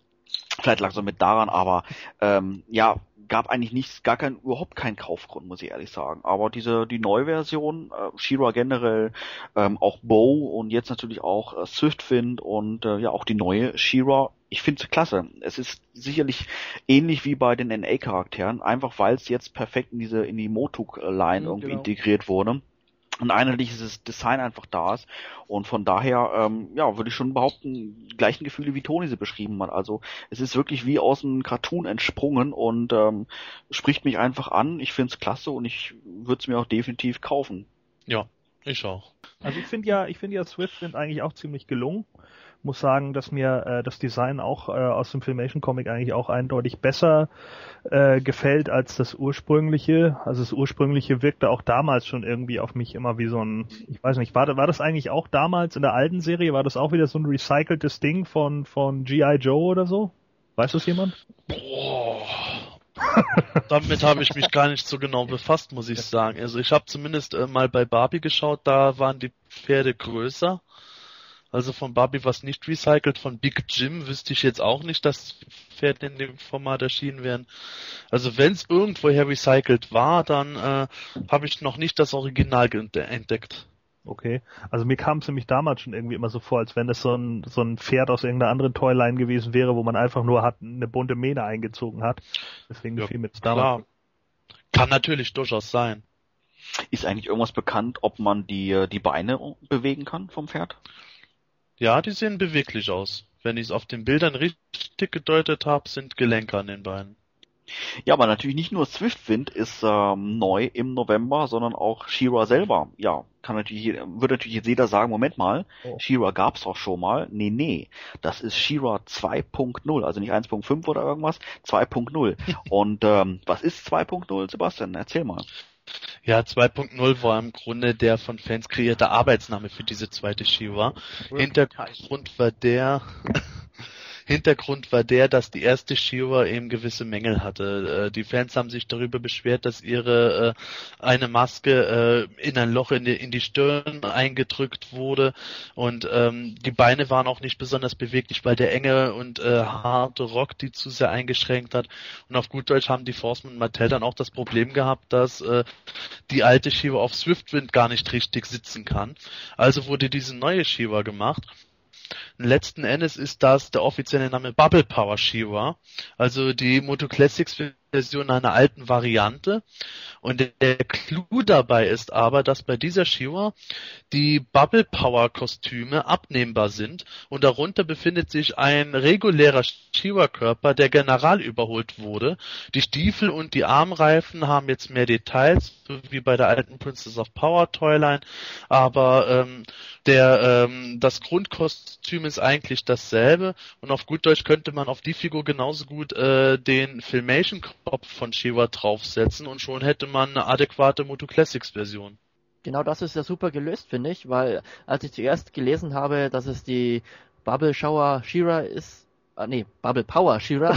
vielleicht lag es auch mit daran, aber ähm, ja, gab eigentlich nichts, gar kein, überhaupt keinen Kaufgrund, muss ich ehrlich sagen. Aber diese, die Neuversion, äh, She-Ra generell, ähm, auch Bow und jetzt natürlich auch äh, Swiftwind und äh, ja auch die neue She-Ra, ich finde es klasse. Es ist sicherlich ähnlich wie bei den NA-Charakteren, einfach weil es jetzt perfekt in diese, in die Motuk-Line Mhm, irgendwie genau. integriert wurde. Ein einheitliches Design einfach da ist. Und von daher, ähm, ja, würde ich schon behaupten, gleichen Gefühle wie Toni sie beschrieben hat. Also es ist wirklich wie aus einem Cartoon entsprungen und ähm, spricht mich einfach an. Ich finde es klasse und ich würde es mir auch definitiv kaufen. Ja, ich auch. Also ich finde ja, ich finde ja Swiftwind eigentlich auch ziemlich gelungen. Muss sagen, dass mir äh, das Design auch äh, aus dem Filmation Comic eigentlich auch eindeutig besser äh, gefällt als das ursprüngliche. Also das ursprüngliche wirkte auch damals schon irgendwie auf mich immer wie so ein, ich weiß nicht, war, war das eigentlich auch damals in der alten Serie, war das auch wieder so ein recyceltes Ding von von GI Joe oder so? Weiß das jemand? Boah. Damit habe ich mich gar nicht so genau befasst, muss ich sagen. Also ich habe zumindest äh, mal bei Barbie geschaut, da waren die Pferde größer. Also von Barbie was nicht recycelt, von Big Jim wüsste ich jetzt auch nicht, dass Pferde in dem Format erschienen wären. Also wenn es irgendwoher recycelt war, dann äh, habe ich noch nicht das Original entdeckt. Okay. Also mir kam es nämlich damals schon irgendwie immer so vor, als wenn das so ein, so ein Pferd aus irgendeiner anderen Toyline gewesen wäre, wo man einfach nur hat, eine bunte Mähne eingezogen hat. Deswegen Ja, gefiel mir das Klar. damals. Kann natürlich durchaus sein. Ist eigentlich irgendwas bekannt, ob man die, äh, die Beine bewegen kann vom Pferd? Ja, die sehen beweglich aus. Wenn ich es auf den Bildern richtig gedeutet habe, sind Gelenke an den Beinen. Ja, aber natürlich nicht nur Swiftwind ist ähm, neu im November, sondern auch She-Ra selber. Ja, kann natürlich, würde natürlich jetzt jeder sagen, Moment mal, Oh. She-Ra gab's doch schon mal. Nee, nee, das ist She-Ra 2.0, also nicht 1.5 oder irgendwas, 2.0. Und ähm, was ist 2.0, Sebastian? Erzähl mal. Ja, 2.0 war im Grunde der von Fans kreierte Arbeitsname für diese zweite Shiva. Hintergrund war der, Hintergrund war der, dass die erste Shiva eben gewisse Mängel hatte. Äh, Die Fans haben sich darüber beschwert, dass ihre äh, eine Maske äh, in ein Loch in die, in die Stirn eingedrückt wurde und ähm, die Beine waren auch nicht besonders beweglich, weil der enge und äh, harte Rock die zu sehr eingeschränkt hat. Und auf gut Deutsch haben die Forceman und Mattel dann auch das Problem gehabt, dass äh, die alte Shiva auf Swiftwind gar nicht richtig sitzen kann. Also wurde diese neue Shiva gemacht. Letzten Endes ist das der offizielle Name Bubble Power Shiva, also die Moto Classics Version einer alten Variante. Und der- der Clou dabei ist aber, dass bei dieser Shiva die Bubble Power Kostüme abnehmbar sind und darunter befindet sich ein regulärer Shiva Körper, der general überholt wurde. Die Stiefel und die Armreifen haben jetzt mehr Details, so wie bei der alten Princess of Power Toyline, aber ähm, der ähm, das Grundkostüm ist eigentlich dasselbe und auf gut Deutsch könnte man auf die Figur genauso gut äh, den Filmation Kopf von Shiva draufsetzen und schon hätte man eine adäquate Moto Classics Version. Genau das ist ja super gelöst, finde ich, weil als ich zuerst gelesen habe, dass es die Bubble Shower Shira ist, ah, nee, Bubble Power Shira.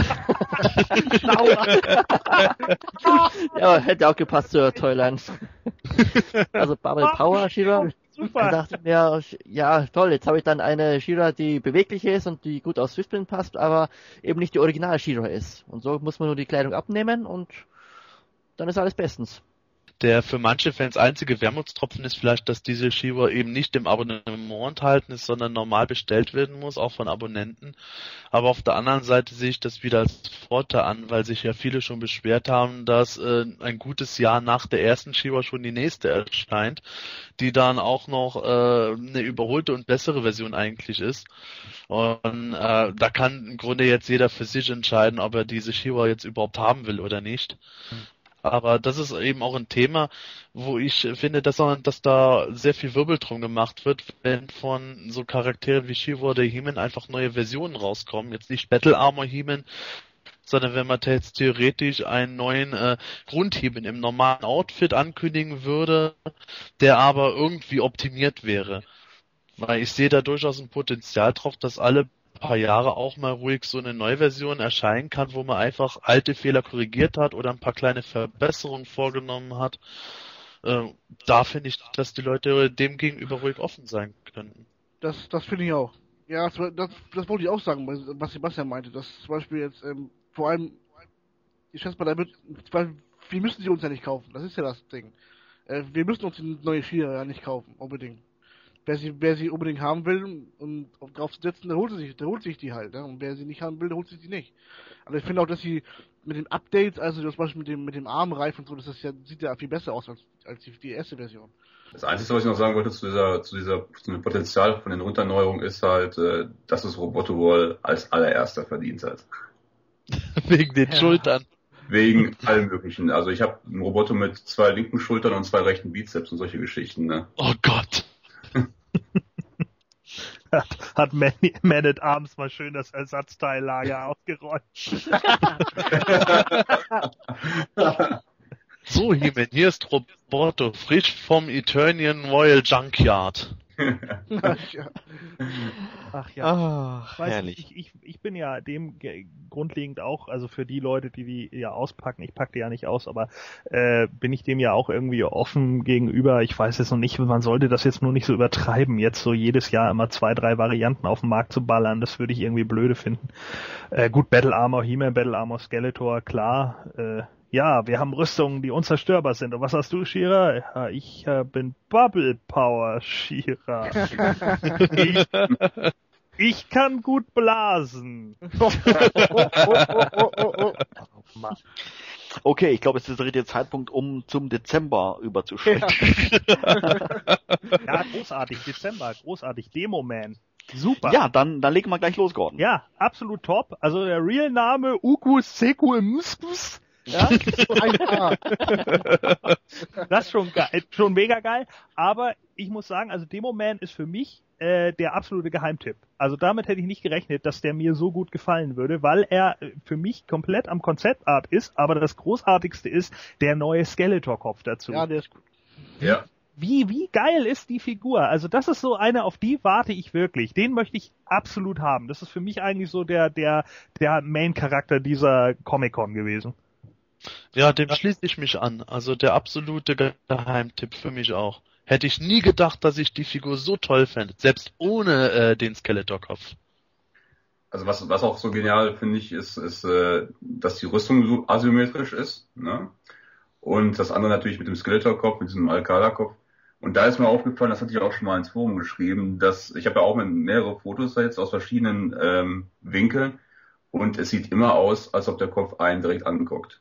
ja, hätte auch gepasst zur Toyland. also Bubble Power Shira. Super. Dann dachte mir, ja toll, jetzt habe ich dann eine Shira, die beweglich ist und die gut aus Swiftspin passt, aber eben nicht die Original Shira ist. Und so muss man nur die Kleidung abnehmen und dann ist alles bestens. Der für manche Fans einzige Wermutstropfen ist vielleicht, dass diese Shiva eben nicht im Abonnement enthalten ist, sondern normal bestellt werden muss, auch von Abonnenten. Aber auf der anderen Seite sehe ich das wieder als Vorteil an, weil sich ja viele schon beschwert haben, dass äh, ein gutes Jahr nach der ersten Shiva schon die nächste erscheint, die dann auch noch äh, eine überholte und bessere Version eigentlich ist. Und äh, da kann im Grunde jetzt jeder für sich entscheiden, ob er diese Shiva jetzt überhaupt haben will oder nicht. Aber das ist eben auch ein Thema, wo ich finde, dass, dass da sehr viel Wirbel drum gemacht wird, wenn von so Charakteren wie Shiva oder He-Man einfach neue Versionen rauskommen. Jetzt nicht Battle Armor He-Man, sondern wenn man jetzt theoretisch einen neuen äh, Grundheben im normalen Outfit ankündigen würde, der aber irgendwie optimiert wäre. Weil ich sehe da durchaus ein Potenzial drauf, dass alle paar Jahre auch mal ruhig so eine Neuversion erscheinen kann, wo man einfach alte Fehler korrigiert hat oder ein paar kleine Verbesserungen vorgenommen hat. Äh, da finde ich, dass die Leute dem gegenüber ruhig offen sein könnten. Das, das finde ich auch. Ja, das, das, wollte ich auch sagen, was Sebastian meinte, dass zum Beispiel jetzt ähm, vor allem, ich schätze mal, da wird, weil wir müssen sie uns ja nicht kaufen, das ist ja das Ding. Äh, wir müssen uns die neue Schiene ja nicht kaufen, unbedingt wer sie, wer sie unbedingt haben will und drauf setzen, der holt sich, der holt sich die halt, ne? Und wer sie nicht haben will, der holt sich die nicht. Aber ich finde auch, dass sie mit den Updates, also zum Beispiel mit dem, mit dem Armreif und so, das ist ja, sieht ja viel besser aus als, als die, die erste Version. Das Einzige, was ich noch sagen wollte zu dieser, zu dieser, zu dem Potenzial von den Unterneuerungen ist halt, äh, dass es Roboto wohl als allererster verdient hat. Wegen den ja. Schultern. Wegen allem möglichen. Also ich habe einen Roboter mit zwei linken Schultern und zwei rechten Bizeps und solche Geschichten, ne? Oh Gott hat, hat Man, Man at Arms mal schön das Ersatzteillager ausgeräumt. so, Himen, hier ist Roboto, frisch vom Eternian Royal Junkyard. Ach ja. Ach ja. Ach, Weiß herrlich. Ich, ich, ich bin ja dem grundlegend auch, also für die Leute, die die ja auspacken, ich packe die ja nicht aus, aber äh, bin ich dem ja auch irgendwie offen gegenüber. Ich weiß jetzt noch nicht, man sollte das jetzt nur nicht so übertreiben, jetzt so jedes Jahr immer zwei, drei Varianten auf den Markt zu ballern. Das würde ich irgendwie blöde finden. Äh, gut, Battle Armor, He-Man, Battle Armor, Skeletor, klar. Äh, ja, wir haben Rüstungen, die unzerstörbar sind. Und was hast du, Shira? Ja, ich äh, bin Bubble Power, Shira. ich, ich kann gut blasen. Okay, ich glaube, es ist der richtige Zeitpunkt, um zum Dezember überzuschreiten. ja, großartig. Dezember, großartig. Demo-Man. Super. Ja, dann, dann legen wir gleich los, Gordon. Ja, absolut top. Also der Real-Name Ukus Sequimskus ja? das ist schon geil, schon mega geil. Aber ich muss sagen, also Demo Man ist für mich äh, der absolute Geheimtipp. Also damit hätte ich nicht gerechnet, dass der mir so gut gefallen würde, weil er äh, für mich komplett am Konzeptart ist. Aber das Großartigste ist der neue Skeletor-Kopf dazu. Ja, der ist gut. Ja. Wie, wie geil ist die Figur? Also das ist so eine, auf die warte ich wirklich. Den möchte ich absolut haben. Das ist für mich eigentlich so der, der, der Main-Charakter dieser Comic-Con gewesen. Ja, dem schließe ich mich an. Also der absolute Geheimtipp für mich auch. Hätte ich nie gedacht, dass ich die Figur so toll fände, selbst ohne äh, den Skeletor-Kopf. Also was, was auch so genial finde ich, ist, ist äh, dass die Rüstung so asymmetrisch ist. Ne? Und das andere natürlich mit dem Skeletor-Kopf, mit diesem Alcala-Kopf. Und da ist mir aufgefallen, das hatte ich auch schon mal ins Forum geschrieben, dass ich habe ja auch mehrere Fotos da jetzt aus verschiedenen ähm, Winkeln und es sieht immer aus, als ob der Kopf einen direkt anguckt.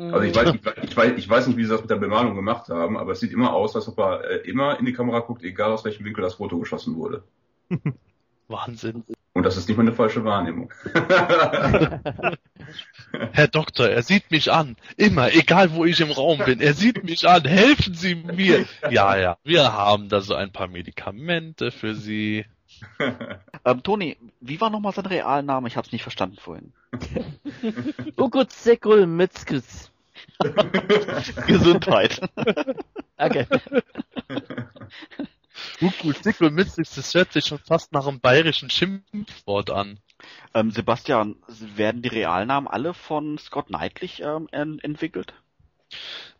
Also ich weiß, ich, weiß, ich weiß nicht, wie sie das mit der Bemalung gemacht haben, aber es sieht immer aus, als ob er äh, immer in die Kamera guckt, egal aus welchem Winkel das Foto geschossen wurde. Wahnsinn. Und das ist nicht mal eine falsche Wahrnehmung. Herr Doktor, er sieht mich an. Immer, egal wo ich im Raum bin. Er sieht mich an. Helfen Sie mir. Ja, ja. Wir haben da so ein paar Medikamente für Sie. ähm, Toni, wie war nochmal sein Realname? Ich hab's nicht verstanden vorhin. Ukutsekul Mitzkis. Gesundheit. Okay. Ukutsekul Mitzkis, das hört sich schon fast nach einem bayerischen Schimpfwort an. Ähm, Sebastian, werden die Realnamen alle von Scott Knightley ähm, entwickelt?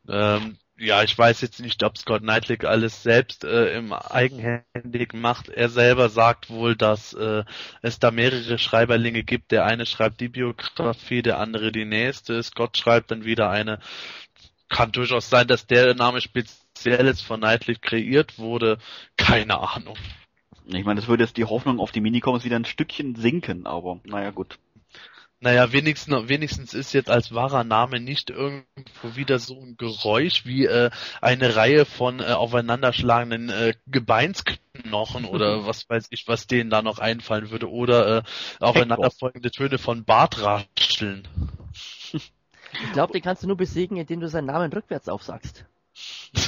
Ähm, ja, ich weiß jetzt nicht, ob Scott Knightley alles selbst äh, im eigenhändig macht. Er selber sagt wohl, dass äh, es da mehrere Schreiberlinge gibt. Der eine schreibt die Biografie, der andere die nächste. Scott schreibt dann wieder eine. Kann durchaus sein, dass der Name speziell jetzt von Knightley kreiert wurde. Keine Ahnung. Ich meine, das würde jetzt die Hoffnung auf die Minicoms wieder ein Stückchen sinken, aber naja gut. Naja, wenigstens, wenigstens ist jetzt als wahrer Name nicht irgendwo wieder so ein Geräusch wie äh, eine Reihe von äh, aufeinanderschlagenden äh, Gebeinsknochen oder was weiß ich, was denen da noch einfallen würde oder äh, aufeinanderfolgende Töne von Bartrascheln. Ich glaube, den kannst du nur besiegen, indem du seinen Namen rückwärts aufsagst.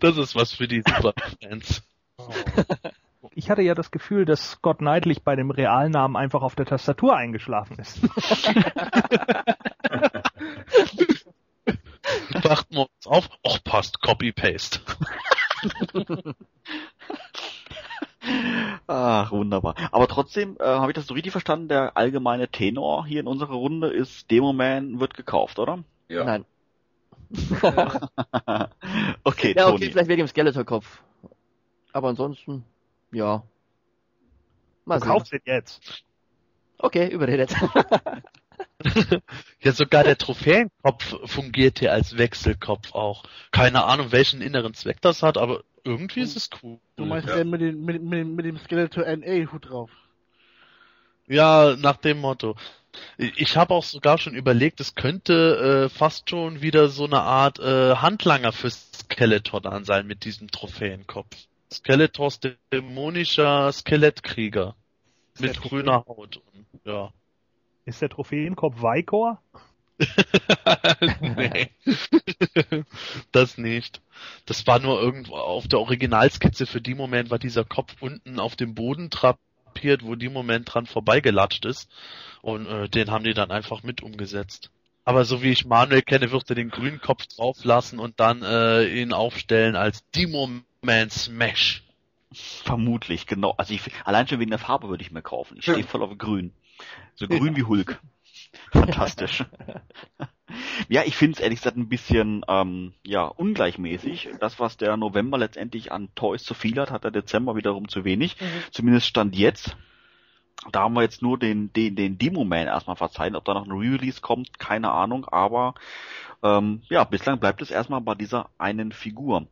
das ist was für die Superfans. Oh. Ich hatte ja das Gefühl, dass Scott Knightley bei dem Realnamen einfach auf der Tastatur eingeschlafen ist. Wachten wir uns auf. Och, passt. Copy-Paste. Ach, wunderbar. Aber trotzdem, äh, habe ich das so richtig verstanden, der allgemeine Tenor hier in unserer Runde ist, Demoman wird gekauft, oder? Ja. Nein. okay, Ja, okay, vielleicht wegen dem Skeletor-Kopf. Aber ansonsten, ja. Mal du kaufst ihn jetzt. Okay, überredet. ja, sogar der Trophäenkopf fungiert hier als Wechselkopf auch. Keine Ahnung, welchen inneren Zweck das hat, aber irgendwie ist es cool. Du meinst ja. den mit, dem, mit, mit, mit dem Skeletor NA-Hut drauf? Ja, nach dem Motto. Ich habe auch sogar schon überlegt, es könnte äh, fast schon wieder so eine Art äh, Handlanger für Skeletor dann sein mit diesem Trophäenkopf. Skeletors dämonischer Skelettkrieger. Mit grüner Haut. Ja. Ist der Trophäenkopf Vaikor? nee. das nicht. Das war nur irgendwo auf der Originalskizze für die Moment war dieser Kopf unten auf dem Boden trapiert, wo die Moment dran vorbeigelatscht ist. Und äh, den haben die dann einfach mit umgesetzt. Aber so wie ich Manuel kenne, wird er den grünen Kopf drauflassen und dann äh, ihn aufstellen als Demo Man Smash. Vermutlich, genau. Also ich, allein schon wegen der Farbe würde ich mir kaufen. Ich stehe voll auf grün. So grün wie Hulk. Fantastisch. ja, ich finde es ehrlich gesagt ein bisschen ähm, ja ungleichmäßig. Das, was der November letztendlich an Toys zu viel hat, hat der Dezember wiederum zu wenig. Mhm. Zumindest stand jetzt. Da haben wir jetzt nur den, den, den Demo-Man erstmal verzeihen. Ob da noch ein Re-Release kommt, keine Ahnung, aber ähm, ja, bislang bleibt es erstmal bei dieser einen Figur.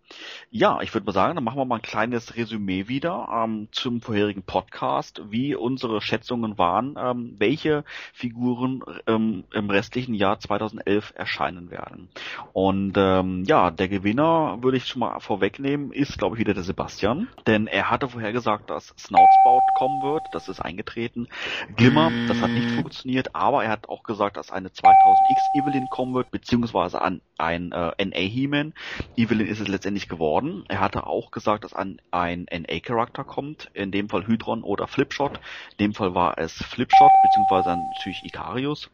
Ja, ich würde mal sagen, dann machen wir mal ein kleines Resümee wieder ähm, zum vorherigen Podcast, wie unsere Schätzungen waren, ähm, welche Figuren ähm, im restlichen Jahr 2011 erscheinen werden. Und ähm, ja, der Gewinner, würde ich schon mal vorwegnehmen, ist, glaube ich, wieder der Sebastian, denn er hatte vorher gesagt, dass Snoutspout kommen wird, das ist eingetreten. Glimmer, das hat nicht funktioniert, aber er hat auch gesagt, dass eine 2000X Evelyn kommen wird, beziehungsweise beziehungsweise an ein äh, NA He-Man. Evelyn ist es letztendlich geworden. Er hatte auch gesagt, dass an ein NA-Charakter kommt, in dem Fall Hydron oder Flipshot. In dem Fall war es Flipshot, beziehungsweise natürlich Ikarius.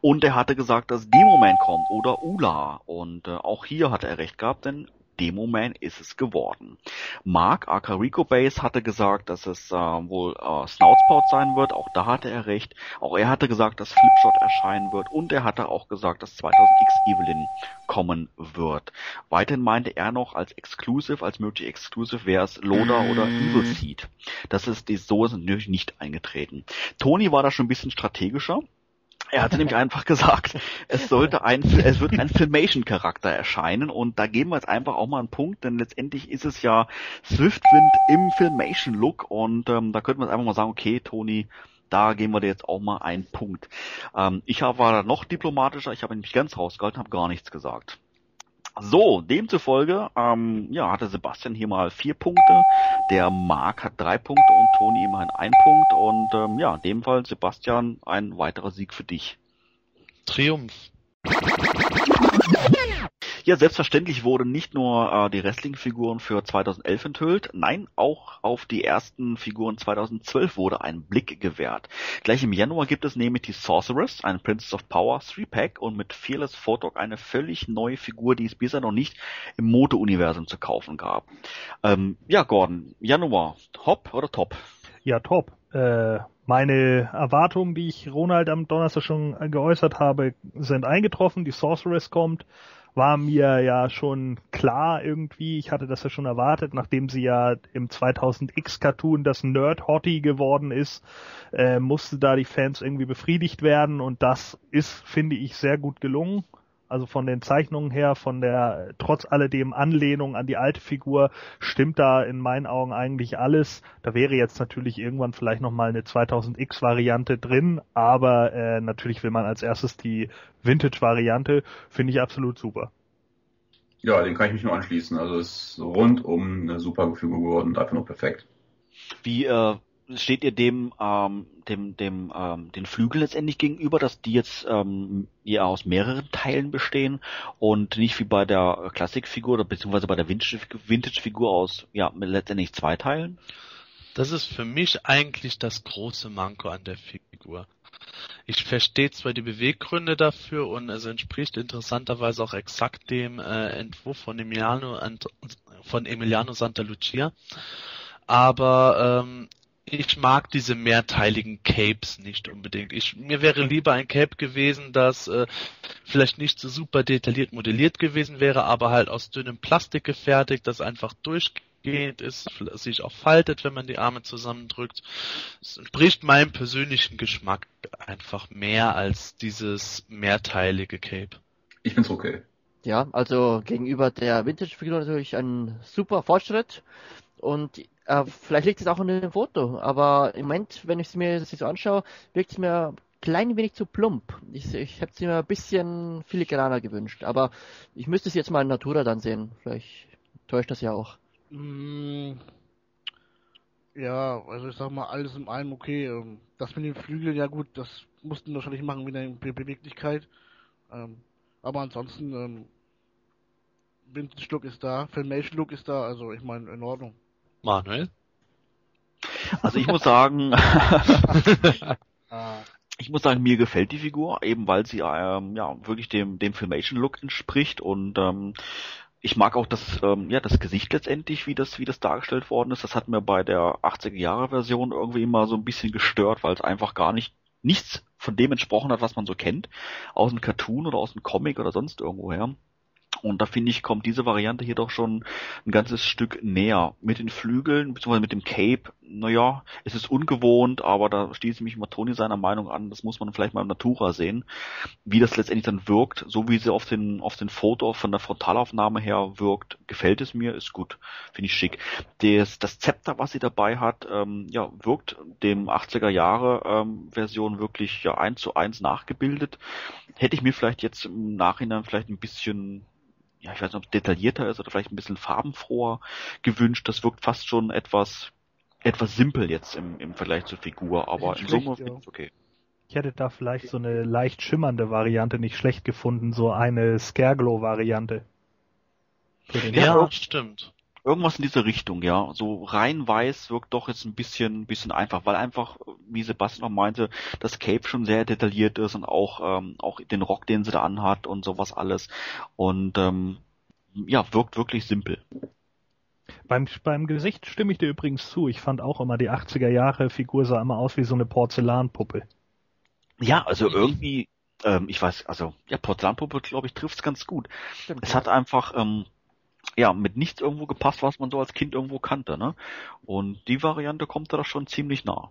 Und er hatte gesagt, dass Demoman kommt oder Ula. Und äh, auch hier hatte er recht gehabt, denn Demoman ist es geworden. Mark Akarico Base hatte gesagt, dass es äh, wohl äh, Snoutspout sein wird. Auch da hatte er recht. Auch er hatte gesagt, dass Flipshot erscheinen wird. Und er hatte auch gesagt, dass 2000X Evelyn kommen wird. Weiterhin meinte er noch als Exclusive, als möglich Exclusive wäre es Loda oder Evil Seed. Das ist die so sind natürlich nicht eingetreten. Tony war da schon ein bisschen strategischer. Er hatte nämlich einfach gesagt, es sollte ein, es wird ein Filmation-Charakter erscheinen und da geben wir jetzt einfach auch mal einen Punkt, denn letztendlich ist es ja Swiftwind im Filmation-Look und ähm, da könnte man einfach mal sagen, okay, Toni, da geben wir dir jetzt auch mal einen Punkt. Ähm, ich war da noch diplomatischer, ich habe mich ganz rausgehalten, habe gar nichts gesagt. So, demzufolge, ähm, ja, hatte Sebastian hier mal vier Punkte, der Marc hat drei Punkte und Toni immerhin ein Punkt und ähm, ja, in dem Fall, Sebastian, ein weiterer Sieg für dich. Triumph. Ja, selbstverständlich wurden nicht nur äh, die Wrestling-Figuren für 2011 enthüllt, nein, auch auf die ersten Figuren 2012 wurde ein Blick gewährt. Gleich im Januar gibt es nämlich die Sorceress, ein Princess of Power 3-Pack und mit Fearless Photog eine völlig neue Figur, die es bisher noch nicht im Moto-Universum zu kaufen gab. Ähm, ja, Gordon, Januar, hopp oder top? Ja, top. Äh, meine Erwartungen, die ich Ronald am Donnerstag schon geäußert habe, sind eingetroffen. Die Sorceress kommt. War mir ja schon klar irgendwie. Ich hatte das ja schon erwartet, nachdem sie ja im 2000X Cartoon das Nerd Hottie geworden ist, äh, musste da die Fans irgendwie befriedigt werden und das ist, finde ich, sehr gut gelungen. Also von den Zeichnungen her, von der trotz alledem Anlehnung an die alte Figur, stimmt da in meinen Augen eigentlich alles. Da wäre jetzt natürlich irgendwann vielleicht nochmal eine 2000X-Variante drin, aber äh, natürlich will man als erstes die Vintage-Variante, finde ich absolut super. Ja, den kann ich mich nur anschließen. Also es ist rundum eine super Figur geworden und einfach nur perfekt. Wie äh, steht ihr dem, ähm, dem, dem, ähm, den Flügel letztendlich gegenüber, dass die jetzt ähm, ja aus mehreren Teilen bestehen und nicht wie bei der Klassikfigur oder beziehungsweise bei der Vintage-Figur aus ja letztendlich zwei Teilen? Das ist für mich eigentlich das große Manko an der Figur. Ich verstehe zwar die Beweggründe dafür und es entspricht interessanterweise auch exakt dem äh, Entwurf von Emiliano, von Emiliano Santa Lucia, aber ähm, ich mag diese mehrteiligen Capes nicht unbedingt. Ich, mir wäre lieber ein Cape gewesen, das äh, vielleicht nicht so super detailliert modelliert gewesen wäre, aber halt aus dünnem Plastik gefertigt, das einfach durchgehend ist, sich auch faltet, wenn man die Arme zusammendrückt. Es entspricht meinem persönlichen Geschmack einfach mehr als dieses mehrteilige Cape. Ich find's okay. Ja, also gegenüber der Vintage-Figur natürlich ein super Fortschritt. Und äh, vielleicht liegt es auch an dem Foto, aber im Moment, wenn ich es mir das so anschaue, wirkt es mir ein klein wenig zu plump. Ich, ich hätte es mir ein bisschen filigraner gewünscht, aber ich müsste es jetzt mal in Natura dann sehen. Vielleicht täuscht das ja auch. Mm, ja, also ich sag mal, alles in allem okay. Ähm, das mit den Flügeln, ja gut, das mussten wir wahrscheinlich machen wieder in Be Beweglichkeit. Ähm, aber ansonsten, ähm, Vintage-Look ist da, Filmation-Look ist da, also ich meine, in Ordnung. Manuel? Also ich muss sagen, ich muss sagen, mir gefällt die Figur, eben weil sie ähm, ja wirklich dem dem Filmation Look entspricht und ähm, ich mag auch das ähm, ja das Gesicht letztendlich, wie das wie das dargestellt worden ist. Das hat mir bei der 80er Jahre Version irgendwie immer so ein bisschen gestört, weil es einfach gar nicht nichts von dem entsprochen hat, was man so kennt, aus dem Cartoon oder aus dem Comic oder sonst irgendwoher. Und da finde ich, kommt diese Variante hier doch schon ein ganzes Stück näher. Mit den Flügeln, beziehungsweise mit dem Cape, naja, es ist ungewohnt, aber da schließe ich mich mal Toni seiner Meinung an, das muss man vielleicht mal im Natura sehen, wie das letztendlich dann wirkt, so wie sie auf den, auf den Foto von der Frontalaufnahme her wirkt, gefällt es mir, ist gut, finde ich schick. Das, das Zepter, was sie dabei hat, ähm, ja, wirkt dem 80er Jahre ähm, Version wirklich ja eins zu eins nachgebildet. Hätte ich mir vielleicht jetzt im Nachhinein vielleicht ein bisschen ja, ich weiß nicht, ob es detaillierter ist oder vielleicht ein bisschen farbenfroher gewünscht. Das wirkt fast schon etwas, etwas simpel jetzt im, im Vergleich zur Figur, aber in Summe ja. ist okay. Ich hätte da vielleicht so eine leicht schimmernde Variante nicht schlecht gefunden, so eine Scareglow-Variante. Ja, ja, stimmt. Irgendwas in diese Richtung, ja. So rein weiß wirkt doch jetzt ein bisschen, bisschen einfach, weil einfach, wie Sebastian noch meinte, das Cape schon sehr detailliert ist und auch, ähm, auch den Rock, den sie da anhat und sowas alles. Und ähm, ja, wirkt wirklich simpel. Beim, beim Gesicht stimme ich dir übrigens zu. Ich fand auch immer, die 80er Jahre Figur sah immer aus wie so eine Porzellanpuppe. Ja, also irgendwie, ähm, ich weiß, also, ja, Porzellanpuppe, glaube ich, trifft's ganz gut. Stimmt, es ja. hat einfach, ähm, ja, mit nichts irgendwo gepasst, was man so als Kind irgendwo kannte, ne? Und die Variante kommt da schon ziemlich nah.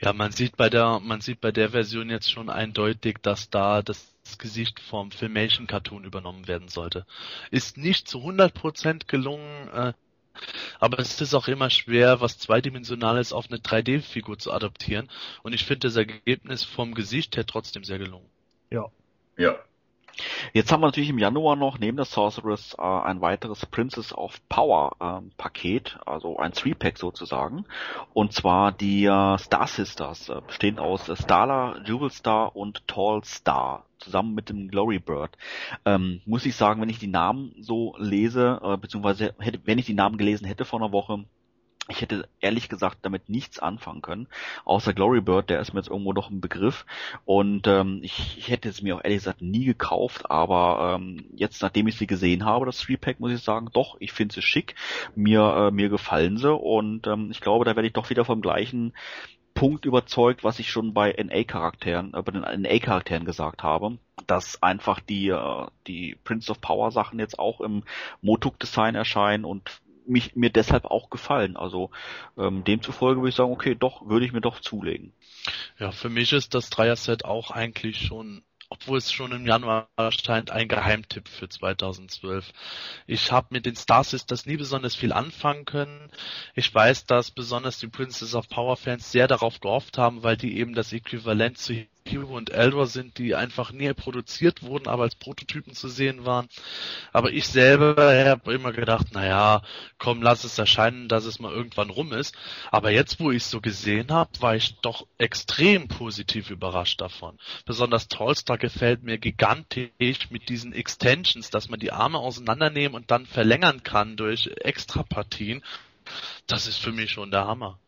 Ja, man sieht bei der, man sieht bei der Version jetzt schon eindeutig, dass da das Gesicht vom Filmation Cartoon übernommen werden sollte. Ist nicht zu 100% gelungen, äh, aber es ist auch immer schwer, was zweidimensionales auf eine 3D-Figur zu adaptieren. Und ich finde das Ergebnis vom Gesicht her trotzdem sehr gelungen. Ja. Ja, Jetzt haben wir natürlich im Januar noch neben der Sorceress äh, ein weiteres Princess of Power äh, Paket, also ein Three-Pack sozusagen. Und zwar die äh, Star Sisters, äh, bestehend aus äh, Starla, Jewel Star und Tall Star zusammen mit dem Glory Bird. Ähm, muss ich sagen, wenn ich die Namen so lese, äh, beziehungsweise hätte, wenn ich die Namen gelesen hätte vor einer Woche, ich hätte ehrlich gesagt damit nichts anfangen können, außer Glory Bird, der ist mir jetzt irgendwo noch ein Begriff. Und ähm, ich, ich hätte es mir auch ehrlich gesagt nie gekauft, aber ähm, jetzt, nachdem ich sie gesehen habe, das Three-Pack, muss ich sagen, doch, ich finde sie schick, mir, äh, mir gefallen sie und ähm, ich glaube, da werde ich doch wieder vom gleichen Punkt überzeugt, was ich schon bei NA-Charakteren, äh, bei den NA-Charakteren gesagt habe, dass einfach die, äh, die Prince of Power Sachen jetzt auch im Motuk-Design erscheinen und mich mir deshalb auch gefallen. Also ähm, demzufolge würde ich sagen, okay, doch, würde ich mir doch zulegen. Ja, für mich ist das Dreier-Set auch eigentlich schon obwohl es schon im Januar erscheint, ein Geheimtipp für 2012. Ich habe mit den Star Sisters nie besonders viel anfangen können. Ich weiß, dass besonders die Princess of Power Fans sehr darauf gehofft haben, weil die eben das Äquivalent zu Hero und Eldor sind, die einfach nie produziert wurden, aber als Prototypen zu sehen waren. Aber ich selber habe immer gedacht, naja, komm, lass es erscheinen, dass es mal irgendwann rum ist. Aber jetzt, wo ich es so gesehen habe, war ich doch extrem positiv überrascht davon. Besonders Tallstar gefällt mir gigantisch mit diesen Extensions, dass man die Arme auseinandernehmen und dann verlängern kann durch Extrapartien. Das ist für mich schon der Hammer.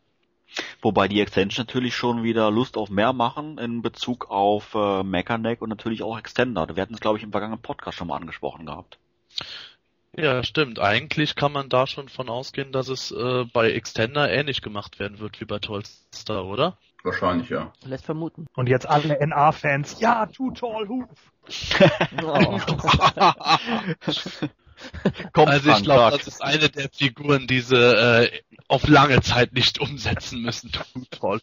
Wobei die Extensions natürlich schon wieder Lust auf mehr machen in Bezug auf äh, Mechaneck und natürlich auch Extender. Wir hatten es, glaube ich, im vergangenen Podcast schon mal angesprochen gehabt. Ja, stimmt. Eigentlich kann man da schon von ausgehen, dass es äh, bei Extender ähnlich gemacht werden wird wie bei Tollstar, oder? Wahrscheinlich, ja. Lässt vermuten. Und jetzt alle NA-Fans, ja, Too Tall Hoof. Oh. Kommt, also ich glaube, das ist eine der Figuren, die sie äh, auf lange Zeit nicht umsetzen müssen. Toll.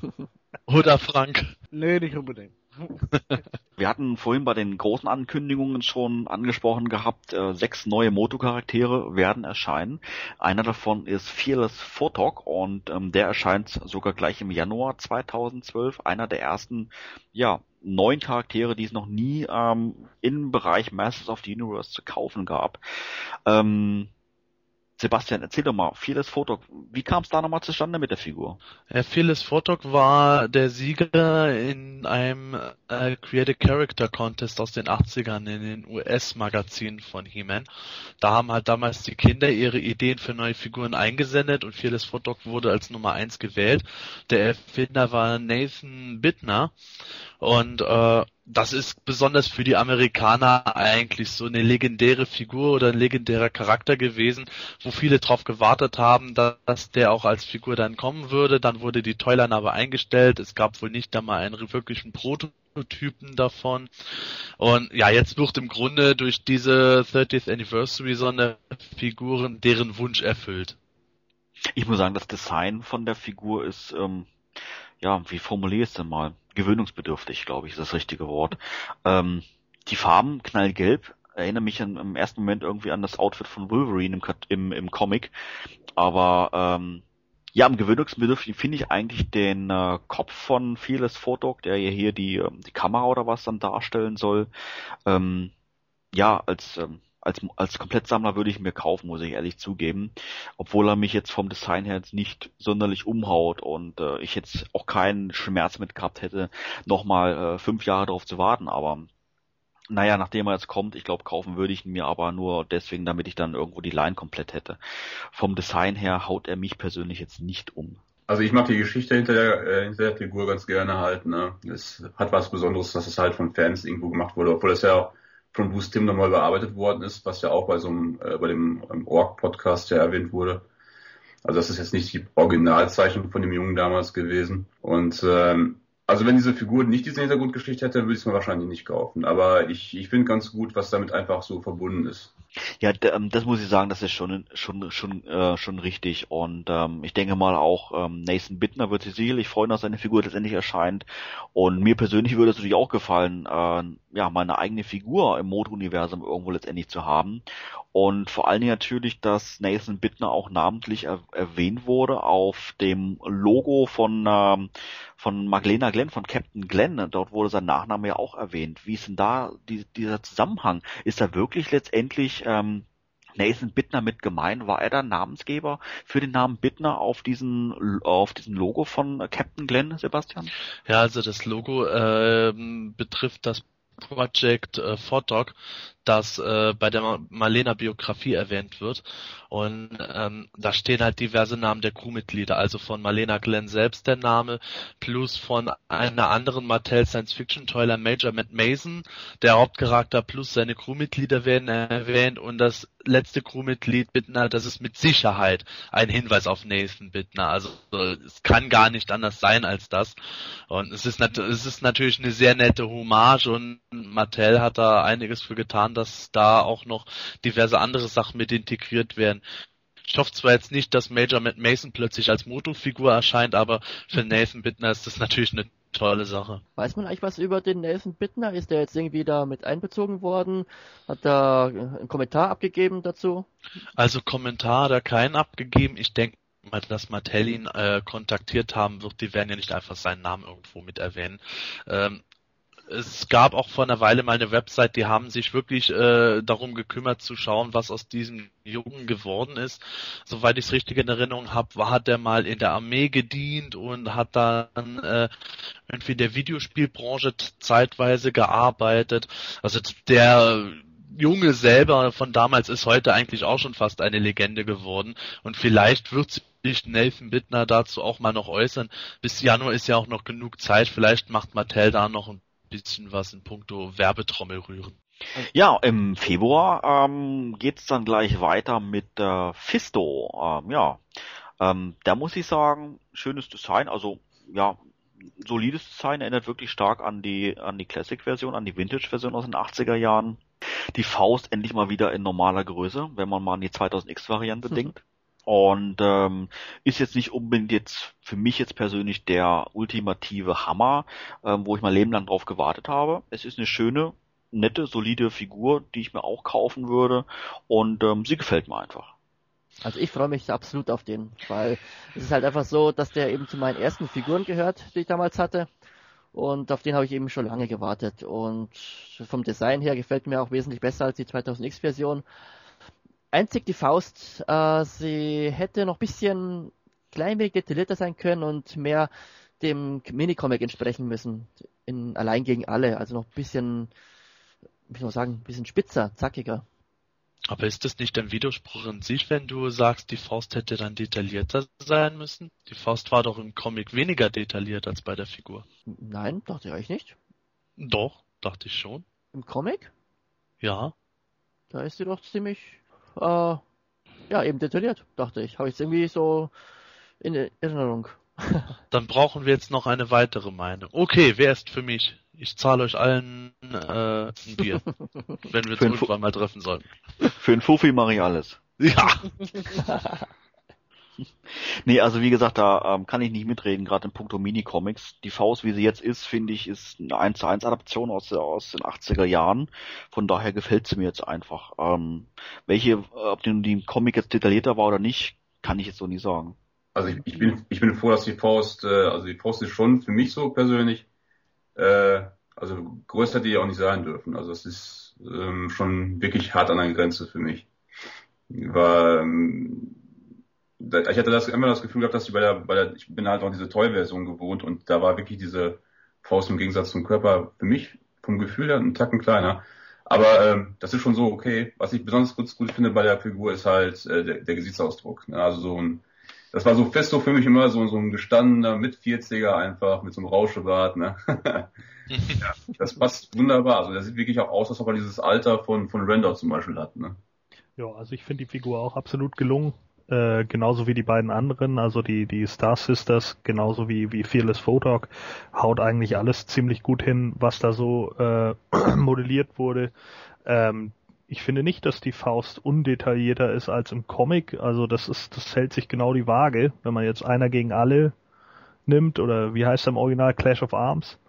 Oder Frank? Nee, nicht unbedingt. Wir hatten vorhin bei den großen Ankündigungen schon angesprochen gehabt, äh, sechs neue Moto-Charaktere werden erscheinen. Einer davon ist Fearless Photok und ähm, der erscheint sogar gleich im Januar 2012. Einer der ersten, ja, neun Charaktere, die es noch nie ähm, im Bereich Masters of the Universe zu kaufen gab. Ähm, Sebastian, erzähl doch mal, Fearless Photok, wie kam es da nochmal zustande mit der Figur? Herr Phyllis Fotok war der Sieger in einem äh, Creative Character Contest aus den 80ern in den US-Magazinen von He-Man. Da haben halt damals die Kinder ihre Ideen für neue Figuren eingesendet und Fearless Fotok wurde als Nummer eins gewählt. Der Erfinder war Nathan Bittner und äh, das ist besonders für die Amerikaner eigentlich so eine legendäre Figur oder ein legendärer Charakter gewesen, wo viele drauf gewartet haben, dass der auch als Figur dann kommen würde. Dann wurde die Toyline aber eingestellt. Es gab wohl nicht einmal einen wirklichen Prototypen davon. Und ja, jetzt wird im Grunde durch diese 30th Anniversary Sonderfiguren deren Wunsch erfüllt. Ich muss sagen, das Design von der Figur ist, ähm, ja, wie formuliere ich es denn mal? Gewöhnungsbedürftig, glaube ich, ist das richtige Wort. Ähm, die Farben knallgelb erinnern mich an, im ersten Moment irgendwie an das Outfit von Wolverine im, im, im Comic. Aber ähm, ja, am gewöhnungsbedürftigen finde ich eigentlich den äh, Kopf von Fearless Photok, der ja hier die, ähm, die Kamera oder was dann darstellen soll. Ähm, ja, als ähm, als, als Komplettsammler würde ich mir kaufen, muss ich ehrlich zugeben. Obwohl er mich jetzt vom Design her nicht sonderlich umhaut und äh, ich jetzt auch keinen Schmerz mit gehabt hätte, nochmal äh, fünf Jahre darauf zu warten. Aber naja, nachdem er jetzt kommt, ich glaube, kaufen würde ich ihn mir aber nur deswegen, damit ich dann irgendwo die Line komplett hätte. Vom Design her haut er mich persönlich jetzt nicht um. Also ich mag die Geschichte hinter der, äh, hinter der Figur ganz gerne halt. Ne? Es hat was Besonderes, dass es halt von Fans irgendwo gemacht wurde, obwohl das ja von Bruce Tim nochmal bearbeitet worden ist, was ja auch bei so einem, äh, bei dem ähm, Org-Podcast ja erwähnt wurde. Also das ist jetzt nicht die Originalzeichnung von dem Jungen damals gewesen. Und ähm, also wenn diese Figur nicht diese Hintergrundgeschichte hätte, würde ich es mir wahrscheinlich nicht kaufen. Aber ich, ich finde ganz gut, was damit einfach so verbunden ist. Ja, ähm, das muss ich sagen, das ist schon schon schon äh, schon richtig. Und ähm, ich denke mal auch ähm, Nathan Bittner wird sich sicherlich freuen, dass seine Figur letztendlich erscheint. Und mir persönlich würde es natürlich auch gefallen, äh, ja meine eigene Figur im Mode-Universum irgendwo letztendlich zu haben. Und vor allen Dingen natürlich, dass Nathan Bittner auch namentlich er erwähnt wurde auf dem Logo von ähm, von Magdalena Glenn von Captain Glenn, dort wurde sein Nachname ja auch erwähnt. Wie ist denn da die, dieser Zusammenhang? Ist da wirklich letztendlich ähm, Nathan Bittner mit gemein? War er der Namensgeber für den Namen Bittner auf diesen auf diesem Logo von Captain Glenn, Sebastian? Ja, also das Logo äh, betrifft das Project äh, Fordog, das äh, bei der Marlena Biografie erwähnt wird. Und ähm, da stehen halt diverse Namen der Crewmitglieder, also von Marlena Glenn selbst der Name, plus von einer anderen Mattel Science Fiction Toiler Major Matt Mason, der Hauptcharakter plus seine Crewmitglieder werden erwähnt und das letzte Crewmitglied Bittner, das ist mit Sicherheit ein Hinweis auf Nathan Bittner. Also es kann gar nicht anders sein als das. Und es ist, es ist natürlich eine sehr nette Hommage und Mattel hat da einiges für getan, dass da auch noch diverse andere Sachen mit integriert werden. Ich hoffe zwar jetzt nicht, dass Major Matt Mason plötzlich als Motofigur erscheint, aber für Nathan Bittner ist das natürlich eine tolle Sache. Weiß man eigentlich was über den Nathan Bittner? Ist der jetzt irgendwie da mit einbezogen worden? Hat er einen Kommentar abgegeben dazu? Also Kommentar hat er keinen abgegeben. Ich denke mal, dass Mattel ihn äh, kontaktiert haben wird. Die werden ja nicht einfach seinen Namen irgendwo mit erwähnen. Ähm, es gab auch vor einer Weile mal eine Website, die haben sich wirklich äh, darum gekümmert zu schauen, was aus diesem Jungen geworden ist. Soweit ich es richtig in Erinnerung habe, hat er mal in der Armee gedient und hat dann äh, irgendwie in der Videospielbranche zeitweise gearbeitet. Also der Junge selber von damals ist heute eigentlich auch schon fast eine Legende geworden und vielleicht wird sich Nathan Bittner dazu auch mal noch äußern. Bis Januar ist ja auch noch genug Zeit. Vielleicht macht Mattel da noch ein bisschen was in puncto Werbetrommel rühren. Ja, im Februar ähm, geht's dann gleich weiter mit äh, Fisto. Ähm, ja, ähm, da muss ich sagen, schönes Design, also ja, solides Design, erinnert wirklich stark an die an die Classic-Version, an die Vintage-Version aus den 80er Jahren. Die Faust endlich mal wieder in normaler Größe, wenn man mal an die 2000X-Variante mhm. denkt. Und ähm, ist jetzt nicht unbedingt jetzt für mich jetzt persönlich der ultimative Hammer, ähm, wo ich mein Leben lang drauf gewartet habe. Es ist eine schöne, nette, solide Figur, die ich mir auch kaufen würde. Und ähm, sie gefällt mir einfach. Also ich freue mich absolut auf den, weil es ist halt einfach so, dass der eben zu meinen ersten Figuren gehört, die ich damals hatte. Und auf den habe ich eben schon lange gewartet. Und vom Design her gefällt mir auch wesentlich besser als die 2000X-Version. Einzig die Faust, äh, sie hätte noch bisschen klein wenig detaillierter sein können und mehr dem Minicomic entsprechen müssen. In allein gegen alle. Also noch ein bisschen, wie soll man sagen, ein bisschen spitzer, zackiger. Aber ist das nicht ein Widerspruch in sich, wenn du sagst, die Faust hätte dann detaillierter sein müssen? Die Faust war doch im Comic weniger detailliert als bei der Figur. Nein, dachte ich eigentlich nicht. Doch, dachte ich schon. Im Comic? Ja. Da ist sie doch ziemlich äh, ja, eben detailliert, dachte ich. Habe ich es irgendwie so in Erinnerung. Dann brauchen wir jetzt noch eine weitere Meinung. Okay, wer ist für mich? Ich zahle euch allen äh, ein Bier, wenn wir uns irgendwann mal treffen sollten. Für einen Fuffi mache ich alles. Ja. nee, also wie gesagt, da ähm, kann ich nicht mitreden, gerade in puncto Mini-Comics. Die Faust, wie sie jetzt ist, finde ich, ist eine 1 zu 1 Adaption aus, aus den 80er Jahren. Von daher gefällt sie mir jetzt einfach. Ähm, welche, ob die, die Comic jetzt detaillierter war oder nicht, kann ich jetzt so nicht sagen. Also ich, ich bin ich bin froh, dass die Faust, äh, also die Faust ist schon für mich so persönlich, äh, also größer hätte die auch nicht sein dürfen. Also es ist ähm, schon wirklich hart an der Grenze für mich. War ähm, ich hatte das immer das Gefühl gehabt, dass ich bei der, bei der, ich bin halt auch diese Toy-Version gewohnt und da war wirklich diese Faust im Gegensatz zum Körper für mich vom Gefühl her ein Tacken kleiner. Aber ähm, das ist schon so okay. Was ich besonders gut, gut finde bei der Figur ist halt äh, der, der Gesichtsausdruck. Ne? Also so ein, das war so fest so für mich immer so, so ein gestandener mit 40er einfach mit so einem Rauschebart. Ne? ja, das passt wunderbar. Also der sieht wirklich auch aus, als ob er dieses Alter von von Render zum Beispiel hat. Ne? Ja, also ich finde die Figur auch absolut gelungen. Äh, genauso wie die beiden anderen, also die, die Star Sisters, genauso wie, wie Fearless Photog, haut eigentlich alles ziemlich gut hin, was da so äh, modelliert wurde. Ähm, ich finde nicht, dass die Faust undetaillierter ist als im Comic. Also das ist, das hält sich genau die Waage, wenn man jetzt einer gegen alle nimmt, oder wie heißt im Original Clash of Arms,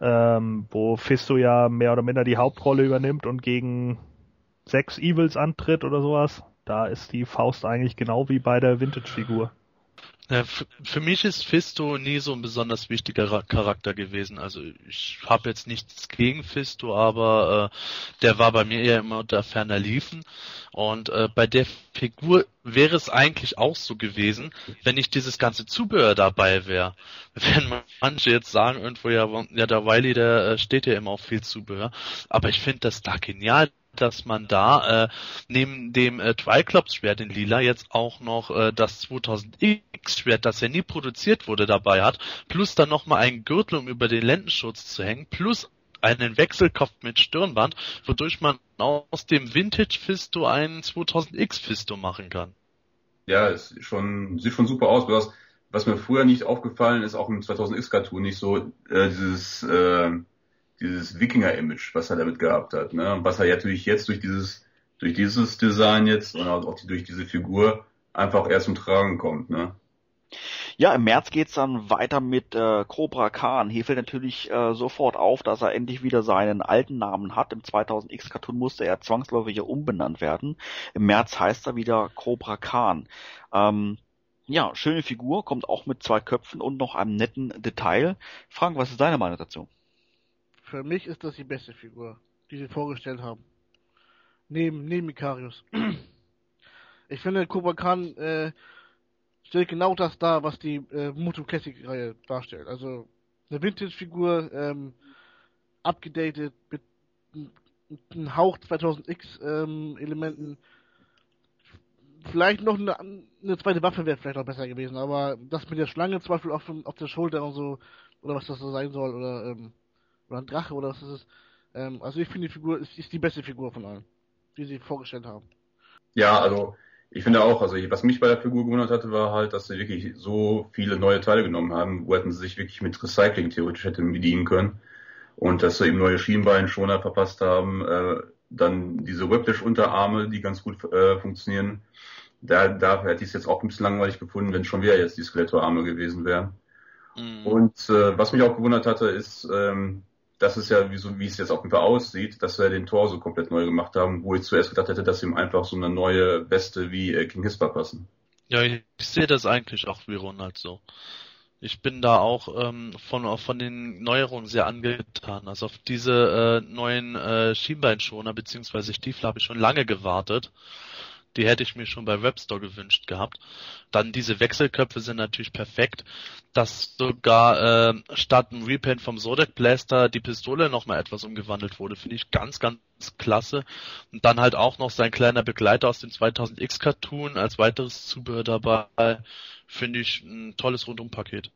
ähm, wo Fisto ja mehr oder minder die Hauptrolle übernimmt und gegen sechs Evils antritt oder sowas. Da ist die Faust eigentlich genau wie bei der Vintage-Figur. Ja, für mich ist Fisto nie so ein besonders wichtiger Charakter gewesen. Also ich habe jetzt nichts gegen Fisto, aber äh, der war bei mir eher immer unter ferner Liefen. Und äh, bei der Figur wäre es eigentlich auch so gewesen, wenn nicht dieses ganze Zubehör dabei wäre. Wenn manche jetzt sagen irgendwo, ja, ja der Wiley, der äh, steht ja immer auf viel Zubehör. Aber ich finde das da genial dass man da äh, neben dem äh, Triclops-Schwert in Lila jetzt auch noch äh, das 2000X-Schwert, das ja nie produziert wurde, dabei hat, plus dann nochmal einen Gürtel, um über den Lendenschutz zu hängen, plus einen Wechselkopf mit Stirnband, wodurch man aus dem Vintage Fisto einen 2000X Fisto machen kann. Ja, es schon, sieht schon super aus. Was, was mir früher nicht aufgefallen ist, auch im 2000X Cartoon nicht so, äh, dieses, äh, dieses Wikinger-Image, was er damit gehabt hat, ne? was er natürlich jetzt durch dieses, durch dieses Design jetzt und auch durch diese Figur einfach erst zum Tragen kommt, ne? Ja, im März geht's dann weiter mit äh, Cobra Khan. Hier fällt natürlich äh, sofort auf, dass er endlich wieder seinen alten Namen hat. Im 2000X Cartoon musste er zwangsläufig umbenannt werden. Im März heißt er wieder Cobra Khan. Ähm, ja, schöne Figur, kommt auch mit zwei Köpfen und noch einem netten Detail. Frank, was ist deine Meinung dazu? Für mich ist das die beste Figur, die sie vorgestellt haben. Neben, neben Ikarius. Ich finde, Cobra Khan äh, stellt genau das dar, was die äh, Moto Classic-Reihe darstellt. Also eine Vintage-Figur, ähm, abgedatet mit einem Hauch 2000X-Elementen. Ähm, vielleicht noch eine, eine zweite Waffe wäre vielleicht auch besser gewesen, aber das mit der Schlange zum Beispiel auf, auf der Schulter und so, oder was das so sein soll, oder ähm, oder ein Drache oder was ist es. Ähm, also ich finde die Figur ist, ist die beste Figur von allen, die sie vorgestellt haben. Ja, also ich finde auch, also was mich bei der Figur gewundert hatte, war halt, dass sie wirklich so viele neue Teile genommen haben, wo hätten sie sich wirklich mit Recycling theoretisch hätten bedienen können. Und dass sie eben neue Schienbeinschoner verpasst haben, äh, dann diese Whiplash-Unterarme, die ganz gut äh, funktionieren. Da, da hätte ich es jetzt auch ein bisschen langweilig gefunden, wenn schon wieder jetzt die Skelettorarme gewesen wären. Mhm. Und äh, was mich auch gewundert hatte, ist, ähm, das ist ja, wie, so, wie es jetzt auf jeden Fall aussieht, dass wir den Tor so komplett neu gemacht haben, wo ich zuerst gedacht hätte, dass ihm einfach so eine neue Weste wie äh, King Hispa passen. Ja, ich, ich sehe das eigentlich auch wie Ronald so. Ich bin da auch ähm, von, von den Neuerungen sehr angetan. Also auf diese äh, neuen äh, Schienbeinschoner bzw. Stiefel habe ich schon lange gewartet. Die hätte ich mir schon bei Webstore gewünscht gehabt. Dann diese Wechselköpfe sind natürlich perfekt. Dass sogar äh, statt ein Repaint vom Zodiac Blaster die Pistole nochmal etwas umgewandelt wurde, finde ich ganz, ganz klasse. Und dann halt auch noch sein kleiner Begleiter aus dem 2000X Cartoon als weiteres Zubehör dabei. Finde ich ein tolles Rundumpaket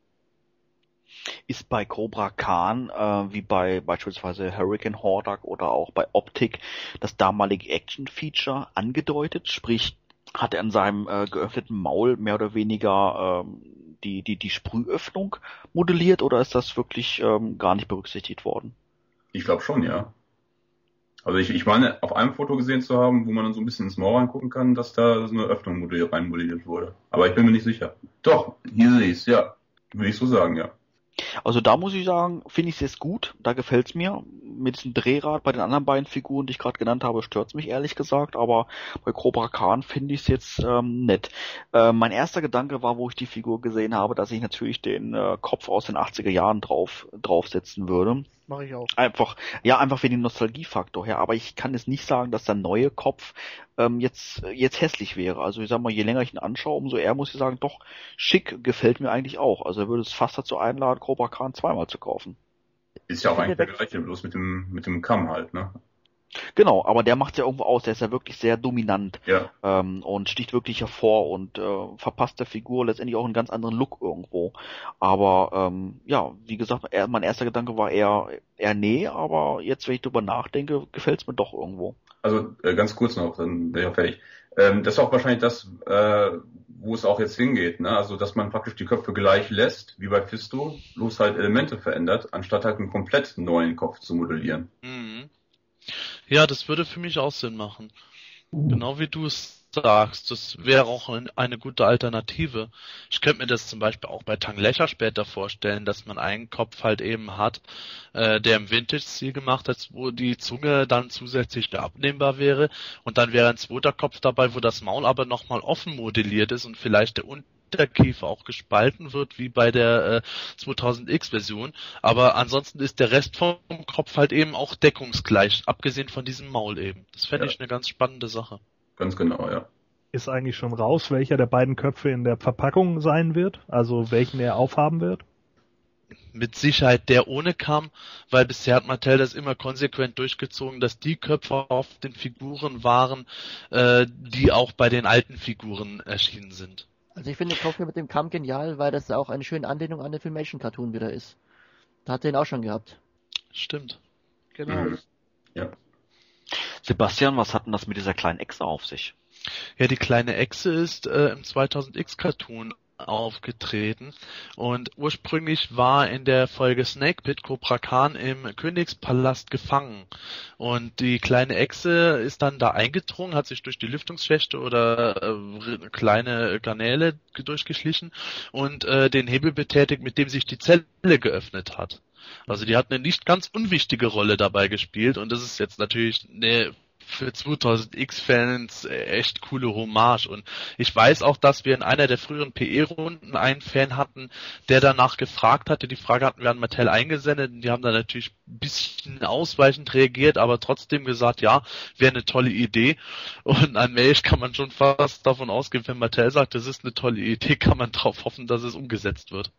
ist bei Cobra Khan, äh, wie bei beispielsweise Hurricane Hordak oder auch bei Optik, das damalige Action-Feature angedeutet, sprich hat er in seinem äh, geöffneten Maul mehr oder weniger ähm, die, die, die Sprühöffnung modelliert oder ist das wirklich ähm, gar nicht berücksichtigt worden? Ich glaube schon, ja. Also ich, ich meine, auf einem Foto gesehen zu haben, wo man dann so ein bisschen ins Maul reingucken kann, dass da so eine Öffnung reinmodelliert wurde. Aber ich bin mir nicht sicher. Doch, hier sehe ich es, ja. Würde ich so sagen, ja. Also da muss ich sagen, finde ich es jetzt gut, da gefällt's mir. Mit diesem Drehrad bei den anderen beiden Figuren, die ich gerade genannt habe, stört's mich ehrlich gesagt, aber bei Cobra Khan finde ich es jetzt ähm, nett. Äh, mein erster Gedanke war, wo ich die Figur gesehen habe, dass ich natürlich den äh, Kopf aus den 80er Jahren drauf draufsetzen würde. Mache ich auch. Einfach, ja, einfach für den Nostalgiefaktor her. Aber ich kann es nicht sagen, dass der neue Kopf ähm, jetzt jetzt hässlich wäre. Also ich sag mal, je länger ich ihn anschaue, umso eher muss ich sagen, doch schick gefällt mir eigentlich auch. Also er würde es fast dazu einladen, Cobra Khan zweimal zu kaufen. Ist ja auch eigentlich der gleiche, bloß mit dem mit dem Kamm halt, ne? Genau, aber der macht ja irgendwo aus, der ist ja wirklich sehr dominant ja. ähm, und sticht wirklich hervor und äh, verpasst der Figur letztendlich auch einen ganz anderen Look irgendwo. Aber ähm, ja, wie gesagt, er, mein erster Gedanke war eher, eher nee, aber jetzt, wenn ich drüber nachdenke, gefällt es mir doch irgendwo. Also äh, ganz kurz noch, dann bin ich auch fertig. Ähm, das ist auch wahrscheinlich das, äh, wo es auch jetzt hingeht, ne? Also dass man praktisch die Köpfe gleich lässt, wie bei Fisto, bloß halt Elemente verändert, anstatt halt einen komplett neuen Kopf zu modellieren. Mhm. Ja, das würde für mich auch Sinn machen. Genau wie du es sagst, das wäre auch eine gute Alternative. Ich könnte mir das zum Beispiel auch bei Tanglecher später vorstellen, dass man einen Kopf halt eben hat, äh, der im Vintage-Stil gemacht hat, wo die Zunge dann zusätzlich abnehmbar wäre und dann wäre ein zweiter Kopf dabei, wo das Maul aber nochmal offen modelliert ist und vielleicht der Hinterkiefer auch gespalten wird, wie bei der äh, 2000X-Version. Aber ansonsten ist der Rest vom Kopf halt eben auch deckungsgleich, abgesehen von diesem Maul eben. Das fände Ja. ich eine ganz spannende Sache. Ganz genau, ja. Ist eigentlich schon raus, welcher der beiden Köpfe in der Verpackung sein wird? Also welchen er aufhaben wird? mit Sicherheit der ohne kam, weil bisher hat Mattel das immer konsequent durchgezogen, dass die Köpfe auf den Figuren waren, äh, die auch bei den alten Figuren erschienen sind. Also ich finde den Kopf mit dem Kamm genial, weil das auch eine schöne Anlehnung an den Filmation-Cartoon wieder ist. Da hat er ihn auch schon gehabt. Stimmt. Genau. Mhm. Sebastian, was hat denn das mit dieser kleinen Echse auf sich? Ja, die kleine Echse ist äh, im 2000X Cartoon aufgetreten und ursprünglich war in der Folge Snake Pit Cobra Khan im Königspalast gefangen und die kleine Echse ist dann da eingedrungen, hat sich durch die Lüftungsschächte oder äh, kleine Kanäle durchgeschlichen und äh, den Hebel betätigt, mit dem sich die Zelle geöffnet hat. Also die hat eine nicht ganz unwichtige Rolle dabei gespielt und das ist jetzt natürlich eine für 2000X-Fans echt coole Hommage. Und ich weiß auch, dass wir in einer der früheren PE-Runden einen Fan hatten, der danach gefragt hatte. Die Frage hatten wir an Mattel eingesendet und die haben dann natürlich ein bisschen ausweichend reagiert, aber trotzdem gesagt, ja, wäre eine tolle Idee. Und allmählich kann man schon fast davon ausgehen, wenn Mattel sagt, das ist eine tolle Idee, kann man darauf hoffen, dass es umgesetzt wird.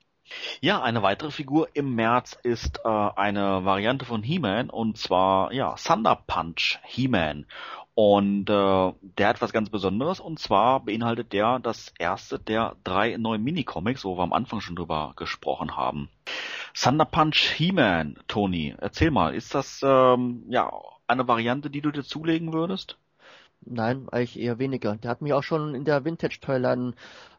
Ja, eine weitere Figur im März ist äh, eine Variante von He-Man und zwar ja Thunder Punch He-Man. Und äh, der hat was ganz Besonderes und zwar beinhaltet der das erste der drei neuen Minicomics, wo wir am Anfang schon drüber gesprochen haben. Thunder Punch He-Man, Tony, erzähl mal, ist das ähm, ja eine Variante, die du dir zulegen würdest? Nein, eigentlich eher weniger. Der hat mich auch schon in der Vintage-Toyline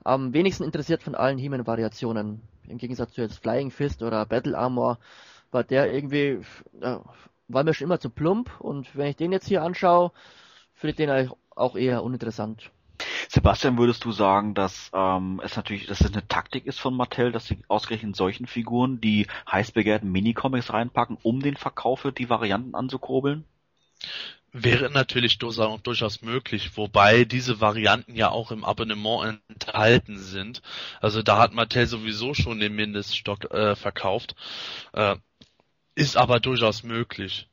am wenigsten interessiert von allen He-Man-Variationen. Im Gegensatz zu jetzt Flying Fist oder Battle Armor war der irgendwie, äh, war mir schon immer zu plump und wenn ich den jetzt hier anschaue, finde ich den eigentlich auch eher uninteressant. Sebastian, würdest du sagen, dass ähm, es natürlich, dass es eine Taktik ist von Mattel, dass sie ausgerechnet solchen Figuren die heiß begehrten Minicomics reinpacken, um den Verkauf für die Varianten anzukurbeln? Wäre natürlich durchaus möglich, wobei diese Varianten ja auch im Abonnement enthalten sind. Also da hat Mattel sowieso schon den Mindeststock äh, verkauft. Äh, ist aber durchaus möglich.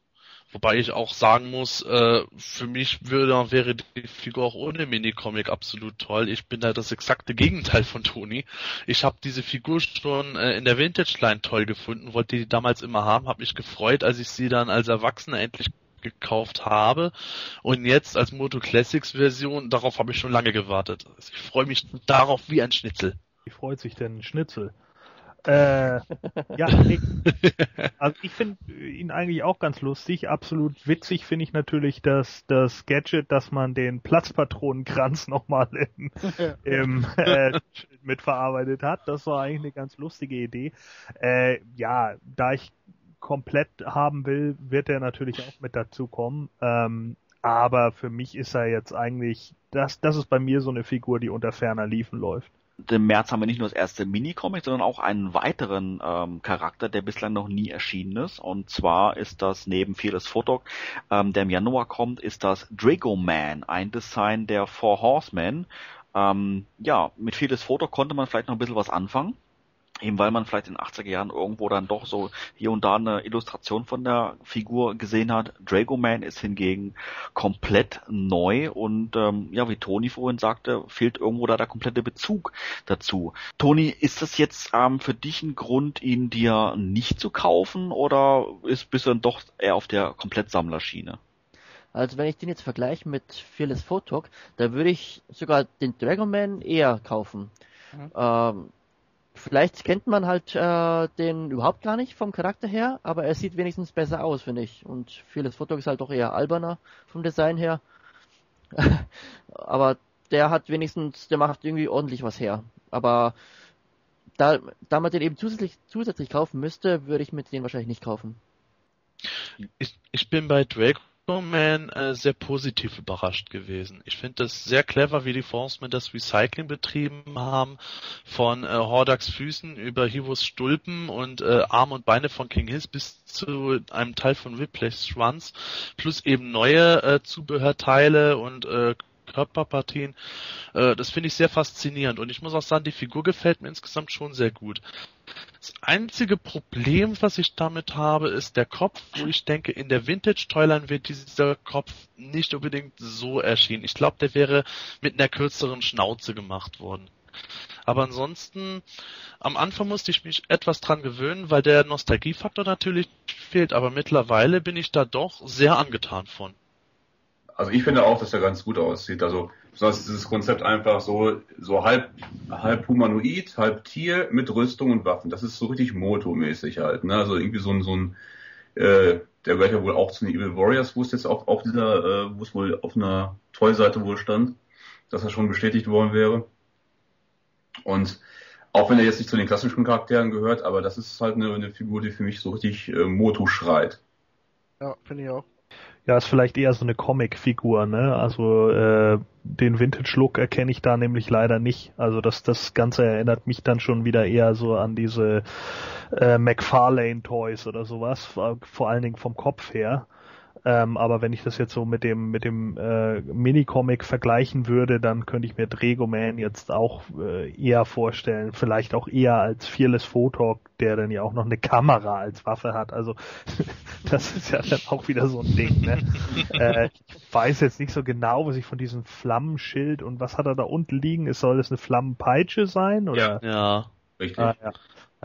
Wobei ich auch sagen muss, äh, für mich würde, wäre die Figur auch ohne Minicomic absolut toll. Ich bin da das exakte Gegenteil von Toni. Ich habe diese Figur schon äh, in der Vintage Line toll gefunden, wollte die damals immer haben, habe mich gefreut, als ich sie dann als Erwachsener endlich gekauft habe und jetzt als Moto Classics Version, darauf habe ich schon lange gewartet. Also ich freue mich darauf wie ein Schnitzel. Wie freut sich denn ein Schnitzel? Äh, ja, nee. also ich finde ihn eigentlich auch ganz lustig. Absolut witzig finde ich natürlich das, das Gadget, dass man den Platzpatronenkranz nochmal im, im äh, mitverarbeitet hat. Das war eigentlich eine ganz lustige Idee. Äh, ja, da ich komplett haben will, wird er natürlich auch mit dazu kommen. Ähm, aber für mich ist er jetzt eigentlich, das, das ist bei mir so eine Figur, die unter ferner Liefen läuft. Im März haben wir nicht nur das erste Minicomic, sondern auch einen weiteren ähm, Charakter, der bislang noch nie erschienen ist. Und zwar ist das neben Fearless Photog, ähm, der im Januar kommt, ist das Drago Man, ein Design der Four Horsemen. Ähm, ja, mit Fearless Photog konnte man vielleicht noch ein bisschen was anfangen. Eben weil man vielleicht in den 80er Jahren irgendwo dann doch so hier und da eine Illustration von der Figur gesehen hat. Dragoman ist hingegen komplett neu und ähm, ja, wie Toni vorhin sagte, fehlt irgendwo da der komplette Bezug dazu. Toni, ist das jetzt ähm, für dich ein Grund, ihn dir nicht zu kaufen oder ist bist du dann doch eher auf der Komplettsammlerschiene? Also wenn ich den jetzt vergleiche mit Fearless Photog, da würde ich sogar den Dragonman eher kaufen. Mhm. Ähm, vielleicht kennt man halt äh, den überhaupt gar nicht vom Charakter her, aber er sieht wenigstens besser aus, finde ich. Und Fearless Photog ist halt doch eher alberner vom Design her. aber der hat wenigstens, der macht irgendwie ordentlich was her. Aber da, da man den eben zusätzlich, zusätzlich kaufen müsste, würde ich mit den wahrscheinlich nicht kaufen. Ich, ich bin bei Draco Man äh, sehr positiv überrascht gewesen. Ich finde das sehr clever, wie die Forcemen das Recycling betrieben haben, von äh, Hordax Füßen über Hivos Stulpen und äh, Arme und Beine von King Hiss bis zu einem Teil von Whiplash Schwanz, plus eben neue äh, Zubehörteile und äh, Körperpartien. Äh, das finde ich sehr faszinierend und ich muss auch sagen, die Figur gefällt mir insgesamt schon sehr gut. Das einzige Problem, was ich damit habe, ist der Kopf, wo ich denke, in der Vintage-Toyline wird dieser Kopf nicht unbedingt so erschienen. Ich glaube, der wäre mit einer kürzeren Schnauze gemacht worden. Aber ansonsten, am Anfang musste ich mich etwas dran gewöhnen, weil der Nostalgiefaktor natürlich fehlt, aber mittlerweile bin ich da doch sehr angetan von. Also ich finde auch, dass er ganz gut aussieht. Also besonders dieses Konzept einfach so, so halb, halb humanoid, halb Tier mit Rüstung und Waffen. Das ist so richtig Moto-mäßig halt. Ne? Also irgendwie so ein, so ein äh, der gehört ja wohl auch zu den Evil Warriors, wo es jetzt auch auf dieser, äh, wo es wohl auf einer Toy-Seite wohl stand, dass er schon bestätigt worden wäre. Und auch wenn er jetzt nicht zu den klassischen Charakteren gehört, aber das ist halt eine, eine Figur, die für mich so richtig äh, Moto schreit. Ja, finde ich auch. Ja, ist vielleicht eher so eine Comic-Figur, ne? Also äh, den Vintage-Look erkenne ich da nämlich leider nicht. Also das, das Ganze erinnert mich dann schon wieder eher so an diese äh, McFarlane-Toys oder sowas, vor allen Dingen vom Kopf her. Ähm, aber wenn ich das jetzt so mit dem mit dem äh, Minicomic vergleichen würde, dann könnte ich mir Dregoman jetzt auch äh, eher vorstellen, vielleicht auch eher als Fearless Photok, der dann ja auch noch eine Kamera als Waffe hat. Also das ist ja dann auch wieder so ein Ding. Ne? äh, ich weiß jetzt nicht so genau, was ich von diesem Flammenschild und was hat er da unten liegen? Soll das eine Flammenpeitsche sein? Oder? Ja, ja. Richtig. Ah, ja.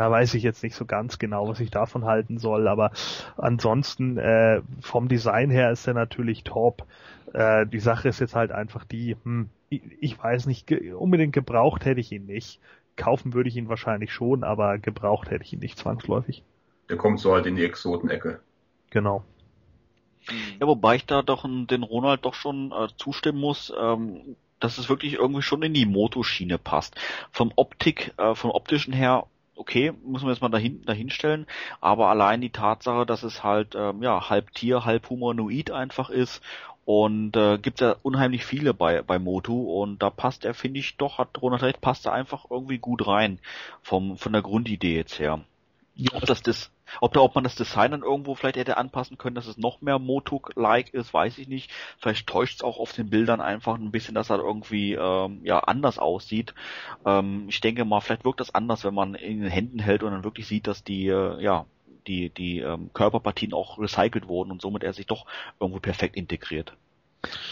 Da weiß ich jetzt nicht so ganz genau, was ich davon halten soll, aber ansonsten äh, vom Design her ist er natürlich top. Äh, die Sache ist jetzt halt einfach die, hm, ich, ich weiß nicht, ge unbedingt gebraucht hätte ich ihn nicht. Kaufen würde ich ihn wahrscheinlich schon, aber gebraucht hätte ich ihn nicht zwangsläufig. Der kommt so halt in die Exotenecke. Genau. Ja, wobei ich da doch den Ronald doch schon äh, zustimmen muss, ähm, dass es wirklich irgendwie schon in die Motoschiene passt. Vom Optik, äh, vom optischen her okay, müssen wir jetzt mal dahin, dahinstellen, aber allein die Tatsache, dass es halt ähm, ja halb Tier, halb humanoid einfach ist und äh, gibt ja unheimlich viele bei bei Motu und da passt er, finde ich, doch hat Ronald recht, passt er einfach irgendwie gut rein vom von der Grundidee jetzt her. Ja. Ob das das ob da, ob man das Design dann irgendwo vielleicht hätte anpassen können, dass es noch mehr Motuk-like ist, weiß ich nicht. Vielleicht täuscht es auch auf den Bildern einfach ein bisschen, dass er irgendwie ähm, ja anders aussieht. Ähm, ich denke mal, vielleicht wirkt das anders, wenn man in den Händen hält und dann wirklich sieht, dass die äh, ja die die ähm, Körperpartien auch recycelt wurden und somit er sich doch irgendwo perfekt integriert.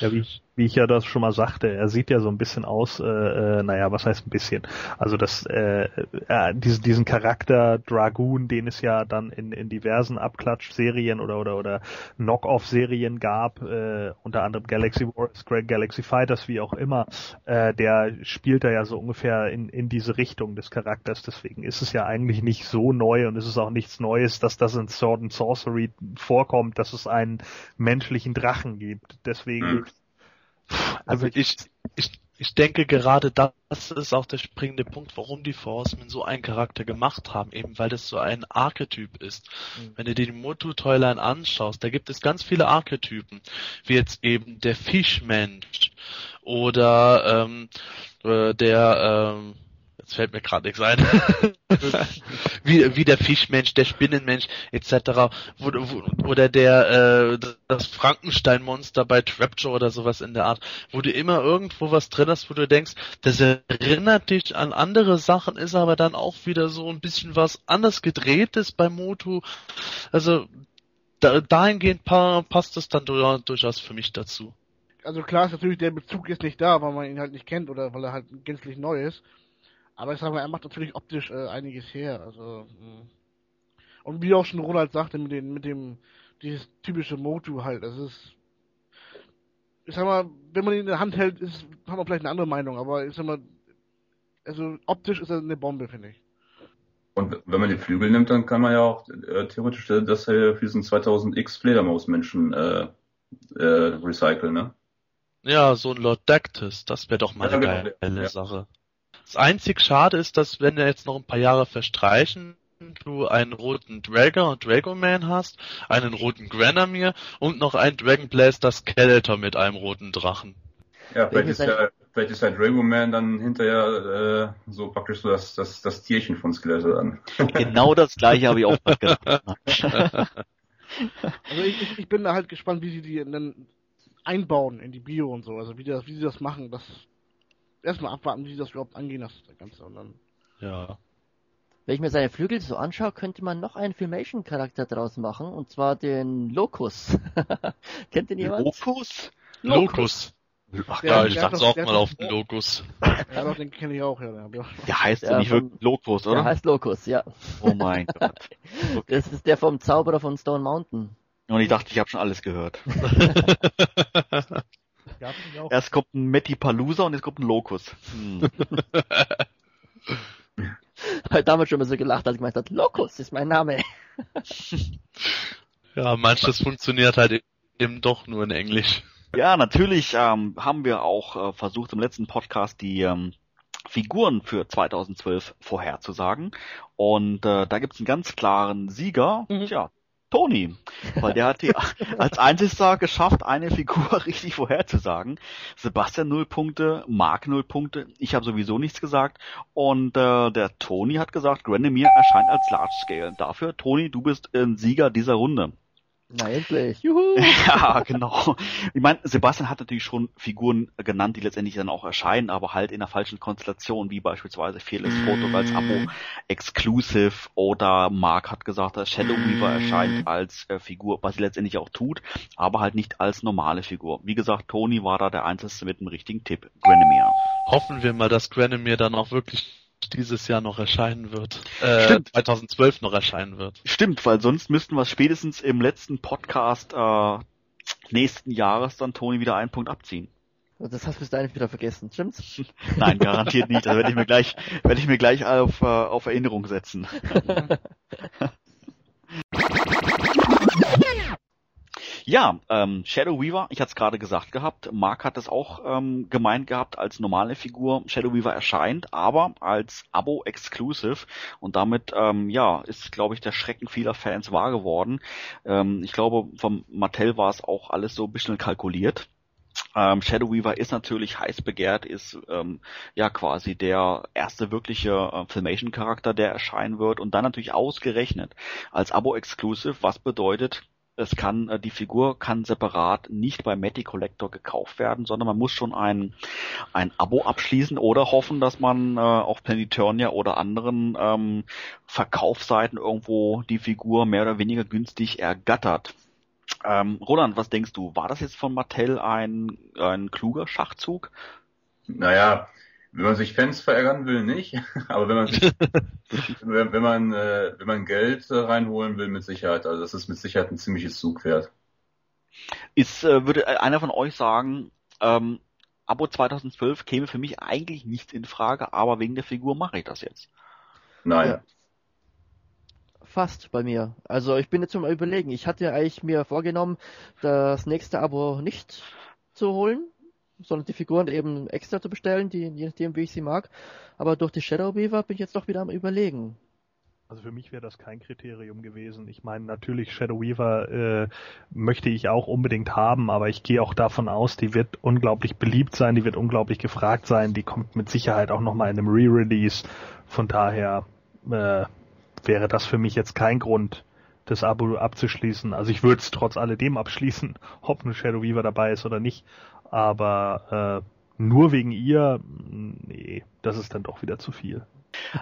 Ja, wie ich, wie ich ja das schon mal sagte, er sieht ja so ein bisschen aus, äh, äh, naja, was heißt ein bisschen? Also das, äh, äh, diesen, diesen Charakter Dragoon, den es ja dann in, in diversen Abklatsch-Serien oder oder oder Knock-off-Serien gab, äh, unter anderem Galaxy Wars, Galaxy Fighters, wie auch immer, äh, der spielt da ja so ungefähr in, in diese Richtung des Charakters. Deswegen ist es ja eigentlich nicht so neu und es ist auch nichts Neues, dass das in Sword and Sorcery vorkommt, dass es einen menschlichen Drachen gibt. Deswegen deswegen. Also ich, ich, ich denke gerade das ist auch der springende Punkt, warum die Forcemen so einen Charakter gemacht haben, eben weil das so ein Archetyp ist. Mhm. Wenn du dir die Motu-Toyline anschaust, da gibt es ganz viele Archetypen, wie jetzt eben der Fischmensch oder ähm, äh, der ähm, jetzt fällt mir gerade nichts ein. wie, wie der Fischmensch, der Spinnenmensch etc. Oder der äh, das Frankenstein-Monster bei Trapjaw oder sowas in der Art, wo du immer irgendwo was drin hast, wo du denkst, das erinnert dich an andere Sachen, ist aber dann auch wieder so ein bisschen was anders gedrehtes bei Motu. Also da, dahingehend pa passt es dann durchaus für mich dazu. Also klar ist natürlich der Bezug ist nicht da, weil man ihn halt nicht kennt oder weil er halt gänzlich neu ist. Aber ich sag mal, er macht natürlich optisch äh, einiges her. Also mh. Hm. und wie auch schon Ronald sagte, mit dem, mit dem dieses typische Motu halt, das ist ich sag mal, wenn man ihn in der Hand hält, ist, hat man vielleicht eine andere Meinung, aber ich sag mal, also optisch ist er eine Bombe, finde ich. Und wenn man die Flügel nimmt, dann kann man ja auch äh, theoretisch das äh, für diesen 2000X Fledermausmenschen äh, äh, recyceln, ne? Ja, so ein Lord Dactus, das wäre doch mal eine ja, genau. geile ja. Sache. Das einzig Schade ist, dass wenn jetzt noch ein paar Jahre verstreichen, du einen roten Dragger und Dragoman hast, einen roten Granamir und noch einen Dragon Blaster Skeletor mit einem roten Drachen. Ja, vielleicht ist, der, vielleicht ist der Dragoman dann hinterher äh, so praktisch so das, das, das Tierchen von Skeletor dann. Genau das gleiche habe ich auch gedacht. also ich, ich, ich bin da halt gespannt, wie sie die dann einbauen in die Bio und so. Also wie, die das, wie sie das machen, das erstmal abwarten, wie sie das überhaupt angehen, das Ganze. Und dann Ja. Wenn ich mir seine Flügel so anschaue, könnte man noch einen Filmation-Charakter draus machen, und zwar den Locus. Kennt den jemand? Locus? Locus. Ach, Der- Ja, der ich dachte auch der mal auf den Locus. Ja, doch, den kenne ich auch, ja. Der, Der heißt ja, nicht wirklich Locus, Der oder? heißt Locus, ja. Oh mein Gott. Das ist der vom Zauberer von Stone Mountain. Und ich dachte, ich habe schon alles gehört. Erst kommt ein Mettipalooza und jetzt kommt ein Locus. Hm. Hat damals schon mal so gelacht, als ich gemeint hat, Locus ist mein Name. Ja, manches funktioniert halt eben doch nur in Englisch. Ja, natürlich ähm, haben wir auch äh, versucht im letzten Podcast die ähm, Figuren für 2012 vorherzusagen. Und äh, da gibt's einen ganz klaren Sieger. Mhm. Tja, Toni. Weil der hat die als einziger geschafft, eine Figur richtig vorherzusagen. Sebastian null Punkte, Mark null Punkte. Ich habe sowieso nichts gesagt. Und äh, der Toni hat gesagt, Granemir erscheint als Large Scale. Dafür, Toni, du bist ein Sieger dieser Runde. Na endlich. Juhu. Ja, genau. Ich meine, Sebastian hat natürlich schon Figuren genannt, die letztendlich dann auch erscheinen, aber halt in der falschen Konstellation, wie beispielsweise Fearless Photo als Abo Exclusive oder Mark hat gesagt, dass Shadow Weaver erscheint als äh, Figur, was sie letztendlich auch tut, aber halt nicht als normale Figur. Wie gesagt, Tony war da der Einzige mit dem richtigen Tipp, Granemir. Hoffen wir mal, dass Granemir dann auch wirklich dieses Jahr noch erscheinen wird. Äh, Stimmt. 2012 noch erscheinen wird. Stimmt, weil sonst müssten wir spätestens im letzten Podcast äh, nächsten Jahres dann Tony wieder einen Punkt abziehen. Das hast du bis dahin wieder vergessen, stimmt's? Nein, garantiert nicht. Das werde ich mir gleich, werde ich mir gleich auf, äh, auf Erinnerung setzen. Ja, ähm, Shadow Weaver, ich hatte es gerade gesagt gehabt, Mark hat es auch ähm, gemeint gehabt als normale Figur. Shadow Weaver erscheint, aber als Abo-Exclusive und damit, ähm, ja, ist, glaube ich, der Schrecken vieler Fans wahr geworden. Ähm, ich glaube, vom Mattel war es auch alles so ein bisschen kalkuliert. Ähm, Shadow Weaver ist natürlich heiß begehrt, ist ähm, ja quasi der erste wirkliche äh, Filmation-Charakter, der erscheinen wird und dann natürlich ausgerechnet als Abo-Exclusive, was bedeutet, es kann, äh, die Figur kann separat nicht bei Matty Collector gekauft werden, sondern man muss schon ein, ein Abo abschließen oder hoffen, dass man äh, auf Planeturnia oder anderen ähm, Verkaufsseiten irgendwo die Figur mehr oder weniger günstig ergattert. Ähm, Roland, was denkst du? War das jetzt von Mattel ein, ein kluger Schachzug? Naja, wenn man sich Fans verärgern will, nicht. Aber wenn man sich, wenn, wenn man, äh, wenn man Geld äh, reinholen will, mit Sicherheit. Also das ist mit Sicherheit ein ziemliches Zugpferd. Ist, äh, würde einer von euch sagen, ähm, Abo 2012 käme für mich eigentlich nicht in Frage, aber wegen der Figur mache ich das jetzt. Nein. Ja. Fast bei mir. Also ich bin jetzt zum Überlegen. Ich hatte eigentlich mir vorgenommen, das nächste Abo nicht zu holen, sondern die Figuren eben extra zu bestellen, die, je nachdem wie ich sie mag. Aber durch die Shadow Weaver bin ich jetzt doch wieder am überlegen. Also für mich wäre das kein Kriterium gewesen. Ich meine, natürlich Shadow Weaver äh, möchte ich auch unbedingt haben, aber ich gehe auch davon aus, die wird unglaublich beliebt sein, die wird unglaublich gefragt sein, die kommt mit Sicherheit auch nochmal in einem Re-Release. Von daher äh, wäre das für mich jetzt kein Grund, das Abo abzuschließen. Also ich würde es trotz alledem abschließen, ob ein Shadow Weaver dabei ist oder nicht. Aber äh, nur wegen ihr, nee, das ist dann doch wieder zu viel.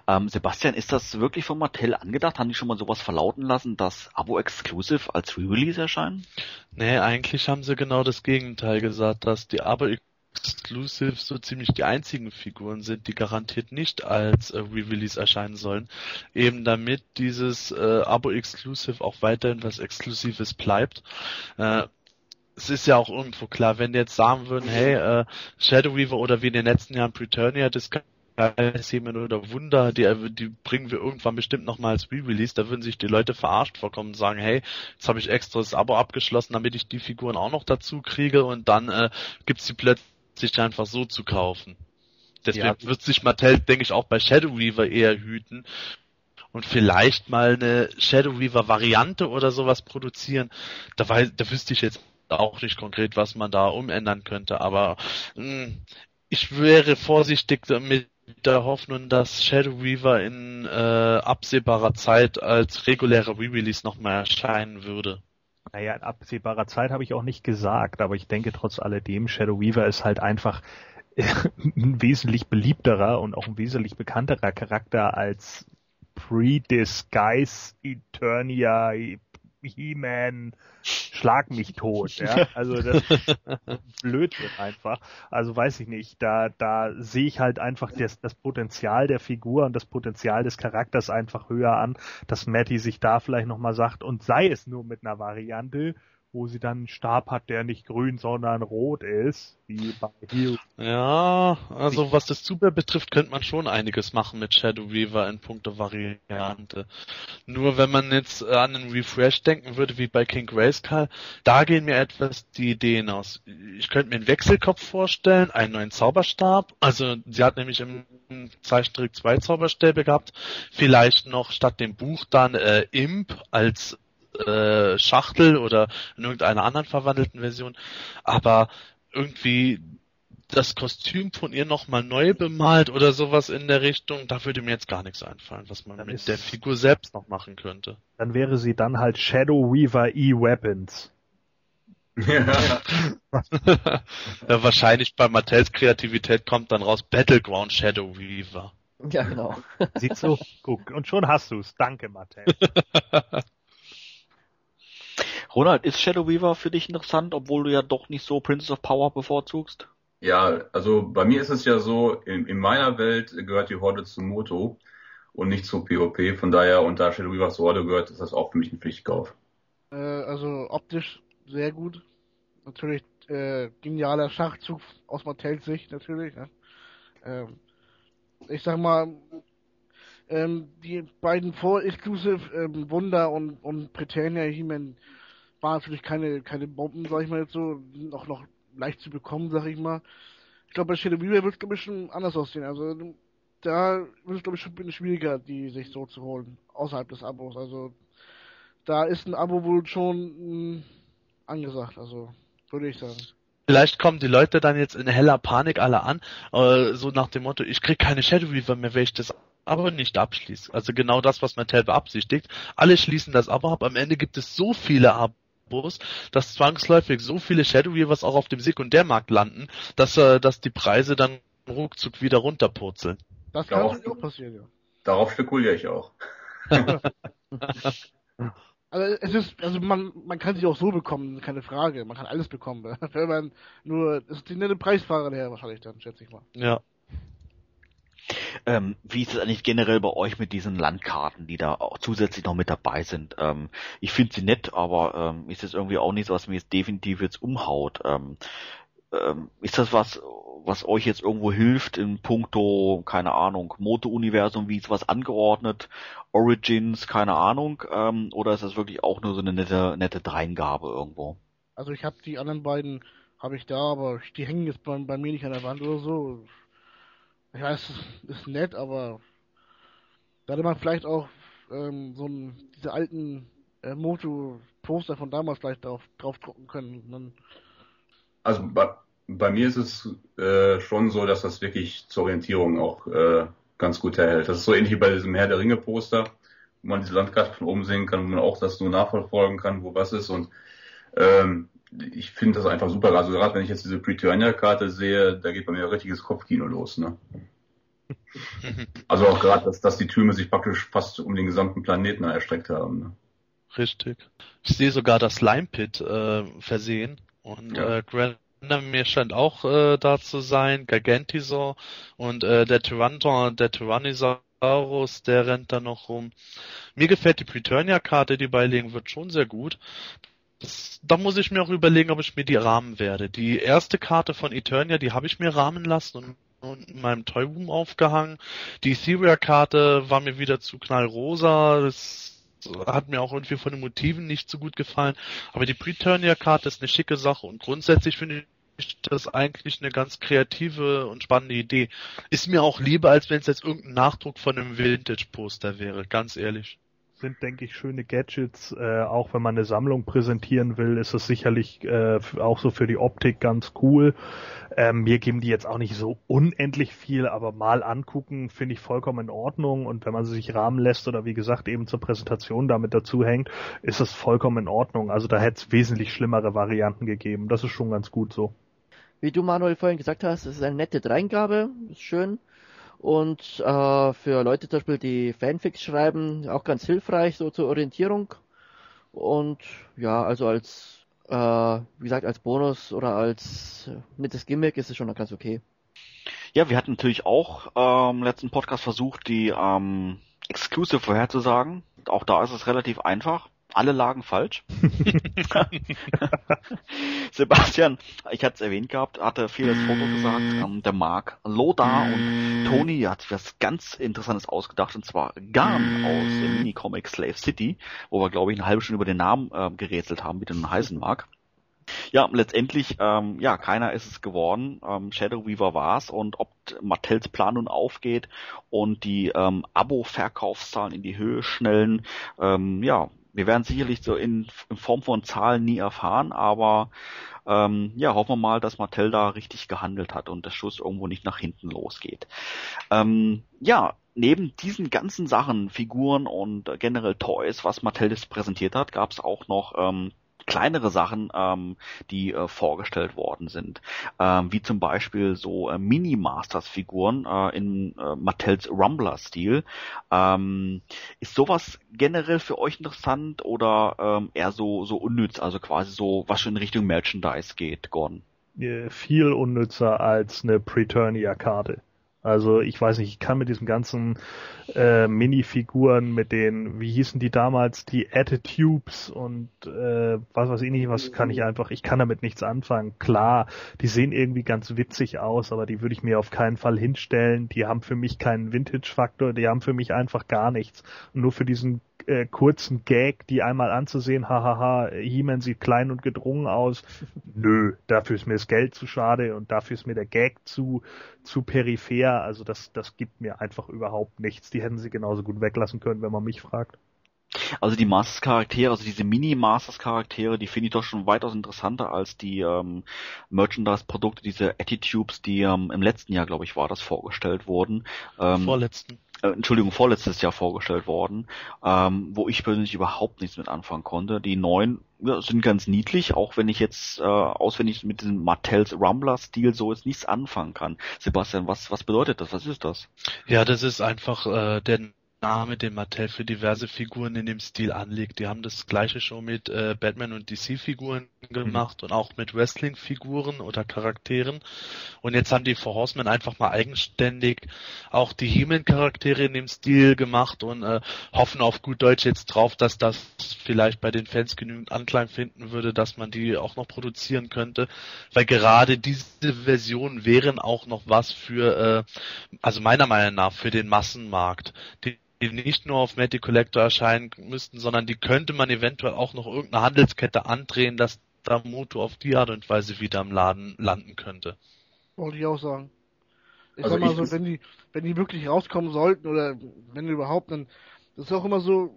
Ähm, Sebastian, ist das wirklich von Mattel angedacht? Haben die schon mal sowas verlauten lassen, dass Abo Exclusive als Re-Release erscheinen? Nee, eigentlich haben sie genau das Gegenteil gesagt, dass die Abo Exclusive so ziemlich die einzigen Figuren sind, die garantiert nicht als äh, Re-Release erscheinen sollen. Eben damit dieses äh, Abo Exclusive auch weiterhin was Exklusives bleibt. Äh, es ist ja auch irgendwo klar, wenn die jetzt sagen würden, hey, äh, Shadow Weaver oder wie in den letzten Jahren Preturnia, das Seaman oder Wunder, die, die bringen wir irgendwann bestimmt nochmal als Re-Release, da würden sich die Leute verarscht vorkommen und sagen, hey, jetzt habe ich extra das Abo abgeschlossen, damit ich die Figuren auch noch dazu kriege und dann äh, gibt's die plötzlich einfach so zu kaufen. Deswegen Ja. wird sich Mattel, denke ich, auch bei Shadow Weaver eher hüten und vielleicht mal eine Shadow Weaver Variante oder sowas produzieren. Da, weiß, da wüsste ich jetzt auch nicht konkret, was man da umändern könnte, aber mh, ich wäre vorsichtig mit der Hoffnung, dass Shadow Weaver in äh, absehbarer Zeit als regulärer Re-Release nochmal erscheinen würde. Naja, in absehbarer Zeit habe ich auch nicht gesagt, aber ich denke trotz alledem, Shadow Weaver ist halt einfach ein wesentlich beliebterer und auch ein wesentlich bekannterer Charakter als Pre-Disguise Eternia He-Man schlag mich tot, ja. Also das ist Blödsinn einfach. Also weiß ich nicht. Da, da sehe ich halt einfach das, das Potenzial der Figur und das Potenzial des Charakters einfach höher an, dass Matty sich da vielleicht nochmal sagt und sei es nur mit einer Variante, wo sie dann einen Stab hat, der nicht grün, sondern rot ist, wie bei Hero. Ja, also was das Zubehör betrifft, könnte man schon einiges machen mit Shadow Weaver in puncto Variante. Nur wenn man jetzt an einen Refresh denken würde, wie bei King Grayskull, da gehen mir etwas die Ideen aus. Ich könnte mir einen Wechselkopf vorstellen, einen neuen Zauberstab. Also sie hat nämlich im Zeichentrick zwei Zauberstäbe gehabt. Vielleicht noch statt dem Buch dann äh, Imp als äh, Schachtel oder in irgendeiner anderen verwandelten Version, aber irgendwie das Kostüm von ihr nochmal neu bemalt oder sowas in der Richtung, da würde mir jetzt gar nichts einfallen, was man dann mit der Figur selbst noch machen könnte. Dann wäre sie dann halt Shadow Weaver E-Weapons. Ja. ja, wahrscheinlich bei Mattels Kreativität kommt dann raus Battleground Shadow Weaver. Ja, genau. Sieht so, guck, und schon hast du's. Danke, Mattel. Ronald, ist Shadow Weaver für dich interessant, obwohl du ja doch nicht so Princess of Power bevorzugst? Ja, also bei mir ist es ja so, in, in meiner Welt gehört die Horde zu Moto und nicht zu POP. Von daher, und da Shadow Weaver zur Horde gehört, ist das auch für mich ein Pflichtkauf. Äh, also optisch sehr gut. Natürlich äh, genialer Schachzug aus Mattels Sicht natürlich. Ne? Ähm, ich sag mal, ähm, die beiden Vor-Exclusive ähm, Wunder und, und Britannia He-Man waren natürlich keine, keine Bomben, sag ich mal jetzt so, auch noch leicht zu bekommen, sag ich mal. Ich glaube, bei Shadow Weaver wird es, glaube ich, schon anders aussehen. Also, da wird es, glaube ich, schon ein bisschen schwieriger, die sich so zu holen, außerhalb des Abos. Also, da ist ein Abo wohl schon mh, angesagt, also, würde ich sagen. Vielleicht kommen die Leute dann jetzt in heller Panik alle an, äh, so nach dem Motto, ich krieg keine Shadow Weaver mehr, wenn ich das aber nicht abschließe. Also genau das, was Mattel beabsichtigt. Alle schließen das Abo ab. Am Ende gibt es so viele Abos, dass zwangsläufig so viele Shadow Weavers auch auf dem Sekundärmarkt landen, dass, äh, dass die Preise dann ruckzuck wieder runterpurzeln. Das kann darauf, auch passieren, ja. Darauf spekuliere ich auch. Also es ist, also man, man kann sich auch so bekommen, keine Frage. Man kann alles bekommen. Wenn man nur, es ist die nette Preisfahrer her wahrscheinlich dann, schätze ich mal. Ja. Ähm, wie ist es eigentlich generell bei euch mit diesen Landkarten, die da auch zusätzlich noch mit dabei sind? Ähm, ich finde sie nett, aber ähm, ist es irgendwie auch nicht so, was mir jetzt definitiv jetzt umhaut. Ähm, ähm, ist das was, was euch jetzt irgendwo hilft in puncto, keine Ahnung, Moto-Universum, wie ist was angeordnet, Origins, keine Ahnung, ähm, oder ist das wirklich auch nur so eine nette, nette Dreingabe irgendwo? Also ich habe die anderen beiden, habe ich da, aber die hängen jetzt bei, bei mir nicht an der Wand oder so. Ich weiß, ist nett, aber da hätte man vielleicht auch ähm, so ein, diese alten äh, Moto-Poster von damals vielleicht drauf, drauf drucken können. Dann also bei, bei mir ist es äh, schon so, dass das wirklich zur Orientierung auch äh, ganz gut erhält. Das ist so ähnlich wie bei diesem Herr der Ringe Poster, wo man diese Landkarte von oben sehen kann, wo man auch das nur nachverfolgen kann, wo was ist und ähm, ich finde das einfach super. Also gerade wenn ich jetzt diese Preturnia-Karte sehe, da geht bei mir ein richtiges Kopfkino los. Ne? also auch gerade, dass, dass die Türme sich praktisch fast um den gesamten Planeten erstreckt haben. Ne? Richtig. Ich sehe sogar das Slime Pit äh, versehen und ja. äh, Grand mir scheint auch äh, da zu sein, Gargantisor und äh, der Tyranton, der Tyrannosaurus, der rennt da noch rum. Mir gefällt die Preturnia-Karte, die beilegen wird, schon sehr gut. Das, da muss ich mir auch überlegen, ob ich mir die rahmen werde. Die erste Karte von Eternia, die habe ich mir rahmen lassen und, und in meinem Toyroom aufgehangen. Die Etheria-Karte war mir wieder zu knallrosa. Das hat mir auch irgendwie von den Motiven nicht so gut gefallen. Aber die Preturnia-Karte ist eine schicke Sache und grundsätzlich finde ich das eigentlich eine ganz kreative und spannende Idee. Ist mir auch lieber, als wenn es jetzt irgendein Nachdruck von einem Vintage-Poster wäre, ganz ehrlich. Sind, denke ich, schöne Gadgets. Äh, auch wenn man eine Sammlung präsentieren will, ist es sicherlich äh, auch so für die Optik ganz cool. Ähm, mir geben die jetzt auch nicht so unendlich viel, aber mal angucken finde ich vollkommen in Ordnung. Und wenn man sie sich rahmen lässt oder wie gesagt eben zur Präsentation damit dazu hängt, ist es vollkommen in Ordnung. Also da hätte es wesentlich schlimmere Varianten gegeben. Das ist schon ganz gut so. Wie du Manuel vorhin gesagt hast, es ist eine nette Dreingabe, ist schön. Und äh, für Leute zum Beispiel, die Fanfics schreiben, auch ganz hilfreich, so zur Orientierung. Und ja, also als, äh, wie gesagt, als Bonus oder als nettes Gimmick ist es schon ganz okay. Ja, wir hatten natürlich auch ähm, letzten Podcast versucht, die ähm, Exclusive vorherzusagen. Auch da ist es relativ einfach alle lagen falsch. Sebastian, ich hatte es erwähnt gehabt, hatte vieles Foto gesagt. Ähm, der Mark Loda und Tony hat was ganz Interessantes ausgedacht, und zwar Garn aus dem Minicomic Slave City, wo wir, glaube ich, eine halbe Stunde über den Namen äh, gerätselt haben, wie der nun heißen mag. Ja, letztendlich, ähm, ja, keiner ist es geworden. Ähm, Shadow Weaver war's und ob Mattels Plan nun aufgeht und die ähm, Abo-Verkaufszahlen in die Höhe schnellen, ähm, ja, wir werden sicherlich so in, in Form von Zahlen nie erfahren, aber ähm, ja, hoffen wir mal, dass Mattel da richtig gehandelt hat und der Schuss irgendwo nicht nach hinten losgeht. Ähm, ja, neben diesen ganzen Sachen, Figuren und generell Toys, was Mattel das präsentiert hat, gab es auch noch ähm, kleinere Sachen, ähm, die äh, vorgestellt worden sind, ähm, wie zum Beispiel so äh, Mini-Masters-Figuren äh, in äh, Mattels Rumbler-Stil. Ähm, ist sowas generell für euch interessant oder ähm, eher so so unnütz, also quasi so was schon in Richtung Merchandise geht, Gordon? Äh, viel unnützer als eine Preturnia-Karte. Also ich weiß nicht, ich kann mit diesen ganzen äh, Minifiguren, mit den, wie hießen die damals, die Attitubes und äh, was weiß ich nicht, was kann ich einfach, ich kann damit nichts anfangen. Klar, die sehen irgendwie ganz witzig aus, aber die würde ich mir auf keinen Fall hinstellen. Die haben für mich keinen Vintage-Faktor, die haben für mich einfach gar nichts. Und nur für diesen äh, kurzen Gag, die einmal anzusehen, hahaha, He-Man sieht klein und gedrungen aus. Nö, dafür ist mir das Geld zu schade und dafür ist mir der Gag zu, zu peripher. Also das, das gibt mir einfach überhaupt nichts. Die hätten sie genauso gut weglassen können, wenn man mich fragt. Also die Masters-Charaktere, also diese Mini-Masters-Charaktere, die finde ich doch schon weitaus interessanter als die ähm, Merchandise-Produkte, diese Attitubes, die ähm, im letzten Jahr, glaube ich, war das vorgestellt wurden. Ähm, Vorletzten. Äh, Entschuldigung, vorletztes Jahr vorgestellt worden, ähm, wo ich persönlich überhaupt nichts mit anfangen konnte. Die neuen ja, sind ganz niedlich, auch wenn ich jetzt äh, auswendig mit diesem Mattels Rumbler-Stil so jetzt nichts anfangen kann. Sebastian, was, was bedeutet das? Was ist das? Ja, das ist einfach äh, der Name, den Mattel für diverse Figuren in dem Stil anlegt. Die haben das gleiche schon mit äh, Batman und DC-Figuren gemacht mhm. und auch mit Wrestling-Figuren oder Charakteren. Und jetzt haben die For Horsemen einfach mal eigenständig auch die He-Man-Charaktere in dem Stil gemacht und äh, hoffen auf gut Deutsch jetzt drauf, dass das vielleicht bei den Fans genügend Anklang finden würde, dass man die auch noch produzieren könnte. Weil gerade diese Versionen wären auch noch was für, äh, also meiner Meinung nach, für den Massenmarkt. Die die nicht nur auf Matty Collector erscheinen müssten, sondern die könnte man eventuell auch noch irgendeine Handelskette andrehen, dass da Moto auf die Art und Weise wieder im Laden landen könnte. Wollte ich auch sagen. Ich Also sag mal so, wenn die, wenn die wirklich rauskommen sollten oder wenn überhaupt, dann das ist auch immer so,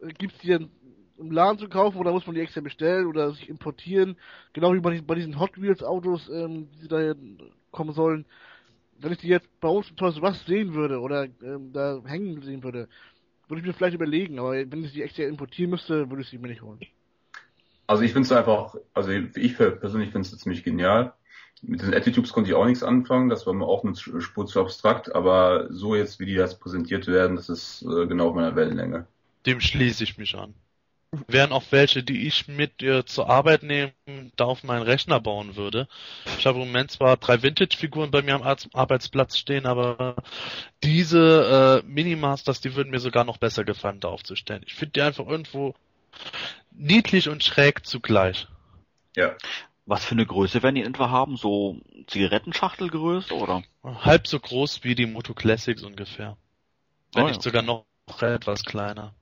äh, gibt's die dann im Laden zu kaufen oder muss man die extra bestellen oder sich importieren? Genau wie bei, diesen- bei diesen Hot Wheels Autos, ähm, die da kommen sollen. Wenn ich die jetzt bei uns im Toys Us sehen würde oder ähm, da hängen sehen würde, würde ich mir vielleicht überlegen, aber wenn ich die extra importieren müsste, würde ich sie mir nicht holen. Also ich finde es einfach, also ich persönlich finde es ziemlich genial. Mit diesen Attitubes konnte ich auch nichts anfangen, das war mir auch eine Spur zu abstrakt, aber so jetzt, wie die das präsentiert werden, das ist äh, genau auf meiner Wellenlänge. Dem schließe ich mich an. Wären auch welche, die ich mit äh, zur Arbeit nehmen, da auf meinen Rechner bauen würde. Ich habe im Moment zwar drei Vintage-Figuren bei mir am Ar Arbeitsplatz stehen, aber diese äh, Minimasters, die würden mir sogar noch besser gefallen, da aufzustellen. Ich finde die einfach irgendwo niedlich und schräg zugleich. Ja. Was für eine Größe werden die etwa haben? So Zigarettenschachtelgröße oder? Halb so groß wie die Moto Classics ungefähr. Wenn Oh ja. nicht sogar noch etwas kleiner.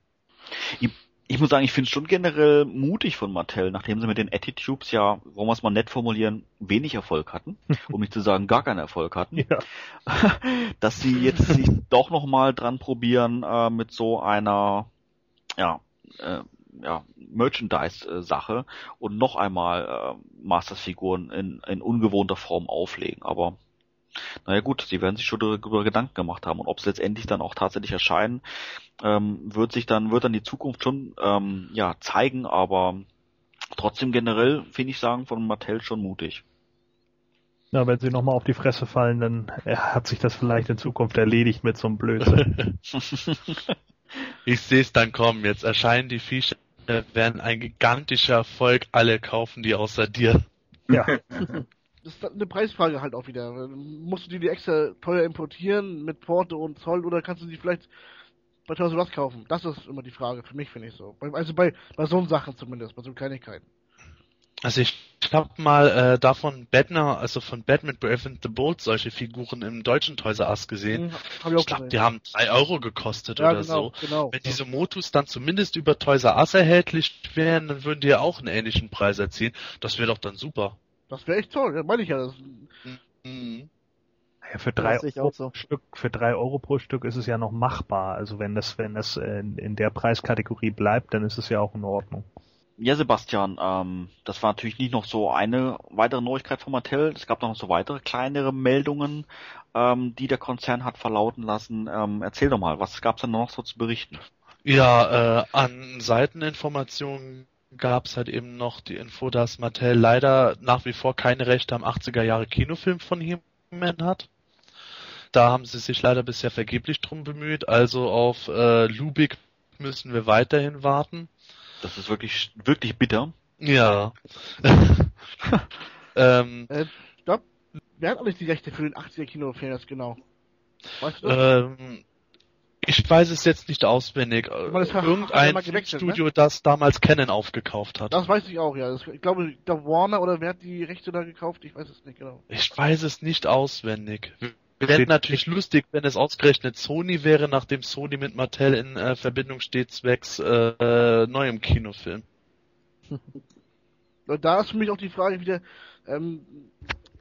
Ich muss sagen, ich finde es schon generell mutig von Mattel, nachdem sie mit den Attitubes ja, wollen wir es mal nett formulieren, wenig Erfolg hatten, um nicht zu sagen gar keinen Erfolg hatten, Ja. dass sie jetzt sich doch nochmal dran probieren äh, mit so einer ja, äh, ja, Merchandise-Sache und noch einmal äh, Masters-Figuren in, in ungewohnter Form auflegen. Aber naja gut, sie werden sich schon darüber Gedanken gemacht haben und ob es letztendlich dann auch tatsächlich erscheinen, ähm, wird sich dann, wird dann die Zukunft schon ähm, ja zeigen, aber trotzdem generell finde ich sagen von Mattel schon mutig. Na, wenn sie nochmal auf die Fresse fallen, dann äh, hat sich das vielleicht in Zukunft erledigt mit so einem Blödsinn. ich sehe es dann kommen. Jetzt erscheinen die Viecher, werden ein gigantischer Erfolg. Alle kaufen die außer dir. Ja. Das ist eine Preisfrage halt auch wieder. Musst du die, die extra teuer importieren mit Porte und Zoll oder kannst du die vielleicht bei Toys R Us kaufen? Das ist immer die Frage für mich, finde ich so. Also bei, bei so Sachen zumindest, bei so Kleinigkeiten. Also ich habe mal äh, davon Batman, also von Batman Brave the Bold solche Figuren im deutschen Toys R Us gesehen. Hm, hab ich ich glaube, die haben drei Euro gekostet Ja, oder genau, so. genau. Wenn diese Motus dann zumindest über Toys R Us erhältlich wären, dann würden die ja auch einen ähnlichen Preis erzielen. Das wäre doch dann super. Das wäre echt toll, ja, meine ich ja. Das, Mhm. Ja, für drei Das ich Euro so. pro Stück, für drei Euro pro Stück ist es ja noch machbar. Also wenn das, wenn das in, in der Preiskategorie bleibt, dann ist es ja auch in Ordnung. Ja, Sebastian, ähm, das war natürlich nicht noch so eine weitere Neuigkeit von Mattel. Es gab noch so weitere kleinere Meldungen, ähm, die der Konzern hat verlauten lassen. Ähm, erzähl doch mal, was gab's denn noch so zu berichten? Ja, äh, an Seiteninformationen gab es halt eben noch die Info, dass Mattel leider nach wie vor keine Rechte am 80er Jahre Kinofilm von He-Man hat. Da haben sie sich leider bisher vergeblich drum bemüht, also auf äh, Lubik müssen wir weiterhin warten. Das ist wirklich, wirklich bitter. Ja. ähm, äh, stopp. Wer hat eigentlich die Rechte für den 80er Kinofilm jetzt genau? Weißt du ähm, ich weiß es jetzt nicht auswendig. Irgendein gewechselt, Studio, das damals Canon aufgekauft hat. Das weiß ich auch, ja. Das, ich glaube, der Warner oder wer hat die Rechte da gekauft? Ich weiß es nicht genau. Ich weiß es nicht auswendig. Wäre natürlich lustig, wenn es ausgerechnet Sony wäre, nachdem Sony mit Mattel in äh, Verbindung steht zwecks äh, neuem Kinofilm. Und da ist für mich auch die Frage wieder, ähm,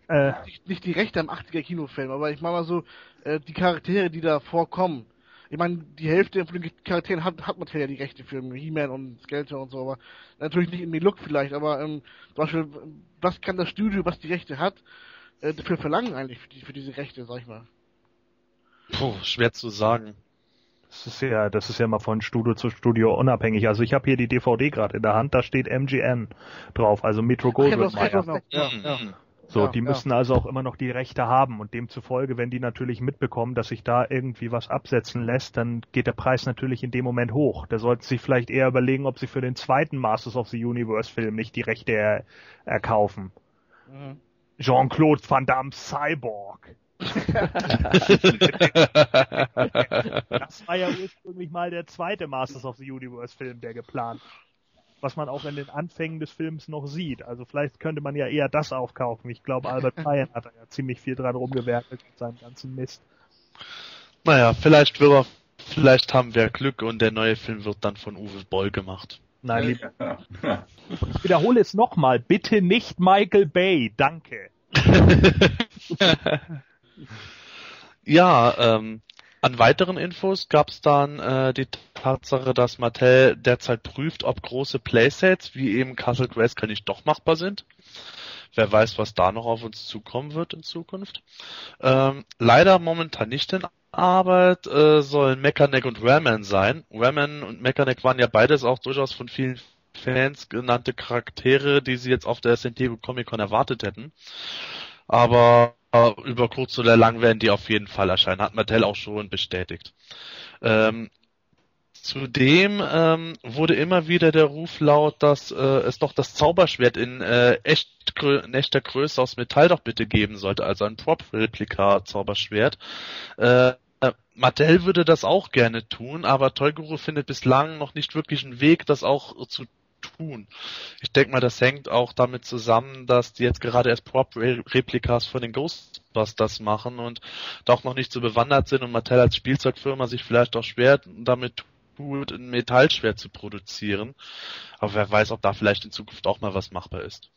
Äh, nicht, nicht die Rechte am 80er Kinofilm, aber ich meine mal so, äh, die Charaktere, die da vorkommen. Ich meine, die Hälfte von den Charakteren hat, hat Mattel ja die Rechte für He-Man und Skeletor und so, aber natürlich nicht in den Look vielleicht, aber ähm, zum Beispiel, was kann das Studio, was die Rechte hat, äh, dafür verlangen eigentlich für, die, für diese Rechte, sag ich mal. Puh, schwer zu sagen. das ist ja, das ist ja mal von Studio zu Studio unabhängig. Also ich habe hier die DVD gerade in der Hand, da steht MGN drauf, also Metro ja, Goldwyn Mayer. ja, ja. So, Ja, die ja. müssen also auch immer noch die Rechte haben und demzufolge, wenn die natürlich mitbekommen, dass sich da irgendwie was absetzen lässt, dann geht der Preis natürlich in dem Moment hoch. Da sollten sie sich vielleicht eher überlegen, ob sie für den zweiten Masters of the Universe Film nicht die Rechte er erkaufen. Mhm. Jean-Claude Van Damme Cyborg. Das war ja ursprünglich mal der zweite Masters of the Universe Film, der geplant war. Was man auch in den Anfängen des Films noch sieht. Also vielleicht könnte man ja eher das aufkaufen. Ich glaube, Albert Ryan hat da ja ziemlich viel dran rumgewerkelt mit seinem ganzen Mist. Naja, vielleicht wird er, vielleicht haben wir Glück und der neue Film wird dann von Uwe Boll gemacht. Nein, lieb, Ja, ja. ich wiederhole es nochmal. Bitte nicht Michael Bay. Danke. Ja, ähm, an weiteren Infos gab es dann äh, die Tatsache, dass Mattel derzeit prüft, ob große Playsets wie eben Castle Grayskull nicht doch machbar sind. Wer weiß, was da noch auf uns zukommen wird in Zukunft. Ähm, leider momentan nicht in Arbeit äh, sollen Mechaneck und Raman sein. Raman und Mechaneck waren ja beides auch durchaus von vielen Fans genannte Charaktere, die sie jetzt auf der San Diego Comic Con erwartet hätten. Aber äh, über kurz oder lang werden die auf jeden Fall erscheinen, hat Mattel auch schon bestätigt. Ähm, zudem ähm, wurde immer wieder der Ruf laut, dass äh, es doch das Zauberschwert in, äh, echt in echter Größe aus Metall doch bitte geben sollte, also ein Prop-Replika-Zauberschwert. Äh, Mattel würde das auch gerne tun, aber Toyguru findet bislang noch nicht wirklich einen Weg, das auch zu tun. Ich denke mal, das hängt auch damit zusammen, dass die jetzt gerade erst Prop-Replikas von den Ghostbusters machen und da auch noch nicht so bewandert sind und Mattel als Spielzeugfirma sich vielleicht auch schwer damit tut, ein Metallschwert zu produzieren. Aber wer weiß, ob da vielleicht in Zukunft auch mal was machbar ist.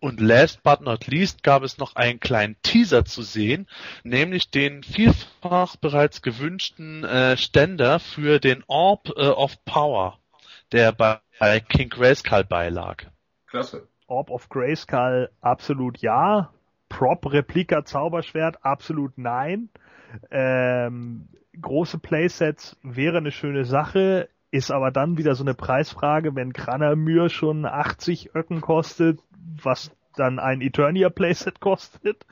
Und last but not least gab es noch einen kleinen Teaser zu sehen, nämlich den vielfach bereits gewünschten äh, Ständer für den Orb äh, of Power, der bei King Grayskull beilag. Klasse. Orb of Grayskull absolut ja. Prop Replika Zauberschwert absolut nein. Ähm, große Playsets wäre eine schöne Sache, ist aber dann wieder so eine Preisfrage, wenn Granamür schon 80 Öcken kostet, was dann ein Eternia Playset kostet.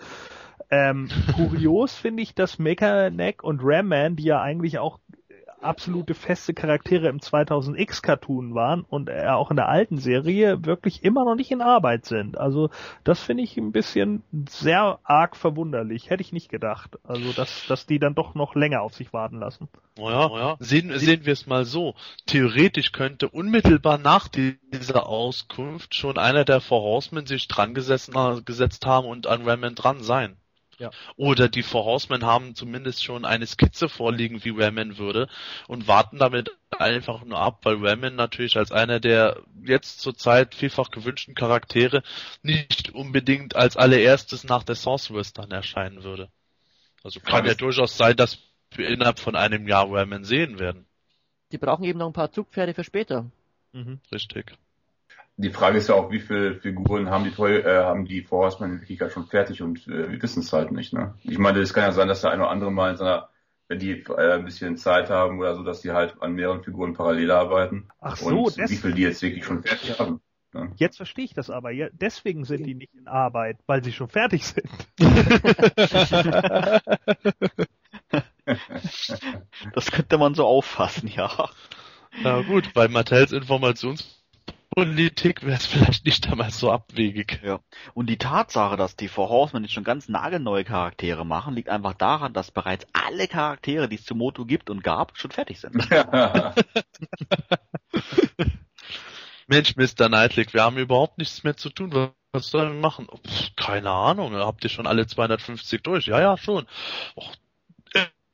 Ähm, kurios finde ich, dass Mechaneck und Ram Man, die ja eigentlich auch absolute feste Charaktere im 2000X Cartoon waren und äh, auch in der alten Serie wirklich immer noch nicht in Arbeit sind. Also das finde ich ein bisschen sehr arg verwunderlich. Hätte ich nicht gedacht. Also dass, dass die dann doch noch länger auf sich warten lassen. Naja, naja. Sehen, sehen wir es mal so. Theoretisch könnte unmittelbar nach dieser Auskunft schon einer der Four Horsemen sich dran gesessen, gesetzt haben und an Ramen dran sein. Ja. Oder die Four Horsemen haben zumindest schon eine Skizze vorliegen, wie Ramen würde und warten damit einfach nur ab, weil Ramen natürlich als einer der jetzt zurzeit vielfach gewünschten Charaktere nicht unbedingt als allererstes nach der Sorceress dann erscheinen würde. Also kann ja durchaus sein, dass wir innerhalb von einem Jahr Ramen sehen werden. Die brauchen eben noch ein paar Zugpferde für später. Mhm. Richtig. Die Frage ist ja auch, wie viele Figuren haben die Toy, äh, haben die Vorhausmann in Wirklichkeit schon fertig und äh, wir wissen es halt nicht. Ne? Ich meine, es kann ja sein, dass der eine oder andere mal in seiner, wenn die äh, ein bisschen Zeit haben oder so, dass die halt an mehreren Figuren parallel arbeiten. Ach so, und wie viele die jetzt wirklich schon fertig haben. Ne? Jetzt verstehe ich das aber. Ja, deswegen sind die nicht in Arbeit, weil sie schon fertig sind. das könnte man so auffassen, ja. Na gut, bei Mattels Informations Politik wäre es vielleicht nicht damals so abwegig. Ja. Und die Tatsache, dass die Four Horsemen jetzt schon ganz nagelneue Charaktere machen, liegt einfach daran, dass bereits alle Charaktere, die es zu Moto gibt und gab, schon fertig sind. Mensch, Mr. Nightlick, wir haben überhaupt nichts mehr zu tun. Was sollen wir machen? Pff, keine Ahnung. Habt ihr schon alle 250 durch? Ja, ja, schon. Och,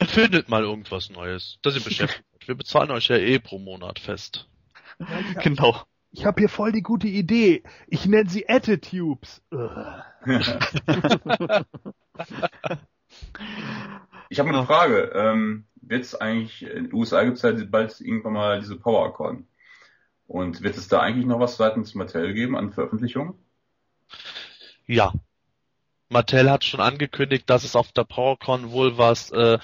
findet mal irgendwas Neues. Das ihr beschäftigt. Wir bezahlen euch ja eh pro Monat fest. genau. Ich habe hier voll die gute Idee. Ich nenne sie Attitubes. ich habe eine Frage. Ähm, wird es eigentlich, in den USA gibt es ja bald irgendwann mal diese PowerCon. Und wird es da eigentlich noch was seitens Mattel geben an Veröffentlichungen? Ja. Mattel hat schon angekündigt, dass es auf der PowerCon wohl was äh,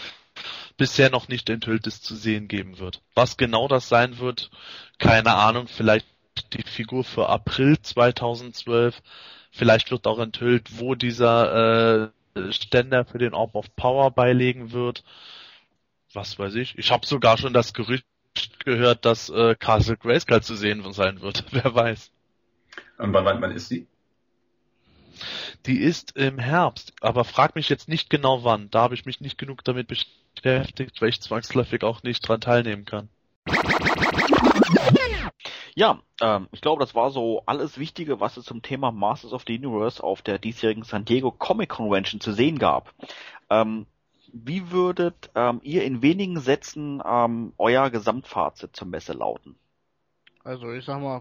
bisher noch nicht enthülltes zu sehen geben wird. Was genau das sein wird, keine Ahnung. Vielleicht die Figur für April 2012. Vielleicht wird auch enthüllt, wo dieser äh, Ständer für den Orb of Power beilegen wird. Was weiß ich. Ich habe sogar schon das Gerücht gehört, dass äh, Castle Grayskull zu sehen sein wird. Wer weiß. Und wann, wann ist sie? Die ist im Herbst, aber frag mich jetzt nicht genau wann. Da habe ich mich nicht genug damit beschäftigt, weil ich zwangsläufig auch nicht dran teilnehmen kann. Ja, ähm, ich glaube, das war so alles Wichtige, was es zum Thema Masters of the Universe auf der diesjährigen San Diego Comic Convention zu sehen gab. Ähm, wie würdet ähm, ihr in wenigen Sätzen ähm, euer Gesamtfazit zur Messe lauten? Also ich sag mal,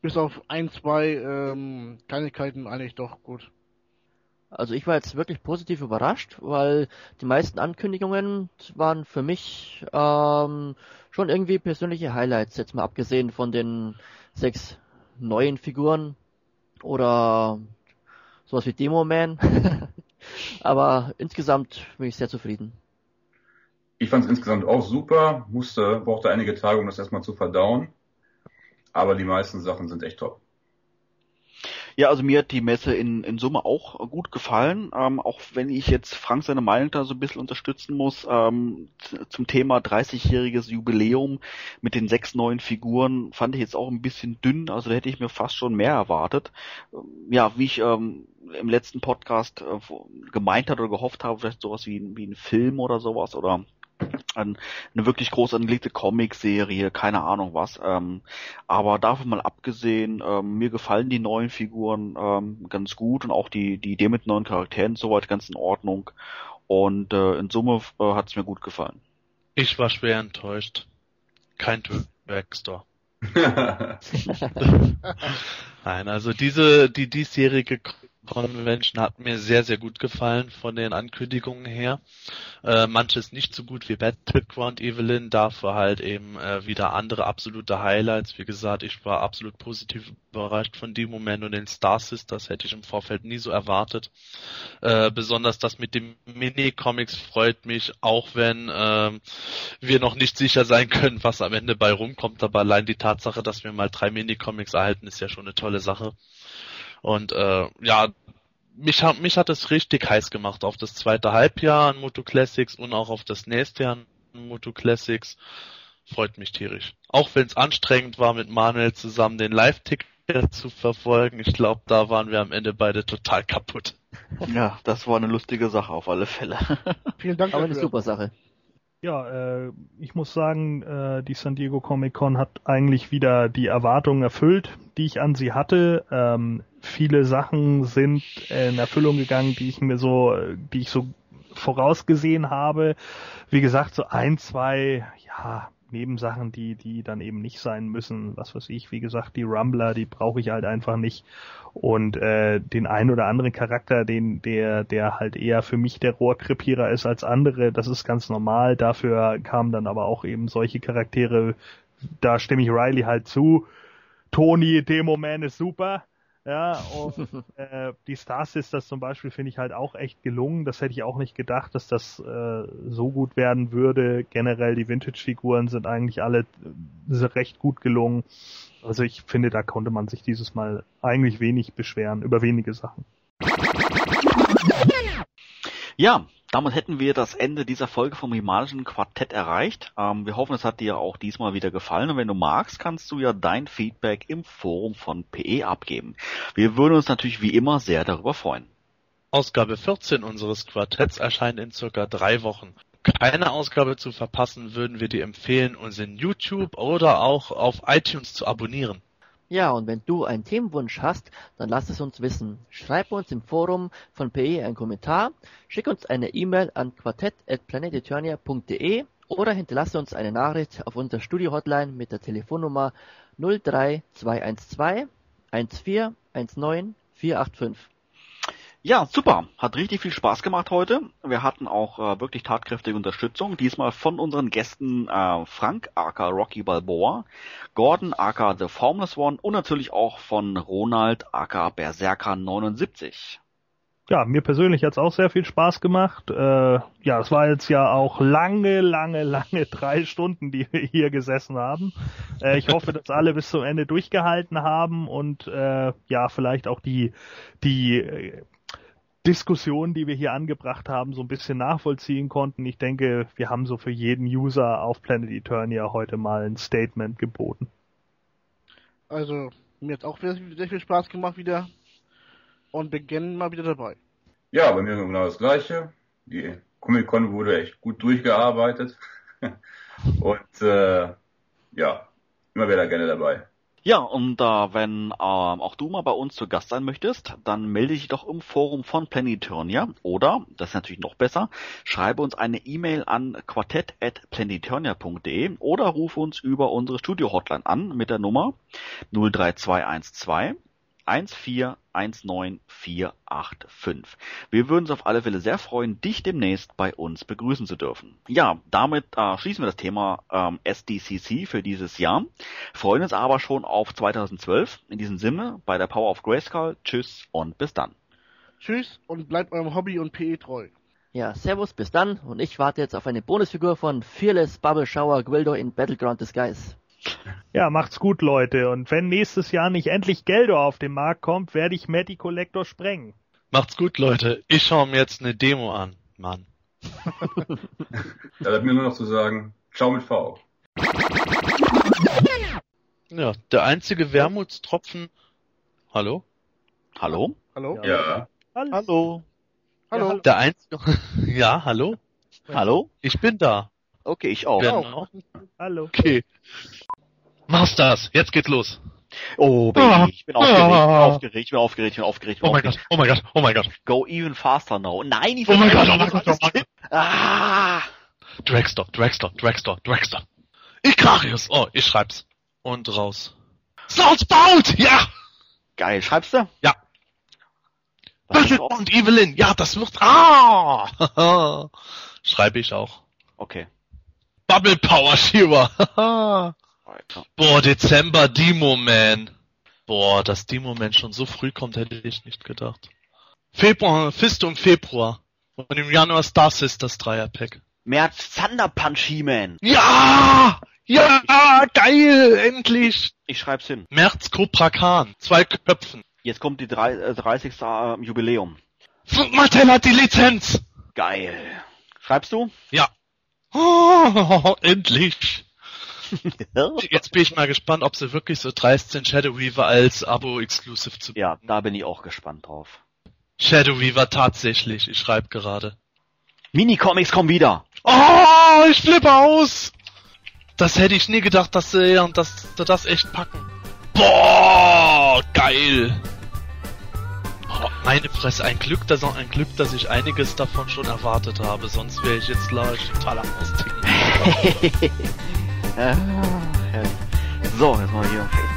bis auf ein, zwei ähm, Kleinigkeiten eigentlich doch gut. Also ich war jetzt wirklich positiv überrascht, weil die meisten Ankündigungen waren für mich ähm, schon irgendwie persönliche Highlights, jetzt mal abgesehen von den sechs neuen Figuren oder sowas wie Demo Man. Aber insgesamt bin ich sehr zufrieden. Ich fand es insgesamt auch super, musste, brauchte einige Tage, um das erstmal zu verdauen. Aber die meisten Sachen sind echt top. Ja, also mir hat die Messe in, in Summe auch gut gefallen, ähm, auch wenn ich jetzt Frank seine Meinung da so ein bisschen unterstützen muss. Ähm, zum Thema 30-jähriges Jubiläum mit den sechs neuen Figuren fand ich jetzt auch ein bisschen dünn, also da hätte ich mir fast schon mehr erwartet. Ähm, ja, wie ich ähm, im letzten Podcast äh, gemeint hat oder gehofft habe, vielleicht sowas wie, wie ein Film oder sowas oder eine wirklich groß angelegte Comic-Serie, keine Ahnung was. Ähm, aber davon mal abgesehen, ähm, mir gefallen die neuen Figuren ähm, ganz gut und auch die, die Idee mit neuen Charakteren soweit ganz in Ordnung. Und äh, in Summe äh, hat es mir gut gefallen. Ich war schwer enttäuscht. Kein Backstore. Nein, also diese, die diesjährige Convention hat mir sehr, sehr gut gefallen von den Ankündigungen her. Äh, manches nicht so gut wie Battleground Evelyn, dafür halt eben äh, wieder andere absolute Highlights. Wie gesagt, ich war absolut positiv überrascht von dem Moment und den Star Sisters hätte ich im Vorfeld nie so erwartet. Äh, besonders das mit dem Mini-Comics freut mich, auch wenn äh, wir noch nicht sicher sein können, was am Ende bei rumkommt, aber allein die Tatsache, dass wir mal drei Mini-Comics erhalten, ist ja schon eine tolle Sache. Und äh, ja, mich hat mich hat es richtig heiß gemacht auf das zweite Halbjahr an Moto Classics und auch auf das nächste Jahr an Moto Classics. Freut mich tierisch. Auch wenn es anstrengend war, mit Manuel zusammen den Live-Ticker zu verfolgen. Ich glaube, da waren wir am Ende beide total kaputt. Ja, das war eine lustige Sache auf alle Fälle. Vielen Dank Aber eine dafür. super Sache. Ja, äh, ich muss sagen, äh, die San Diego Comic Con hat eigentlich wieder die Erwartungen erfüllt, die ich an sie hatte. Ähm, viele Sachen sind in Erfüllung gegangen, die ich mir so, die ich so vorausgesehen habe. Wie gesagt, so ein, zwei, ja, Nebensachen, die, die dann eben nicht sein müssen. Was weiß ich, wie gesagt, die Rumbler, die brauche ich halt einfach nicht. Und äh, den einen oder anderen Charakter, den, der, der halt eher für mich der Rohrkrepierer ist als andere, das ist ganz normal. Dafür kamen dann aber auch eben solche Charaktere, da stimme ich Riley halt zu. Tony, Demo-Man ist super. Ja, und äh, die Star Sisters zum Beispiel finde ich halt auch echt gelungen. Das hätte ich auch nicht gedacht, dass das äh, so gut werden würde. Generell die Vintage-Figuren sind eigentlich alle äh, recht gut gelungen. Also ich finde, da konnte man sich dieses Mal eigentlich wenig beschweren, über wenige Sachen. Ja, damit hätten wir das Ende dieser Folge vom Himalischen Quartett erreicht. Ähm, wir hoffen, es hat dir auch diesmal wieder gefallen. Und wenn du magst, kannst du ja dein Feedback im Forum von PE abgeben. Wir würden uns natürlich wie immer sehr darüber freuen. Ausgabe 14 unseres Quartetts erscheint in circa drei Wochen. Keine Ausgabe zu verpassen, würden wir dir empfehlen, uns in YouTube oder auch auf iTunes zu abonnieren. Ja, und wenn du einen Themenwunsch hast, dann lass es uns wissen. Schreib uns im Forum von PE einen Kommentar, schick uns eine E-Mail an quartett.planeteternia.de oder hinterlasse uns eine Nachricht auf unserer Studio-Hotline mit der Telefonnummer 03212 1419 485. Ja, super. Hat richtig viel Spaß gemacht heute. Wir hatten auch äh, wirklich tatkräftige Unterstützung. Diesmal von unseren Gästen äh, Frank aka Rocky Balboa, Gordon aka The Formless One und natürlich auch von Ronald aka Berserker 79. Ja, mir persönlich hat's auch sehr viel Spaß gemacht. Äh, ja, es war jetzt ja auch lange, lange, lange drei Stunden, die wir hier gesessen haben. Äh, ich hoffe, dass alle bis zum Ende durchgehalten haben und äh, ja, vielleicht auch die die äh, Diskussion, die wir hier angebracht haben, so ein bisschen nachvollziehen konnten. Ich denke, wir haben so für jeden User auf Planet Eternia heute mal ein Statement geboten. Also, mir hat auch sehr, sehr viel Spaß gemacht wieder. Und bin gerne mal wieder dabei. Ja, bei mir genau das Gleiche. Die Comic-Con wurde echt gut durchgearbeitet. Und äh, ja, immer wieder gerne dabei. Ja, und äh, wenn ähm, auch du mal bei uns zu Gast sein möchtest, dann melde dich doch im Forum von Planetonia oder, das ist natürlich noch besser, schreibe uns eine E-Mail an quartett.planetonia.de oder ruf uns über unsere Studio-Hotline an mit der Nummer 03212 1419485. Wir würden uns auf alle Fälle sehr freuen, dich demnächst bei uns begrüßen zu dürfen. Ja, damit äh, schließen wir das Thema ähm, SDCC für dieses Jahr. Freuen uns aber schon auf 2012. In diesem Sinne, bei der Power of Grayskull, tschüss und bis dann. Tschüss und bleibt eurem Hobby und PE treu. Ja, servus, bis dann und ich warte jetzt auf eine Bonusfigur von Fearless Bubble Shower Gwildo in Battleground Disguise. Ja, macht's gut, Leute. Und wenn nächstes Jahr nicht endlich Geldo auf den Markt kommt, werde ich Matty Collector sprengen. Macht's gut, Leute. Ich schaue mir jetzt eine Demo an, Mann. Da bleibt mir nur noch zu sagen, ciao mit V. Ja, der einzige Wermutstropfen. Hallo? Hallo? Hallo? Ja. Hallo? Hallo? Der einzige. ja, hallo? Hallo? Ich bin da. Okay, ich auch. Genau. Hallo. Okay. Masters, jetzt geht's los. Oh, Baby, ich bin aufgeregt, ich bin aufgeregt, ich bin aufgeregt, ich bin aufgeregt. ich bin Oh mein. Gott, oh mein Gott, oh mein Gott. Go even faster now. Nein, ich Oh mein will- Gott, oh mein Gott, oh mein Gott. Ah! Dragster, Dragster, Dragster, Dragster. Ikrarius. Oh, ich schreib's. Und raus. Salzbout! Ja! Geil. Schreibst du? Ja. Du auf? und Evelyn, ja, das wird. Ah! Schreibe ich auch. Okay. Bubble Power Shiva. Weiter. Boah, Dezember Demo Man. Boah, dass Demo Man schon so früh kommt, hätte ich nicht gedacht. Februar, Fist im Februar. Und im Januar Star Sisters Dreierpack. März Thunder Punch He-Man. Ja! Ja, geil, endlich! Ich schreib's hin. März Cobra Khan, zwei Köpfen. Jetzt kommt die drei, äh, 30. äh, Jubiläum. Mattel hat die Lizenz! Geil. Schreibst du? Ja. Oh, endlich! Jetzt bin ich mal gespannt, ob sie wirklich so dreist sind, Shadow Weaver als Abo-Exclusive zu ja, da bin ich auch gespannt drauf. Shadow Weaver tatsächlich, ich schreibe gerade. Minicomics kommen wieder. Oh, ich flippe aus! Das hätte ich nie gedacht, dass sie, dass sie das echt packen. Boah, geil! Oh, meine Fresse, ein Glück, dass ein Glück, dass ich einiges davon schon erwartet habe, sonst wäre ich jetzt gleich total am Austicken. ah. So, jetzt mal hier auf Facebook.